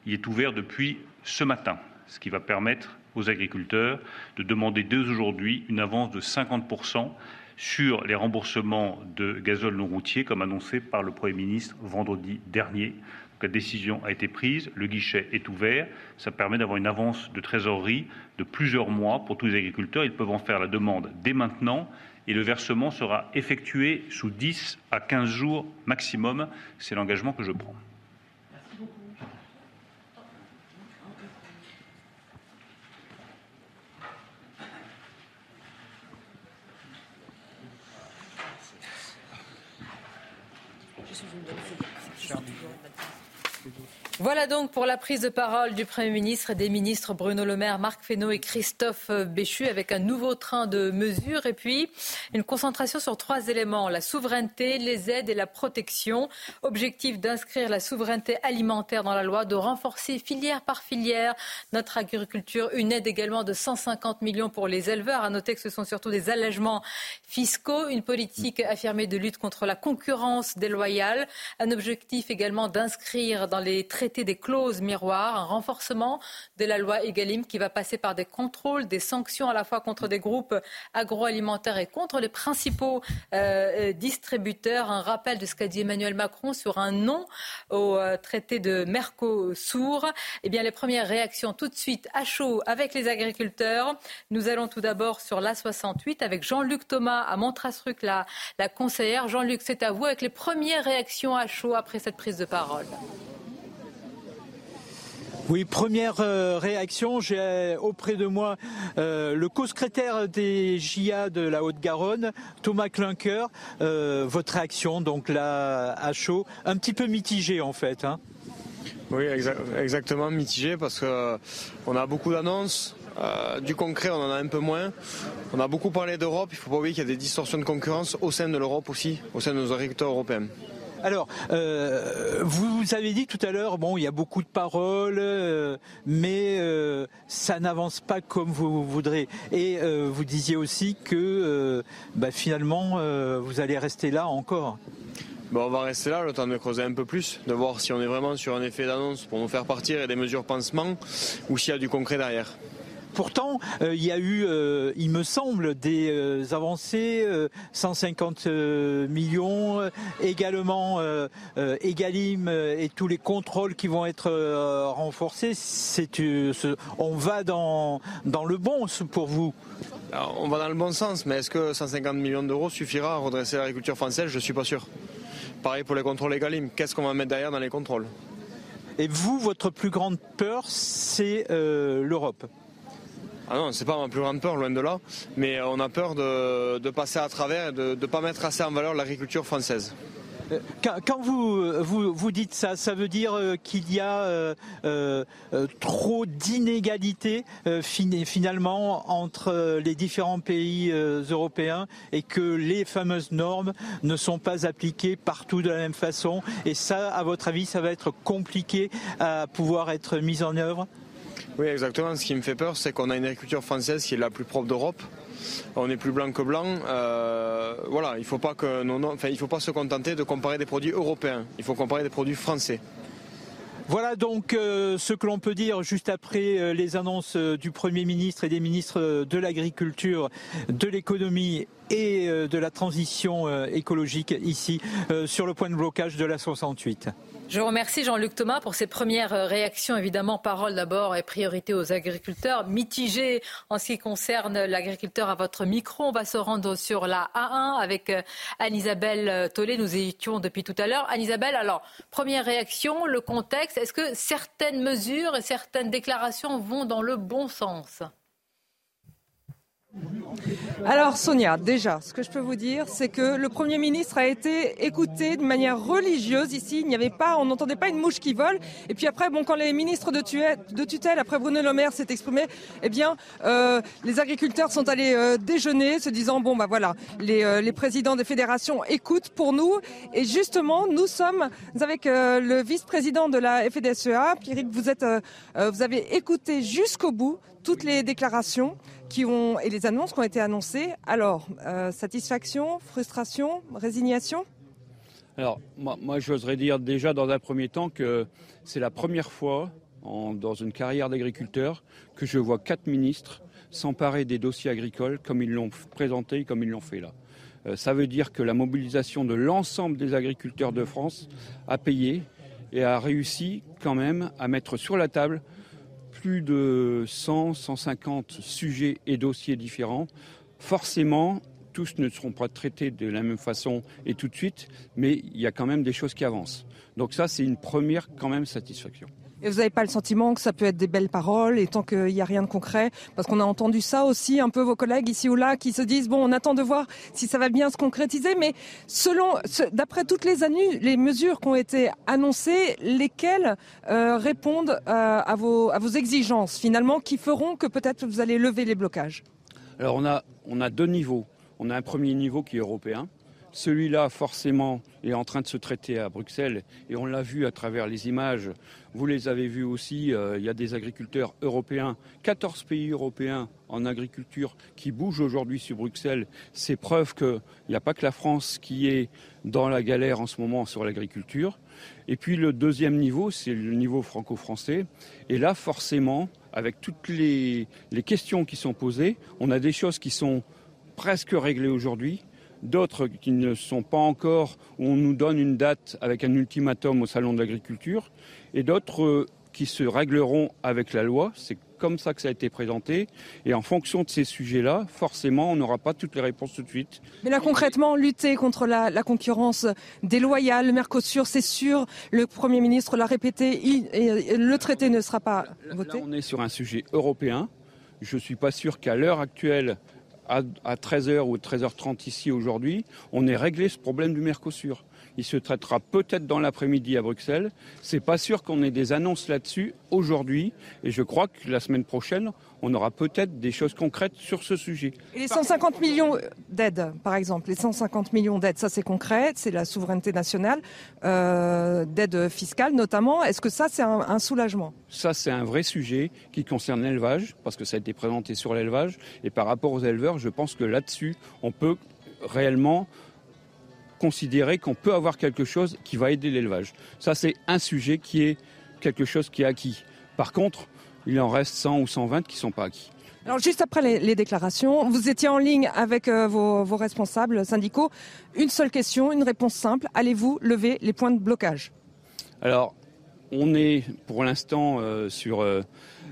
Il est ouvert depuis ce matin, ce qui va permettre aux agriculteurs de demander dès aujourd'hui une avance de 50% sur les remboursements de gazole non routier, comme annoncé par le Premier ministre vendredi dernier. la décision a été prise, le guichet est ouvert, ça permet d'avoir une avance de trésorerie de plusieurs mois pour tous les agriculteurs. Ils peuvent en faire la demande dès maintenant et le versement sera effectué sous 10 à 15 jours maximum. C'est l'engagement que je prends. Voilà donc pour la prise de parole du Premier ministre et des ministres Bruno Le Maire, Marc Fesneau et Christophe Béchu avec un nouveau train de mesures et puis une concentration sur trois éléments, la souveraineté, les aides et la protection. Objectif d'inscrire la souveraineté alimentaire dans la loi, de renforcer filière par filière notre agriculture, une aide également de 150 millions pour les éleveurs. À noter que ce sont surtout des allègements fiscaux, une politique affirmée de lutte contre la concurrence déloyale, un objectif également d'inscrire dans les traités des clauses miroirs, un renforcement de la loi Egalim qui va passer par des contrôles, des sanctions à la fois contre des groupes agroalimentaires et contre les principaux euh, euh, distributeurs. Un rappel de ce qu'a dit Emmanuel Macron sur un non au euh, traité de Mercosur. Eh bien, les premières réactions tout de suite à chaud avec les agriculteurs. Nous allons tout d'abord sur l'A68 avec Jean-Luc Thomas à Montrasruc, la, la conseillère. Jean-Luc, c'est à vous avec les premières réactions à chaud après cette prise de parole. Oui, première euh, réaction, j'ai euh, auprès de moi euh, le co-secrétaire des JA de la Haute-Garonne, Thomas Klinker. votre réaction, donc là, à chaud, un petit peu mitigée en fait. Hein. Oui, exactement mitigée parce que on a beaucoup d'annonces, du concret, on en a un peu moins. On a beaucoup parlé d'Europe. Il ne faut pas oublier qu'il y a des distorsions de concurrence au sein de l'Europe aussi, au sein de nos agriculteurs européens. Alors, euh, vous avez dit tout à l'heure, bon, il y a beaucoup de paroles, euh, mais euh, ça n'avance pas comme vous voudrez. Et vous disiez aussi que bah, finalement, vous allez rester là encore. Bon, on va rester là, le temps de creuser un peu plus, de voir si on est vraiment sur un effet d'annonce pour nous faire partir et des mesures pansement, ou s'il y a du concret derrière. Pourtant, euh, il y a eu, euh, il me semble, des euh, avancées, 150 millions, également Egalim et tous les contrôles qui vont être renforcés. on va dans, dans le bon pour vous. on va dans le bon sens, mais est-ce que 150 millions d'euros suffira à redresser l'agriculture française? Je ne suis pas sûr. Pareil pour les contrôles Egalim. Qu'est-ce qu'on va mettre derrière dans les contrôles? Et vous, votre plus grande peur, c'est l'Europe? Ah non, c'est pas ma plus grande peur, loin de là. Mais euh, on a peur de, passer à travers et de ne pas mettre assez en valeur l'agriculture française. Euh, quand, vous, vous, dites ça, ça veut dire euh, qu'il y a trop d'inégalités finalement entre les différents pays européens et que les fameuses normes ne sont pas appliquées partout de la même façon? Et ça, à votre avis, ça va être compliqué à pouvoir être mis en œuvre? Oui, exactement. Ce qui me fait peur, c'est qu'on a une agriculture française qui est la plus propre d'Europe. On est plus blanc que blanc. Euh, voilà, il ne faut pas faut pas se contenter de comparer des produits européens. Il faut comparer des produits français. Voilà donc euh, ce que l'on peut dire juste après euh, les annonces du Premier ministre et des ministres de l'Agriculture, de l'économie et de la transition écologique ici sur le point de blocage de la 68. Je remercie Jean-Luc Thomas pour ses premières euh, réactions. Évidemment, parole d'abord et priorité aux agriculteurs. Mitigé en ce qui concerne l'agriculteur à votre micro. On va se rendre sur la A1 avec euh, Anne-Isabelle euh, Tollet. Nous étions depuis tout à l'heure. Anne-Isabelle, alors, première réaction, le contexte. Est-ce que certaines mesures et certaines déclarations vont dans le bon sens? Alors Sonia, déjà, ce que je peux vous dire, c'est que le Premier ministre a été écouté de manière religieuse ici. Il n'y avait pas, on n'entendait pas une mouche qui vole. Et puis après, bon, quand les ministres de, tutelle, après Bruno Le Maire s'est exprimé, eh bien, euh, les agriculteurs sont allés euh, déjeuner, se disant bon, bah voilà, les, euh, les, présidents des fédérations écoutent pour nous. Et justement, nous sommes avec le vice-président de la FDSEA, Pierrick. Vous êtes, vous avez écouté jusqu'au bout toutes les déclarations et les annonces qui ont été annoncées. Alors, euh, satisfaction, frustration, résignation? Alors, moi, j'oserais dire déjà dans un premier temps que c'est la première fois dans une carrière d'agriculteur que je vois quatre ministres s'emparer des dossiers agricoles comme ils l'ont présenté, comme ils l'ont fait là. Euh, ça veut dire que la mobilisation de l'ensemble des agriculteurs de France a payé et a réussi quand même à mettre sur la table plus de 100, 150 sujets et dossiers différents. Forcément, tous ne seront pas traités de la même façon et tout de suite, mais il y a quand même des choses qui avancent. Donc ça, c'est une première quand même satisfaction. Et vous n'avez pas le sentiment que ça peut être des belles paroles et tant qu'il n'y a rien de concret? Parce qu'on a entendu ça aussi, un peu vos collègues ici ou là qui se disent, bon, on attend de voir si ça va bien se concrétiser, mais selon, d'après toutes les années, les mesures qui ont été annoncées, lesquelles euh, répondent euh, à, vos, à vos exigences finalement, qui feront que peut-être vous allez lever les blocages? Alors on a, on a deux niveaux. On a un premier niveau qui est européen, celui-là, forcément, est en train de se traiter à Bruxelles et on l'a vu à travers les images. Vous les avez vus aussi, euh, il y a des agriculteurs européens, 14 pays européens en agriculture qui bougent aujourd'hui sur Bruxelles. C'est preuve qu'il n'y a pas que la France qui est dans la galère en ce moment sur l'agriculture. Et puis le deuxième niveau, c'est le niveau franco-français. Et là, forcément, avec toutes les, les questions qui sont posées, on a des choses qui sont presque réglées aujourd'hui d'autres qui ne sont pas encore, où on nous donne une date avec un ultimatum au Salon de l'agriculture, et d'autres euh, qui se régleront avec la loi. C'est comme ça que ça a été présenté. Et en fonction de ces sujets-là, forcément, on n'aura pas toutes les réponses tout de suite. Mais là, concrètement, lutter contre la, concurrence déloyale, le Mercosur, c'est sûr, le Premier ministre l'a répété, le traité ne sera pas voté. Là, on est sur un sujet européen. Je ne suis pas sûr qu'à l'heure actuelle, à, 13h ou 13h30 ici aujourd'hui, on ait réglé ce problème du Mercosur. Il se traitera peut-être dans l'après-midi à Bruxelles. C'est pas sûr qu'on ait des annonces là-dessus aujourd'hui. Et je crois que la semaine prochaine, on aura peut-être des choses concrètes sur ce sujet. Et les 150 millions d'aides, par exemple, les 150 millions d'aides, ça c'est concret, c'est la souveraineté nationale, euh, d'aide fiscale notamment. Est-ce que ça c'est un, soulagement? Ça c'est un vrai sujet qui concerne l'élevage, parce que ça a été présenté sur l'élevage. Et par rapport aux éleveurs, je pense que là-dessus, on peut réellement considérer qu'on peut avoir quelque chose qui va aider l'élevage. Ça c'est un sujet qui est quelque chose qui est acquis. Par contre, il en reste 100 ou 120 qui ne sont pas acquis. Alors juste après les, déclarations, vous étiez en ligne avec euh, vos, responsables syndicaux. Une seule question, une réponse simple. Allez-vous lever les points de blocage? Alors, on est pour l'instant euh, sur, euh,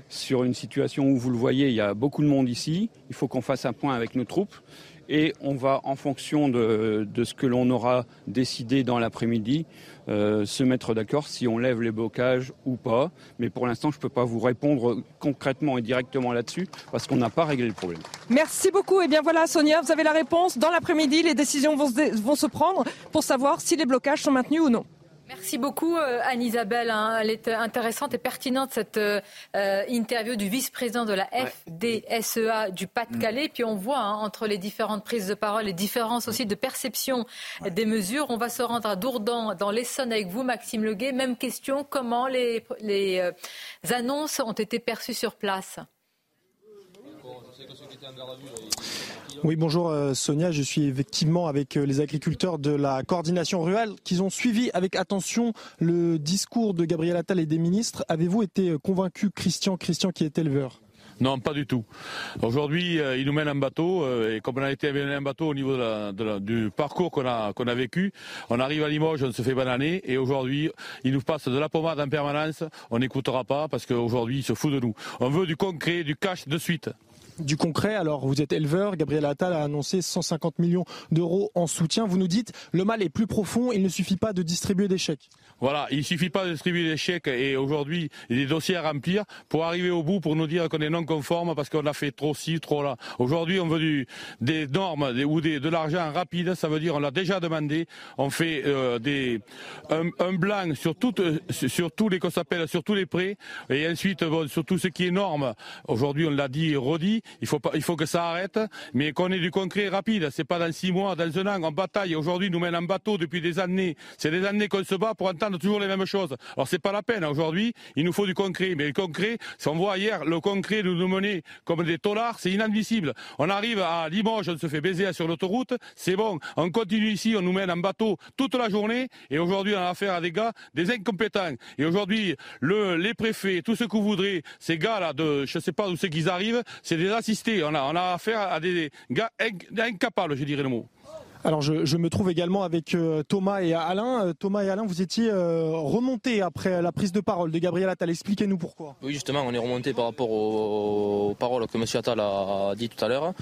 sur une situation où vous le voyez, il y a beaucoup de monde ici. Il faut qu'on fasse un point avec nos troupes et on va, en fonction de, ce que l'on aura décidé dans l'après-midi, euh, se mettre d'accord si on lève les blocages ou pas. Mais pour l'instant, je ne peux pas vous répondre concrètement et directement là-dessus parce qu'on n'a pas réglé le problème. Merci beaucoup. Et eh bien voilà, Sonia, vous avez la réponse. Dans l'après-midi, les décisions vont vont se prendre pour savoir si les blocages sont maintenus ou non. Merci beaucoup euh, Anne-Isabelle. Hein. Elle est intéressante et pertinente cette euh, euh, interview du vice-président de la FDSEA du Pas-de-Calais. Mm. Puis on voit hein, entre les différentes prises de parole, les différences aussi de perception des mesures. On va se rendre à Dourdan dans l'Essonne avec vous Maxime Leguet. Même question, comment les, les annonces ont été perçues sur place? Oui, bonjour euh, Sonia. Je suis effectivement avec euh, les agriculteurs de la coordination rurale qui ont suivi avec attention le discours de Gabriel Attal et des ministres. Avez-vous été euh, convaincu, Christian, Christian qui est éleveur? Non, pas du tout. Aujourd'hui, il nous mène un bateau, et comme on a été un bateau au niveau du parcours qu'on a, qu'on a vécu, on arrive à Limoges, on se fait bananer, et aujourd'hui, il nous passe de la pommade en permanence, on n'écoutera pas, parce qu'aujourd'hui, il se fout de nous. On veut du concret, du cash de suite. Du concret. Alors, vous êtes éleveur. Gabriel Attal a annoncé 150 millions d'euros en soutien. Vous nous dites, le mal est plus profond. Il ne suffit pas de distribuer des chèques. Voilà, il suffit pas de distribuer des chèques et aujourd'hui, des dossiers à remplir pour arriver au bout, pour nous dire qu'on est non conforme parce qu'on a fait trop ci, trop là. Aujourd'hui, on veut des normes ou de l'argent rapide. Ça veut dire, on l'a déjà demandé. On fait euh, un, blanc sur, tous les qu'on s'appelle, sur tous les prêts et ensuite sur tout ce qui est norme. Aujourd'hui, on l'a dit et redit. Il faut pas, il faut que ça arrête, mais qu'on ait du concret rapide. C'est pas dans six mois, dans un an, en bataille. Aujourd'hui, nous mène en bateau depuis des années. C'est des années qu'on se bat pour entendre toujours les mêmes choses. Alors c'est pas la peine. Aujourd'hui, il nous faut du concret. Mais le concret, si on voit hier, le concret nous nous mener comme des tolards, c'est inadmissible. On arrive à Limoges, on se fait baiser sur l'autoroute. C'est bon. On continue ici, on nous mène en bateau toute la journée. Et aujourd'hui, on a affaire à des gars, des incompétents. Et aujourd'hui, le, les préfets, tout ce que vous voudrez, ces gars-là, de, je sais pas d'où c'est qu'ils arrivent, c'est On a, on a affaire à des gars incapables, je dirais le mot. Alors je, me trouve également avec euh, Thomas et Alain. Euh, Thomas et Alain, vous étiez euh, remontés après la prise de parole de Gabriel Attal. Expliquez-nous pourquoi. Oui, justement, on est remonté par rapport aux, paroles que M. Attal a dit tout à l'heure.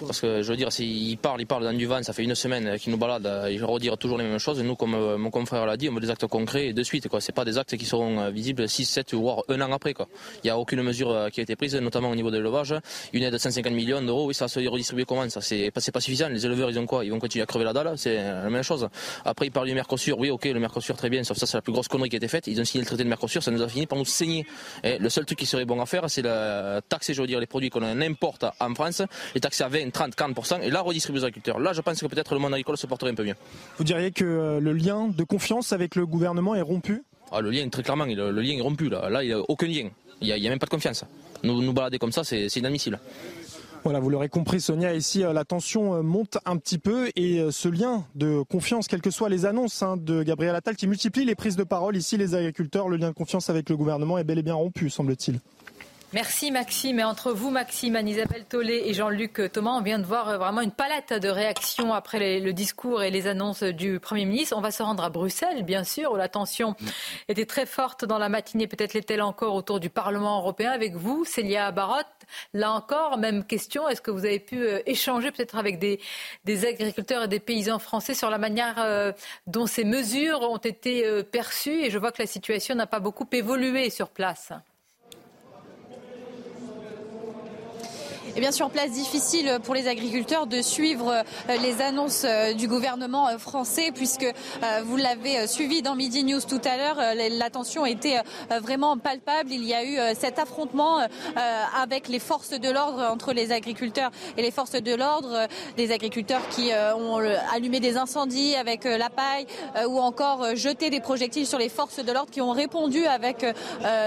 Parce que je veux dire, s'il parle, il parle dans du vent, ça fait une semaine qu'il nous balade, il redire toujours les mêmes choses. nous, comme mon confrère l'a dit, on veut des actes concrets et de suite. Ce pas des actes qui seront visibles 6, 7 voire un an après. Quoi. Il n'y a aucune mesure qui a été prise, notamment au niveau de l'élevage. Une aide de 150 millions d'euros, oui, ça va se redistribuer comment Ça, c'est pas, pas suffisant. Les éleveurs, ils ont quoi? Ils vont continuer crever la dalle, c'est la même chose. Après, il parle du Mercosur, oui, ok, le Mercosur, très bien, sauf ça, c'est la plus grosse connerie qui a été faite. Ils ont signé le traité de Mercosur, ça nous a fini par nous saigner. Et le seul truc qui serait bon à faire, c'est la taxer, je veux dire, les produits qu'on importe en France, les taxer à 20, 30, 40%, et là, redistribuer aux agriculteurs. Là, je pense que peut-être le monde agricole se porterait un peu mieux. Vous diriez que euh, le lien de confiance avec le gouvernement est rompu? Ah, Le lien, très clairement, le, lien est rompu. Là, là il n'y a aucun lien. Il n'y a, même pas de confiance. Nous, nous balader comme ça, c'est inadmissible. Voilà, vous l'aurez compris, Sonia, ici euh, la tension euh, monte un petit peu et euh, ce lien de confiance, quelles que soient les annonces hein, de Gabriel Attal, qui multiplie les prises de parole ici, les agriculteurs, le lien de confiance avec le gouvernement est bel et bien rompu, semble-t-il. Merci Maxime. Et entre vous, Maxime, Anne-Isabelle Tollet et Jean-Luc Thomas, on vient de voir euh, vraiment une palette de réactions après le discours et les annonces du Premier ministre. On va se rendre à Bruxelles, bien sûr, où la tension était très forte dans la matinée. Peut-être l'est-elle encore autour du Parlement européen avec vous, Célia Barotte. Là encore, même question. Est-ce que vous avez pu euh, échanger peut-être avec des, agriculteurs et des paysans français sur la manière euh, dont ces mesures ont été perçues? Et je vois que la situation n'a pas beaucoup évolué sur place. Et bien sur place, difficile pour les agriculteurs de suivre euh, les annonces euh, du gouvernement euh, français, puisque vous l'avez suivi dans Midi News tout à l'heure, la tension était vraiment palpable. Il y a eu cet affrontement avec les forces de l'ordre entre les agriculteurs et les forces de l'ordre, des agriculteurs qui ont allumé des incendies avec la paille ou encore jeté des projectiles sur les forces de l'ordre qui ont répondu avec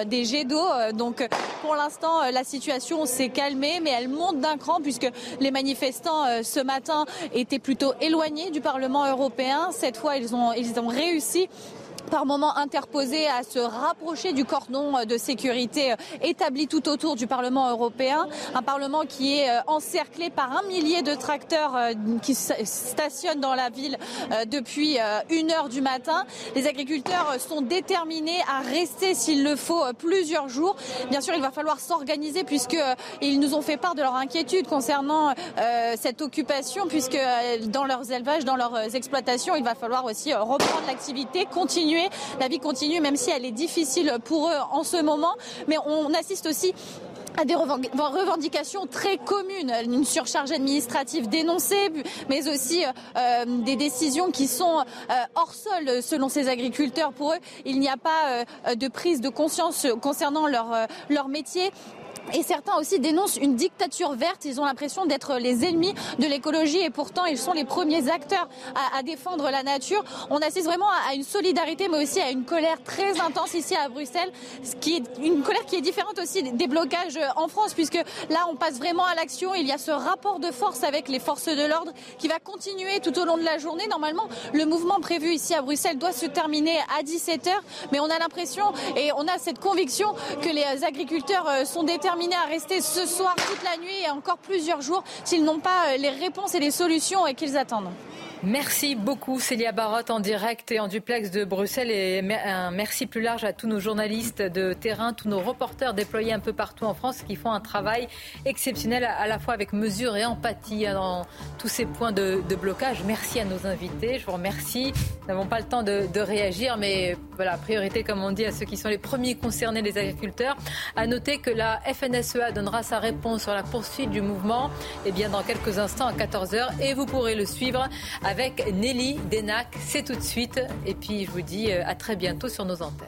des jets d'eau. Donc pour l'instant, la situation s'est calmée, mais elle monte d'un cran puisque les manifestants euh, ce matin étaient plutôt éloignés du Parlement européen. Cette fois, ils ont, ils ont réussi par moments interposés à se rapprocher du cordon de sécurité euh, établi tout autour du Parlement européen. Un Parlement qui est euh, encerclé par un millier de tracteurs euh, qui stationnent dans la ville depuis une heure du matin. Les agriculteurs sont déterminés à rester s'il le faut plusieurs jours. Bien sûr, il va falloir s'organiser puisqu'ils nous ont fait part de leur inquiétude concernant cette occupation puisque dans leurs élevages, dans leurs exploitations, il va falloir aussi reprendre l'activité, continuer la vie continue, même si elle est difficile pour eux en ce moment. Mais on assiste aussi à des revendications très communes, une surcharge administrative dénoncée, mais aussi euh, des décisions qui sont euh, hors sol selon ces agriculteurs. Pour eux, il n'y a pas euh, de prise de conscience concernant leur, leur métier. Et certains aussi dénoncent une dictature verte. Ils ont l'impression d'être les ennemis de l'écologie et pourtant ils sont les premiers acteurs à, défendre la nature. On assiste vraiment à, une solidarité mais aussi à une colère très intense ici à Bruxelles, ce qui est une colère qui est différente aussi des blocages en France puisque là on passe vraiment à l'action. Il y a ce rapport de force avec les forces de l'ordre qui va continuer tout au long de la journée. Normalement, le mouvement prévu ici à Bruxelles doit se terminer à 17h, mais on a l'impression et on a cette conviction que les agriculteurs euh, sont déterminés à rester ce soir toute la nuit et encore plusieurs jours s'ils n'ont pas euh, les réponses et les solutions qu'ils attendent. Merci beaucoup Célia Barotte en direct et en duplex de Bruxelles et un merci plus large à tous nos journalistes de terrain, tous nos reporters déployés un peu partout en France qui font un travail exceptionnel à la fois avec mesure et empathie hein, dans tous ces points de, blocage. Merci à nos invités, je vous remercie. Nous n'avons pas le temps de, réagir, mais voilà, priorité comme on dit à ceux qui sont les premiers concernés, les agriculteurs. À noter que la FNSEA donnera sa réponse sur la poursuite du mouvement eh bien, dans quelques instants à 14h et vous pourrez le suivre avec Nelly Denac. C'est tout de suite. Et puis, je vous dis euh, à très bientôt sur nos antennes.